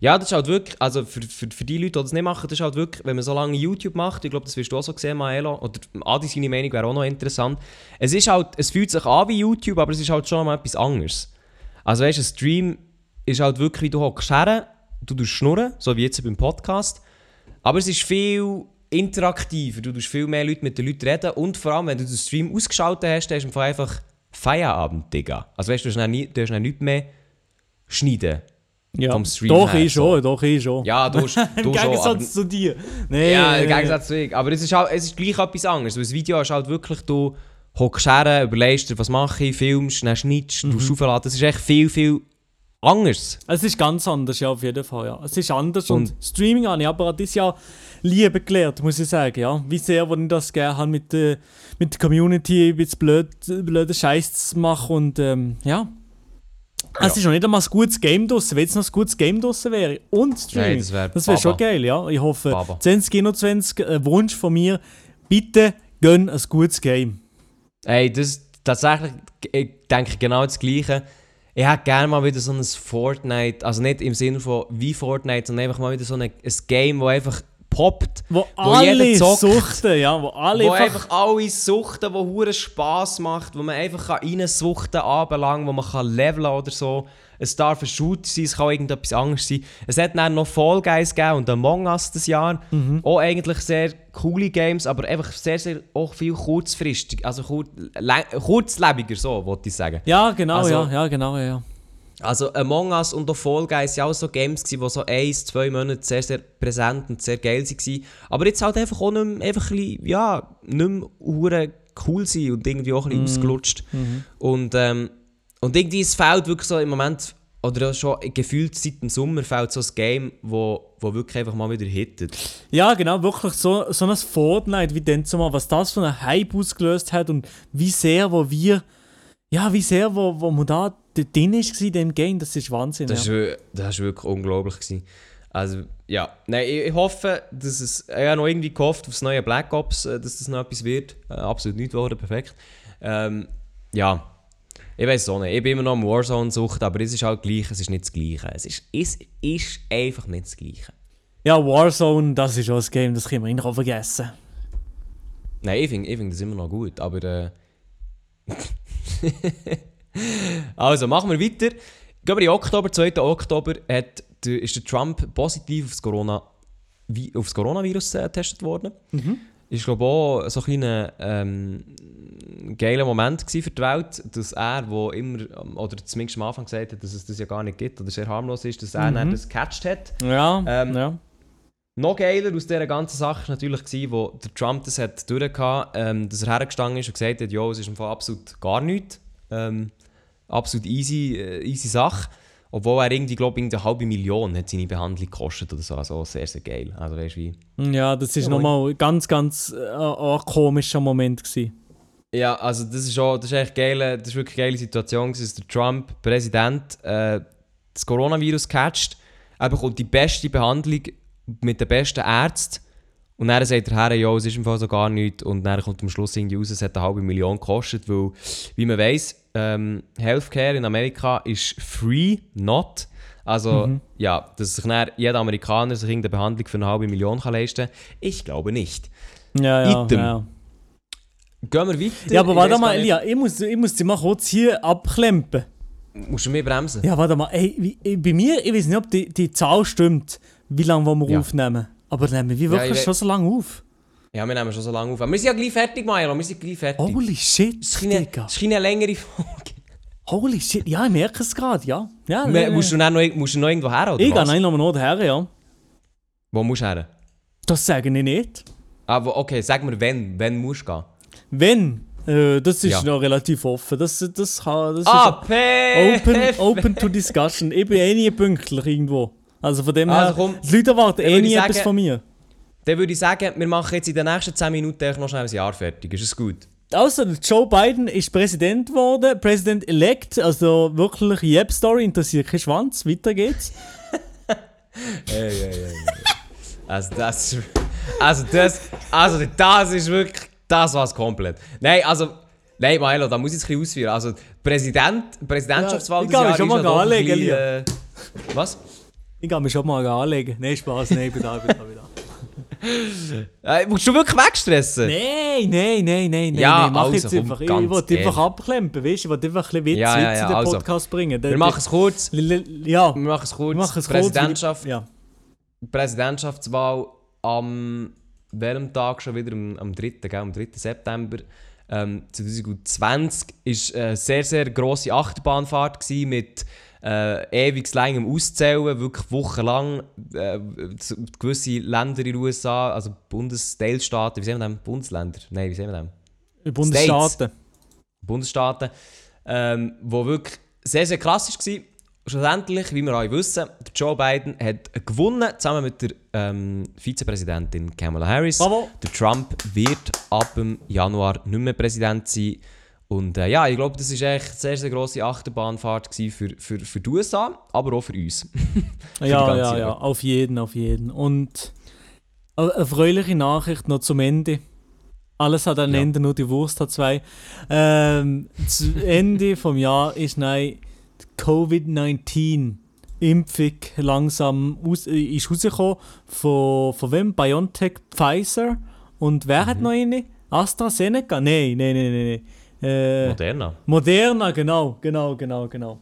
Speaker 2: Ja, das ist halt wirklich, also für, für, für die Leute, die das nicht machen, das ist halt wirklich, wenn man so lange YouTube macht, ich glaube, das wirst du auch so sehen, Maelo, oder Adi, seine Meinung wäre auch noch interessant. Es ist halt, es fühlt sich an wie YouTube, aber es ist halt schon mal etwas anderes. Also weißt du, ein Stream ist halt wirklich, du hockst her, du schnurren, so wie jetzt beim Podcast, aber es ist viel interaktiver, du tust viel mehr Leute mit den Leuten reden und vor allem, wenn du den Stream ausgeschaltet hast, dann hast du einfach- Feierabend, Digga. Also weißt du, du hast nie, du hast nichts mehr schneiden.
Speaker 3: Ja.
Speaker 2: Vom Stream
Speaker 3: Doch,
Speaker 2: her,
Speaker 3: ich schon,
Speaker 2: so.
Speaker 3: doch, ich schon.
Speaker 2: Ja, du, hast-
Speaker 3: Im
Speaker 2: du schon, aber,
Speaker 3: Gegensatz zu dir. Nee,
Speaker 2: Ja, im. Gegensatz zu ich. Aber es ist, halt, es ist gleich etwas anderes. Weil das Video ist halt wirklich, du hockst her, überlegst dir, was mache ich, filmst, dann schneidest, du
Speaker 3: Mhm.
Speaker 2: aufladen. Das ist echt viel, viel anders.
Speaker 3: Es ist ganz anders, ja, auf jeden Fall. Ja. Es ist anders und,
Speaker 2: Und-
Speaker 3: Streaming habe ich aber dieses Jahr Liebe gelernt, muss ich sagen. Ja. Wie sehr, ich das gerne habe, mit, der mit der Community ein bisschen blöd, blöden Scheiß zu machen und ähm, ja. Es ist noch nicht einmal ein gutes Game draussen, wenn jetzt noch ein gutes Game draussen wäre. Und Streaming.
Speaker 2: Nein, das wäre
Speaker 3: wäre schon geil, ja. Ich hoffe,
Speaker 2: Baba.
Speaker 3: 2021, äh, Wunsch von mir, bitte gönn ein gutes Game.
Speaker 2: Ey, das tatsächlich, ich denke genau das Gleiche. Ich hätte gerne mal wieder so ein Fortnite, also nicht im Sinne von wie Fortnite, sondern einfach mal wieder so ein, ein Game, das einfach poppt.
Speaker 3: Wo,
Speaker 2: Wo
Speaker 3: alle
Speaker 2: zockt.
Speaker 3: suchten, ja. Wo alle
Speaker 2: wo
Speaker 3: einfach,
Speaker 2: einfach alle suchten, wo hure Spass macht, wo man einfach kann reinsuchten anbelangt, wo man kann leveln oder so. Es darf ein Shooter sein, es kann irgendetwas anderes sein. Es hat dann noch Fall Guys gegeben und Among Us das Jahr.
Speaker 3: Mhm.
Speaker 2: Auch eigentlich sehr coole Games, aber einfach sehr, sehr auch viel kurzfristig, also kur le- kurzlebiger, so wollte ich sagen.
Speaker 3: Ja, genau,
Speaker 2: Also-
Speaker 3: ja, ja, genau, ja, ja.
Speaker 2: Also Among Us und auch Fall Guys waren auch so Games, die so eins, zwei Monate sehr, sehr präsent und sehr geil waren. Aber jetzt halt einfach auch nicht mehr, einfach ein bisschen, ja, nicht mehr cool sind und irgendwie auch ein bisschen ausgelutscht. Und, ähm, und irgendwie es fehlt wirklich so im Moment, oder schon gefühlt seit dem Sommer fehlt so ein Game, wo, wo wirklich einfach mal wieder hittet.
Speaker 3: Ja, genau, wirklich so, so ein Fortnite wie dann zumal, was das für einen Hype ausgelöst hat und wie sehr, wo wir, ja, wie sehr, wo, wo man da drin ist in dem Game, das ist Wahnsinn.
Speaker 2: Das,
Speaker 3: ja.
Speaker 2: ist, das ist wirklich unglaublich. Gewesen. Also, ja. Nein, ich, ich hoffe, dass es. Ich habe noch irgendwie gehofft auf das neue Black Ops, äh, dass das noch etwas wird. Äh, absolut nicht geworden, perfekt. Ähm, ja. Ich weiß auch nicht. Ich bin immer noch am Warzone-Sucht, aber es ist halt gleich, es ist nicht das Gleiche. Es ist, es ist einfach nicht das Gleiche.
Speaker 3: ja, Warzone, das ist auch ein Game, das können wir auch vergessen.
Speaker 2: Nein, ich finde ich find das immer noch gut, aber. Äh... also, machen wir weiter. Gehen wir in Oktober, 2. Oktober, hat, der- ist der Trump positiv aufs, Corona, vi- aufs Coronavirus äh, getestet worden. Ist, glaube ich, auch so ein kleiner ähm, geiler Moment für die Welt, dass er, wo immer, oder zumindest am Anfang gesagt hat, dass es das ja gar nicht gibt oder sehr harmlos ist, dass er dann das gecatcht hat.
Speaker 3: Ja,
Speaker 2: Ähm,
Speaker 3: ja.
Speaker 2: Noch geiler aus dieser ganzen Sache war natürlich, gewesen, wo der Trump das hat durchgehabt, ähm, dass er hergestanden ist und gesagt hat, ja, es ist im Fall absolut gar nichts. Ähm, absolut easy, äh, easy Sache. Obwohl er irgendwie, glaube ich, eine halbe Million hat seine Behandlung gekostet oder so. Also sehr, sehr geil. Also weißt wie...
Speaker 3: Ja, das ist
Speaker 2: Ja,
Speaker 3: nochmal ein ganz, ganz äh, auch ein komischer Moment gewesen.
Speaker 2: Ja, also das ist schon, das ist echt geile, das ist wirklich eine geile Situation, gewesen, dass der Trump, Präsident, äh, das Coronavirus catcht, er bekommt die beste Behandlung mit den besten Ärzten und dann sagt er, ja, es ist im Fall so gar nichts und dann kommt am Schluss irgendwie raus, es hat eine halbe Million gekostet, weil, wie man weiss, ähm, Healthcare in Amerika ist free, not. Also,
Speaker 3: Mhm.
Speaker 2: ja, dass sich dann jeder Amerikaner sich irgendeine Behandlung für eine halbe Million kann leisten kann, ich glaube nicht.
Speaker 3: Ja, ja,
Speaker 2: Item.
Speaker 3: ja.
Speaker 2: Gehen wir weiter.
Speaker 3: Ja, aber
Speaker 2: Ich
Speaker 3: warte mal, Elia, ich muss, ich muss dich mal kurz hier abklempen.
Speaker 2: Musst du mir bremsen?
Speaker 3: Ja, warte mal, ey, bei mir, ich weiß nicht, ob die, die Zahl stimmt, wie lange wollen wir
Speaker 2: Ja.
Speaker 3: aufnehmen. Aber nehmen wir
Speaker 2: Ja,
Speaker 3: wirklich
Speaker 2: ich we-
Speaker 3: schon so lange auf?
Speaker 2: Ja, wir nehmen schon so lange auf. Aber wir sind ja gleich fertig, Maelo. Wir sind gleich fertig.
Speaker 3: Holy shit,
Speaker 2: das ist eine,
Speaker 3: Digga.
Speaker 2: das ist eine längere Folge.
Speaker 3: Holy shit, ja, ich merke es gerade, ja. ja
Speaker 2: Me-
Speaker 3: äh,
Speaker 2: musst, du dann noch, musst du noch irgendwo her, oder
Speaker 3: ich gehe
Speaker 2: was?
Speaker 3: nein, nochmal noch her, ja.
Speaker 2: Wo musst du her?
Speaker 3: Das sage ich nicht.
Speaker 2: Ah, wo, okay, sag mir, wenn. Wenn musst du gehen?
Speaker 3: Wenn, äh, das ist
Speaker 2: Ja.
Speaker 3: noch relativ offen. Das, das, kann, das
Speaker 2: Ah,
Speaker 3: ist
Speaker 2: perfekt!
Speaker 3: open, open to discussion. Ich bin eh nie pünktlich irgendwo. Also von dem
Speaker 2: Also
Speaker 3: her,
Speaker 2: komm,
Speaker 3: die Leute erwarten eh
Speaker 2: würde
Speaker 3: nie etwas
Speaker 2: sagen-
Speaker 3: von mir.
Speaker 2: Dann würde ich sagen, wir machen jetzt in den nächsten 10 Minuten noch schnell ein Jahr fertig. Ist es gut?
Speaker 3: Also, Joe Biden ist Präsident geworden, President-elect, also wirklich Yep-Story, interessiert kein Schwanz, weiter geht's.
Speaker 2: Ey, ey, ey. Also das. Also das... Also das ist wirklich... Das war's komplett. Nein, also... Nein, Milo, da muss ich es ein bisschen ausführen. Also Präsident... Präsidentschaftswahl
Speaker 3: Ja, ich kann mich schon mal anlegen,
Speaker 2: bisschen, äh, Was?
Speaker 3: Ich kann mich schon mal anlegen. Nein, Spaß, nein, ich bin da, ich bin da, ich bin da.
Speaker 2: Äh, musst du wirklich wegstressen?
Speaker 3: Nein, nein, nein, nein,
Speaker 2: Ja,
Speaker 3: nein, mach
Speaker 2: also,
Speaker 3: jetzt einfach. Ich wollte einfach
Speaker 2: ehrlich.
Speaker 3: abklempen, weißt du? Ich wollte einfach ein bisschen Witz,
Speaker 2: Ja, ja, ja,
Speaker 3: in den
Speaker 2: also.
Speaker 3: Podcast bringen.
Speaker 2: Wir machen es kurz.
Speaker 3: Ja,
Speaker 2: Wir machen es kurz.
Speaker 3: machen es
Speaker 2: Präsidentschaft,
Speaker 3: kurz. Ja.
Speaker 2: Präsidentschaftswahl am welchem Tag schon wieder? Am, am 3. Gell? Am 3. September ähm, 2020 ist eine sehr, sehr grosse Achterbahnfahrt gewesen mit äh, ewig langem Auszählen, wirklich wochenlang. Äh, gewisse Länder in den USA, also Bundesteilstaaten, wie sehen wir das? Bundesländer? Nein, wie sehen wir das?
Speaker 3: Bundesstaaten.
Speaker 2: Bundesstaaten, ähm, wo wirklich sehr, sehr krass war. Schlussendlich, wie wir alle wissen, der Joe Biden hat gewonnen, zusammen mit der ähm, Vizepräsidentin Kamala Harris.
Speaker 3: Bravo.
Speaker 2: Der Trump wird ab dem Januar nicht mehr Präsident sein. Und äh, ja, ich glaube, das war echt eine sehr, sehr grosse Achterbahnfahrt für, für, für die USA, aber auch für uns. die
Speaker 3: Ja, ja,
Speaker 2: Welt.
Speaker 3: ja, auf jeden, auf jeden. Und eine erfreuliche Nachricht noch zum Ende. Alles hat ein
Speaker 2: Ja.
Speaker 3: Ende, nur die Wurst hat zwei. Ähm, zu Ende vom Jahr ist nein die Covid-19-Impfung langsam aus, äh, ist rausgekommen. Von, von wem? BioNTech, Pfizer. Und wer
Speaker 2: Mhm.
Speaker 3: hat noch eine? AstraZeneca? Nein, nein, nein, nein. Nein. Äh,
Speaker 2: Moderna.
Speaker 3: Moderna, genau, genau, genau, genau.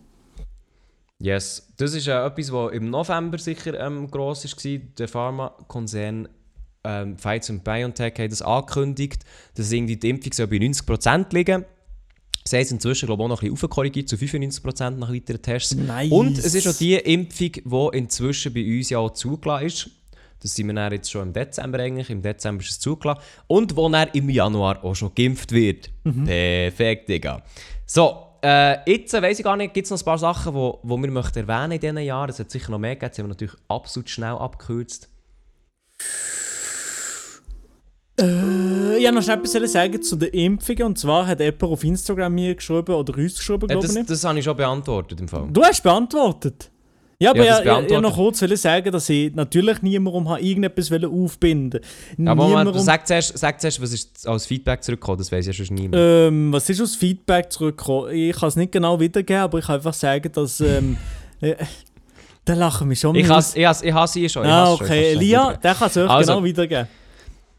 Speaker 2: Yes, das ist äh, etwas, was im November sicher ähm, gross war. Der Pharmakonzern ähm, Pfizer und BioNTech haben das angekündigt, dass irgendwie die Impfung soll bei 90% liegen Sie haben es inzwischen glaube ich, auch noch ein bisschen aufkorrigiert zu 95% nach weiteren Tests.
Speaker 3: Nice.
Speaker 2: Und es ist auch die Impfung, die inzwischen bei uns ja auch zugelassen ist. Das sind wir dann jetzt schon im Dezember eigentlich. Im Dezember ist es zugelassen. Und wo dann im Januar auch schon geimpft wird. Perfekt, Digga. So, äh, jetzt äh, weiss ich gar nicht, gibt es noch ein paar Sachen, die wo, wo wir möchten erwähnen in diesen Jahren. Es hat sicher noch mehr gegeben. Das haben wir natürlich absolut schnell abgekürzt.
Speaker 3: Äh, ich wollte noch schnell etwas sagen zu den Impfungen. Und zwar hat jemand auf Instagram mir geschrieben oder uns geschrieben,
Speaker 2: Äh,
Speaker 3: glaube
Speaker 2: das,
Speaker 3: ich.
Speaker 2: das habe ich schon beantwortet im Fall.
Speaker 3: Du hast beantwortet. Ja, aber
Speaker 2: Ja,
Speaker 3: ja,
Speaker 2: beantwortet.
Speaker 3: noch kurz will sagen, dass ich natürlich niemandem habe irgendetwas wollte aufbinden
Speaker 2: Aber Moment, sag zuerst, sag zuerst, was ist als Feedback zurückgekommen, das weiß ja schon niemand.
Speaker 3: ähm, was ist aus Feedback zurückgekommen? Ich kann es nicht genau wiedergeben, aber ich kann einfach sagen, dass. Ähm, äh, da lachen wir schon
Speaker 2: ich
Speaker 3: mal
Speaker 2: has, ich ich has sie schon.
Speaker 3: Ah, okay.
Speaker 2: schon.
Speaker 3: Elia, der kann es euch
Speaker 2: Also.
Speaker 3: genau wiedergeben.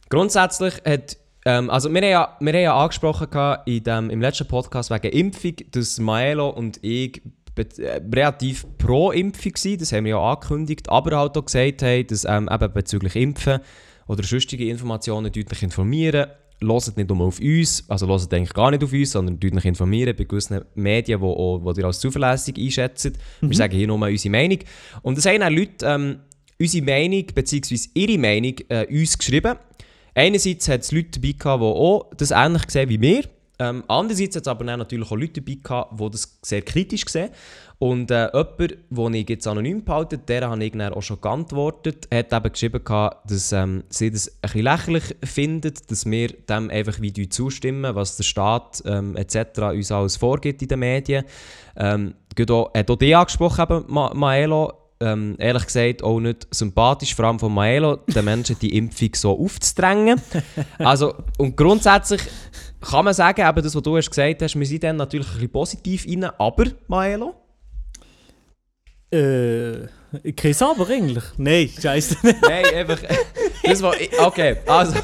Speaker 2: Grundsätzlich hat, ähm, also wir haben ja, wir haben ja angesprochen in dem, im letzten Podcast wegen Impfung, dass Maelo und ich relativ pro Impfung waren, das haben wir ja angekündigt, aber halt auch gesagt haben, dass ähm, eben bezüglich Impfen oder sonstige Informationen deutlich informieren, Hört nicht nur auf uns, also hört eigentlich gar nicht auf uns, sondern deutlich informieren bei gewissen Medien, die, auch, die ihr als zuverlässig einschätzen. Wir sagen hier nur unsere Meinung. Und es haben auch Leute ähm, unsere Meinung bzw. ihre Meinung äh, uns geschrieben. Einerseits hat es Leute dabei gehabt, die auch das ähnlich sehen wie wir. Ähm, andererseits hat es aber dann natürlich auch Leute dabei die das sehr kritisch sehen. Und äh, jemand, den ich jetzt anonym behalte, der habe ich auch schon geantwortet, hat eben geschrieben, gehabt, dass ähm, sie das ein bisschen lächerlich findet, dass wir dem einfach wie zustimmen, was der Staat ähm, etc. uns alles vorgibt in den Medien. Ähm, auch, hat auch die angesprochen, eben, Ma Maelo, ähm, ehrlich gesagt auch nicht sympathisch, vor allem von Maelo, den Menschen die Impfung so aufzudrängen. Also, und grundsätzlich kann man sagen, eben das, was du hast gesagt hast, wir sind dann natürlich ein bisschen positiv rein, aber Maelo?
Speaker 3: Äh, kein Saber eigentlich? Nein, scheiße.
Speaker 2: nein, einfach. Das war. Okay, also.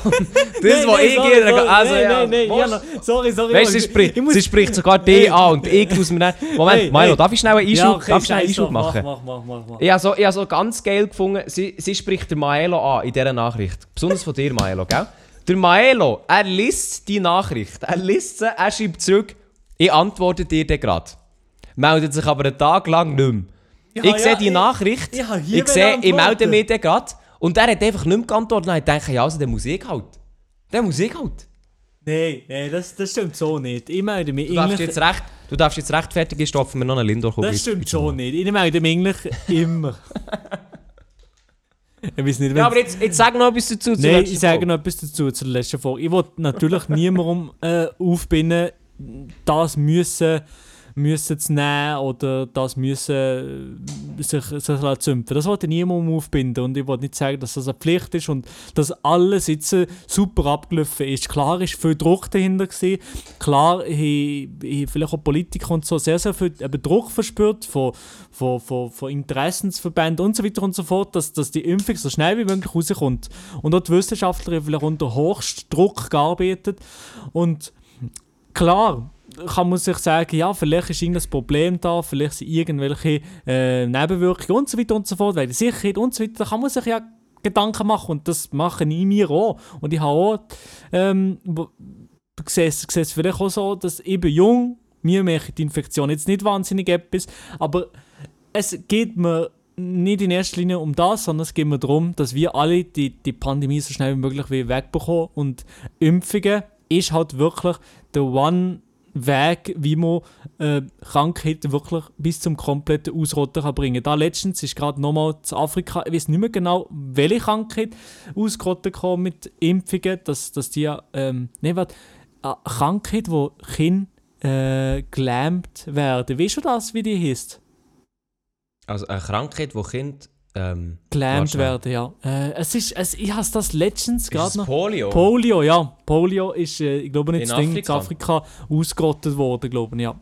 Speaker 2: Das
Speaker 3: nein,
Speaker 2: war
Speaker 3: nein,
Speaker 2: ich
Speaker 3: sorry, sorry,
Speaker 2: Also,
Speaker 3: nein,
Speaker 2: ja.
Speaker 3: nein, nein, ja, sorry, sorry.
Speaker 2: Weißt sie
Speaker 3: ich-
Speaker 2: spricht,
Speaker 3: ich muss-
Speaker 2: sie spricht sogar D an und ich muss mir dann. Moment,
Speaker 3: Hey,
Speaker 2: Milo, darf ich schnell einen Einschub,
Speaker 3: Ja, okay,
Speaker 2: darf ich schnell einen Einschub machen?
Speaker 3: Mach, mach, mach, mach.
Speaker 2: Ich habe so, ich habe so ganz geil gefunden, sie, sie spricht der Maelo an in dieser Nachricht. Besonders von dir, Maelo, gell? Der Maelo, er liest die Nachricht. Er liest sie, er schreibt zurück, ich antworte dir dann gerade. Meldet sich aber einen Tag lang nicht mehr.
Speaker 3: Ja,
Speaker 2: ich sehe
Speaker 3: ja,
Speaker 2: die
Speaker 3: ich-
Speaker 2: Nachricht,
Speaker 3: ich
Speaker 2: ich sehe, ich melde mich dann gerade und er hat einfach nicht mehr geantwortet. Habe ich gedacht, ja, also, der Musik halt. Der Musik halt.
Speaker 3: Nein, nein, das, das stimmt so nicht. Ich melde mich
Speaker 2: Du darfst jetzt, recht, du darfst jetzt rechtfertigen, stopfen wir noch einen Lindor
Speaker 3: Das stimmt so nicht. Ich melde mich eigentlich immer. ich weiß nicht,
Speaker 2: Ja, aber jetzt, jetzt sag noch etwas dazu.
Speaker 3: Nein, ich sage noch etwas dazu zur letzten Folge. Ich wollte natürlich niemandem äh, aufbinden, das müssen, müssen zu nehmen oder das müssen äh, sich, sich zümpfen. Das wollte niemandem aufbinden und ich wollte nicht sagen, dass das eine Pflicht ist und dass alles jetzt super abgelaufen ist. Klar ist viel Druck dahinter gewesen. Klar, ich vielleicht auch Politiker und so sehr, sehr viel Druck verspürt von, von, von, von Interessensverbänden und so weiter und so fort, dass, dass die Impfung so schnell wie möglich rauskommt. Und auch die Wissenschaftler haben vielleicht unter Höchstdruck gearbeitet. Und klar kann man sich sagen, ja, vielleicht ist irgendein Problem da, vielleicht sind irgendwelche äh, Nebenwirkungen und so weiter und so fort, weil die Sicherheit und so weiter, da kann man sich ja Gedanken machen und das mache ich mir auch. Und ich habe auch, ähm, du siehst vielleicht auch so, dass ich bin jung, mir macht die Infektion jetzt nicht wahnsinnig etwas, aber es geht mir nicht in erster Linie um das, sondern es geht mir darum, dass wir alle die, die Pandemie so schnell wie möglich wegbekommen und Impfungen ist halt wirklich der One Weg, wie man äh, Krankheiten wirklich bis zum kompletten Ausrotten kann bringen. Da letztens ist gerade nochmal zu Afrika, ich weiß nicht mehr genau, welche Krankheit ausgerottet kam mit Impfungen, dass, dass die ähm, ne, warte, eine Krankheit, wo Kinder äh, gelähmt werden. Weißt du das, wie die heißt?
Speaker 2: Also eine Krankheit, die Kinder... Ähm,
Speaker 3: Gelähmt werden, ja. Äh, es ist, es, ich habe das letztens gerade noch.
Speaker 2: Polio?
Speaker 3: Polio, ja. Polio ist, äh, ich glaube nicht
Speaker 2: In
Speaker 3: das Ding, in
Speaker 2: Afrika?
Speaker 3: Ausgerottet worden, glaube ich, ja.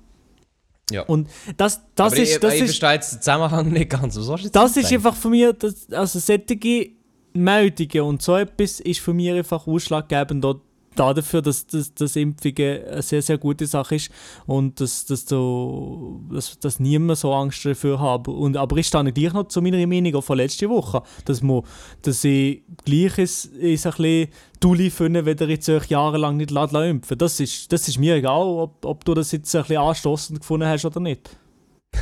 Speaker 2: Ja.
Speaker 3: Und das, das
Speaker 2: Aber
Speaker 3: ist,
Speaker 2: ich,
Speaker 3: das
Speaker 2: ich
Speaker 3: ist,
Speaker 2: verstehe jetzt den Zusammenhang nicht ganz. Was hast du jetzt
Speaker 3: das ist einfach für mich, das, also solche Meldungen und so etwas ist für mich einfach ausschlaggebend da, da dafür, dass, dass, dass Impfungen eine sehr, sehr gute Sache ist und dass, dass, so, dass, dass niemand so Angst dafür hat. Und, aber ich stehe gleich noch zu meiner Meinung auch von letzter Woche, dass, man, dass ich gleich ist, ist ein bisschen Dulli finde, wenn ihr jetzt euch jahrelang nicht lässt impfen das ist, das ist mir egal, ob, ob du das jetzt ein bisschen anstoßend gefunden hast oder nicht.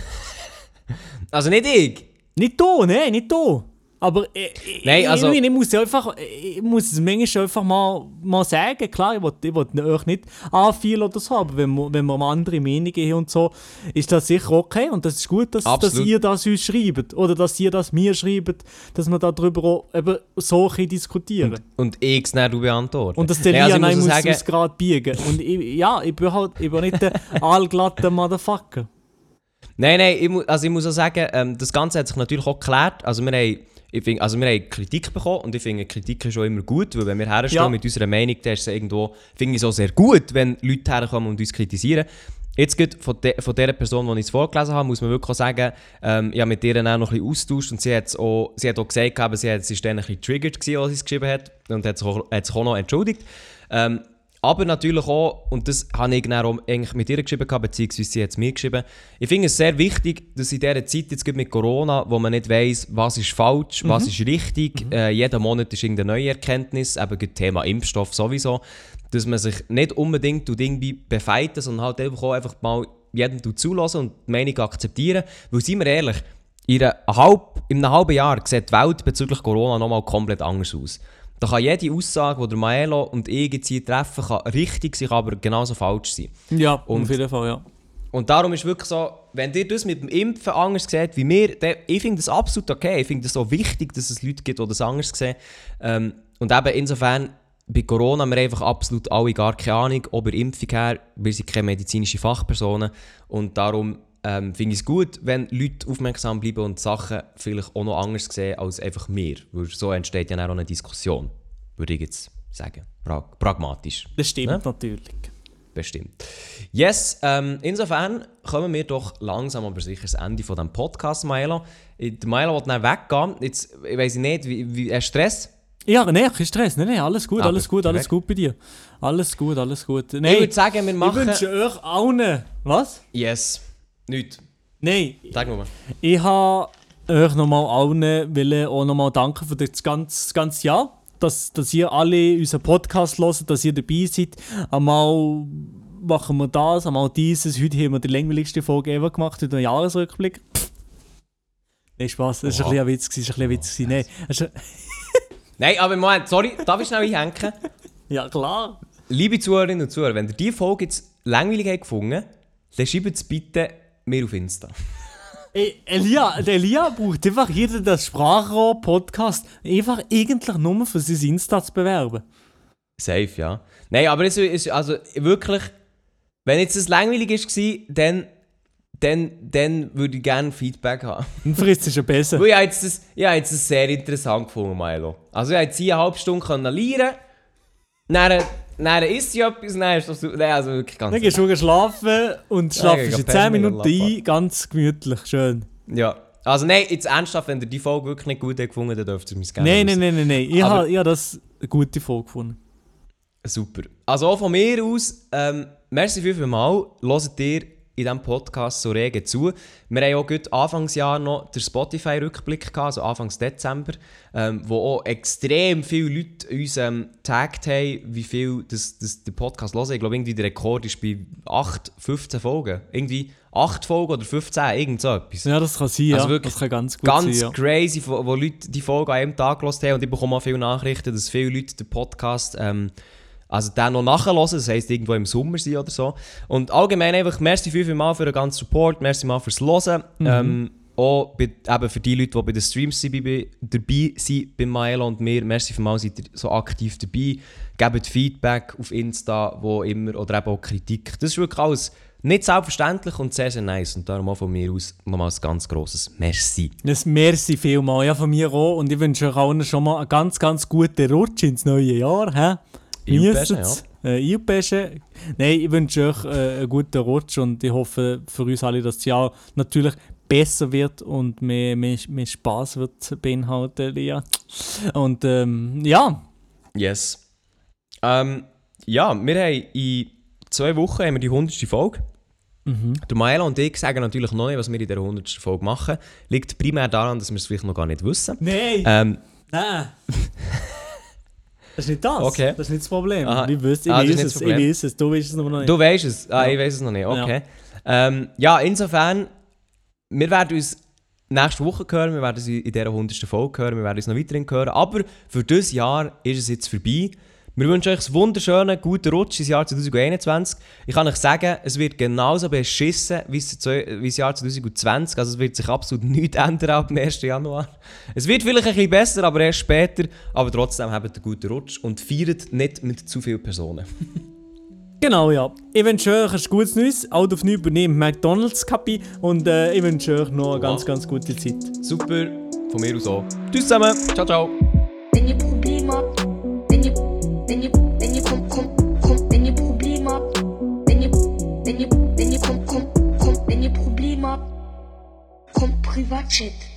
Speaker 2: Also nicht ich.
Speaker 3: Nicht du, nein, nicht du. Aber äh,
Speaker 2: Nein,
Speaker 3: ich,
Speaker 2: also-
Speaker 3: ich, ich muss einfach, ich muss es manchmal einfach mal, mal sagen. Klar, ich will, ich will euch nicht anfeilen oder so, aber wenn wir, wenn wir andere Meinungen haben und so, ist das sicher okay und das ist gut, dass, dass ihr das uns schreibt oder dass ihr das mir schreibt, dass wir darüber auch eben so diskutieren.
Speaker 2: Und ich es dann beantworten.
Speaker 3: Und dass der
Speaker 2: also
Speaker 3: Lian
Speaker 2: ich
Speaker 3: muss,
Speaker 2: muss
Speaker 3: muss,
Speaker 2: sagen,
Speaker 3: gerade biegen. Und ich, ja, ich bin halt ich bin nicht der allglatte Motherfucker.
Speaker 2: Nein, nein, ich, mu also ich muss auch sagen, ähm, das Ganze hat sich natürlich auch geklärt. Also wir haben, ich find, also wir haben Kritik bekommen und ich finde, Kritik ist auch immer gut, weil wenn wir herstehen
Speaker 3: Ja.
Speaker 2: mit unserer Meinung, dann ist es irgendwo, finde ich es auch sehr gut, wenn Leute herkommen und uns kritisieren. Jetzt geht von, de von der Person, die ich es vorgelesen habe, muss man wirklich auch sagen, ähm, ich habe mit ihr auch noch ein bisschen austauscht und sie, hat's auch, sie hat auch gesagt, sie, hat, sie ist dann ein bisschen triggert gewesen, als sie es geschrieben hat und hat sich auch, hat sich auch noch entschuldigt. Ähm, aber natürlich auch, und das habe ich dann auch eigentlich mit ihr geschrieben, beziehungsweise sie hat es mir geschrieben, ich finde es sehr wichtig, dass in dieser Zeit jetzt mit Corona, wo man nicht weiss, was ist falsch, was ist richtig, äh, jeden Monat ist irgendeine neue Erkenntnis, eben das Thema Impfstoff sowieso, dass man sich nicht unbedingt irgendwie befeiten, sondern halt einfach mal jedem zulassen und die Meinung akzeptieren. Weil, seien wir ehrlich, in, einer halb, in einem halben Jahr sieht die Welt bezüglich Corona nochmal komplett anders aus. Da kann jede Aussage, die der Maelo und ich jetzt hier treffen, kann richtig sein, aber genauso falsch sein.
Speaker 3: Ja,
Speaker 2: Und-
Speaker 3: auf jeden Fall, ja.
Speaker 2: Und darum ist wirklich so, wenn ihr das mit dem Impfen anders seht wie wir, dann, ich finde das absolut okay. Ich finde das so wichtig, dass es Leute gibt, die das anders sehen. Ähm, und eben insofern, bei Corona haben wir einfach absolut alle gar keine Ahnung, ob der Impfung her, wir sind keine medizinische Fachpersonen. Und darum ähm, finde ich es gut, wenn Leute aufmerksam bleiben und Sachen vielleicht auch noch anders sehen als einfach wir. Weil so entsteht ja auch eine Diskussion, würde ich jetzt sagen. Pra pragmatisch.
Speaker 3: Das stimmt
Speaker 2: Ja?
Speaker 3: natürlich.
Speaker 2: Bestimmt. Yes, ähm, insofern kommen wir doch langsam aber sicher das Ende von diesem Podcast. Äh, Der Maelo will dann weggehen. Jetzt, ich weiß nicht, wie, wie, hast Stress?
Speaker 3: Ja, nein, kein Stress. Nein, nein, alles gut,
Speaker 2: Aber
Speaker 3: alles gut, alles gut bei dir. Alles gut, alles gut.
Speaker 2: Ich
Speaker 3: Nein,
Speaker 2: würde sagen, wir
Speaker 3: ich
Speaker 2: machen...
Speaker 3: wünsche euch allen... Was?
Speaker 2: yes. Nicht.
Speaker 3: Nein,
Speaker 2: Sag mal.
Speaker 3: ich habe euch nochmal allen wollen auch nochmal danken für das ganze, das ganze Jahr. Dass, dass ihr alle unseren Podcast hört, dass ihr dabei seid. Einmal machen wir das, einmal dieses. Heute haben wir die langweiligste Folge ever gemacht, heute ein Jahresrückblick. Pff. Nein, Spaß, das war ein ein Witz. Das war ein Witz. Nein, ist-
Speaker 2: Nein, aber Moment, sorry, darf ich schnell einhängen?
Speaker 3: ja klar.
Speaker 2: Liebe Zuhörerinnen und Zuhörer, wenn ihr diese Folge jetzt langweilig habt gefunden dann schreibt es bitte mir auf Insta.
Speaker 3: Ey, Elia, der Elia braucht einfach jeder das Sprachrohr-Podcast einfach eigentlich nur für sein Insta zu bewerben.
Speaker 2: Safe, ja. Nein, aber es ist also wirklich, wenn jetzt das langweilig war, dann, dann, dann würde ich gerne Feedback haben.
Speaker 3: Dann frisst es schon besser.
Speaker 2: Weil ich habe jetzt das, ich habe jetzt das sehr interessant gefunden, Milo. Also ich habe jetzt hier eine halbe Stunde können lernen dann, dann isst sie etwas dann ist das so, nein, also wirklich ganz...
Speaker 3: Dann gehst du schlafen und schlafst in
Speaker 2: geh
Speaker 3: 10
Speaker 2: pennen,
Speaker 3: Minuten ein, ganz gemütlich, schön.
Speaker 2: Ja. Also nein, jetzt ernsthaft, wenn ihr die Folge wirklich nicht gut habt gefunden dann dürft ihr mich gerne
Speaker 3: Nein, nein, nein, nein, nein. Ich habe hab das eine gute Folge gefunden.
Speaker 2: Super. Also auch von mir aus, ähm, merci viel, viel mal. Hört ihr in diesem Podcast so rege zu. Wir haben auch gut Anfangsjahr noch den Spotify-Rückblick gehabt, also Anfangs Dezember, ähm, wo auch extrem viele Leute uns ähm, getaggt haben, wie viel das, das der Podcast hören. Ich glaube, irgendwie der Rekord ist bei 8, 15 Folgen. Irgendwie 8 Folgen oder 15, irgend so etwas.
Speaker 3: Ja, das kann sein.
Speaker 2: Also wirklich
Speaker 3: das kann ganz gut
Speaker 2: Ganz
Speaker 3: sein, ja.
Speaker 2: crazy, wo, wo Leute die Folge an einem Tag gehört haben und ich bekomme auch viele Nachrichten, dass viele Leute den Podcast ähm, also den noch nachhören, das heisst irgendwo im Sommer sein oder so. Und allgemein einfach, merci viel, viel mal für den ganzen Support, merci mal fürs Hören.
Speaker 3: Mhm.
Speaker 2: Ähm, auch bei, eben für die Leute, die bei den Streams sind, bei, dabei sind, bei Maelo und mir, merci viel mal, seid ihr so aktiv dabei. Gebt Feedback auf Insta, wo immer, oder eben auch Kritik. Das ist wirklich alles nicht selbstverständlich und sehr, sehr nice. Und darum auch von mir aus nochmal ein ganz grosses Merci.
Speaker 3: Das merci vielmal, ja, von mir auch. Und ich wünsche euch allen schon mal einen ganz, ganz guten Rutsch ins neue Jahr. Hä?
Speaker 2: Einpeschen,
Speaker 3: Genießt's. Äh, einpeschen. Nein, ich wünsche euch äh, einen guten Rutsch und ich hoffe für uns alle, dass das Jahr natürlich besser wird und mehr, mehr, mehr Spaß wird beinhalten, Lia. Und ähm, ja,
Speaker 2: Yes. Ähm, ja, wir haben in zwei Wochen haben wir die 100. Folge. Der Maela und ich sagen natürlich noch nicht, was wir in dieser 100. Folge machen. Liegt primär daran, dass wir es vielleicht noch gar nicht wissen.
Speaker 3: nein,
Speaker 2: Ähm,
Speaker 3: nein. Das ist nicht das.
Speaker 2: Okay.
Speaker 3: Das ist nicht das Problem.
Speaker 2: Aha.
Speaker 3: Ich wüsste, ich
Speaker 2: Ah,
Speaker 3: weiß es, ich weiß es, du weißt es noch nicht.
Speaker 2: du weißt es? Ah,
Speaker 3: Ja.
Speaker 2: ich weiß es noch nicht. Okay. Ja, ähm, ja insofern, wir werden uns nächste Woche hören, wir werden uns in dieser 100. Folge hören, wir werden uns noch weiterhin hören. Aber für dieses Jahr ist es jetzt vorbei. Wir wünschen euch einen wunderschönen, guten Rutsch ins Jahr 2021. Ich kann euch sagen, es wird genauso beschissen wie das Jahr 2020. Also es wird sich absolut nichts ändern ab dem 1. Januar. Es wird vielleicht ein bisschen besser, aber erst später. Aber trotzdem habt einen guten Rutsch und feiert nicht mit zu vielen Personen.
Speaker 3: Genau, ja. Ich wünsche euch ein gutes Neues. Out of New übernehmen McDonalds Kapi und äh, ich wünsche euch noch eine ganz, ganz gute Zeit.
Speaker 2: Super, von mir aus auch. Tschüss zusammen, ciao, ciao.
Speaker 1: Wenn ihr, wenn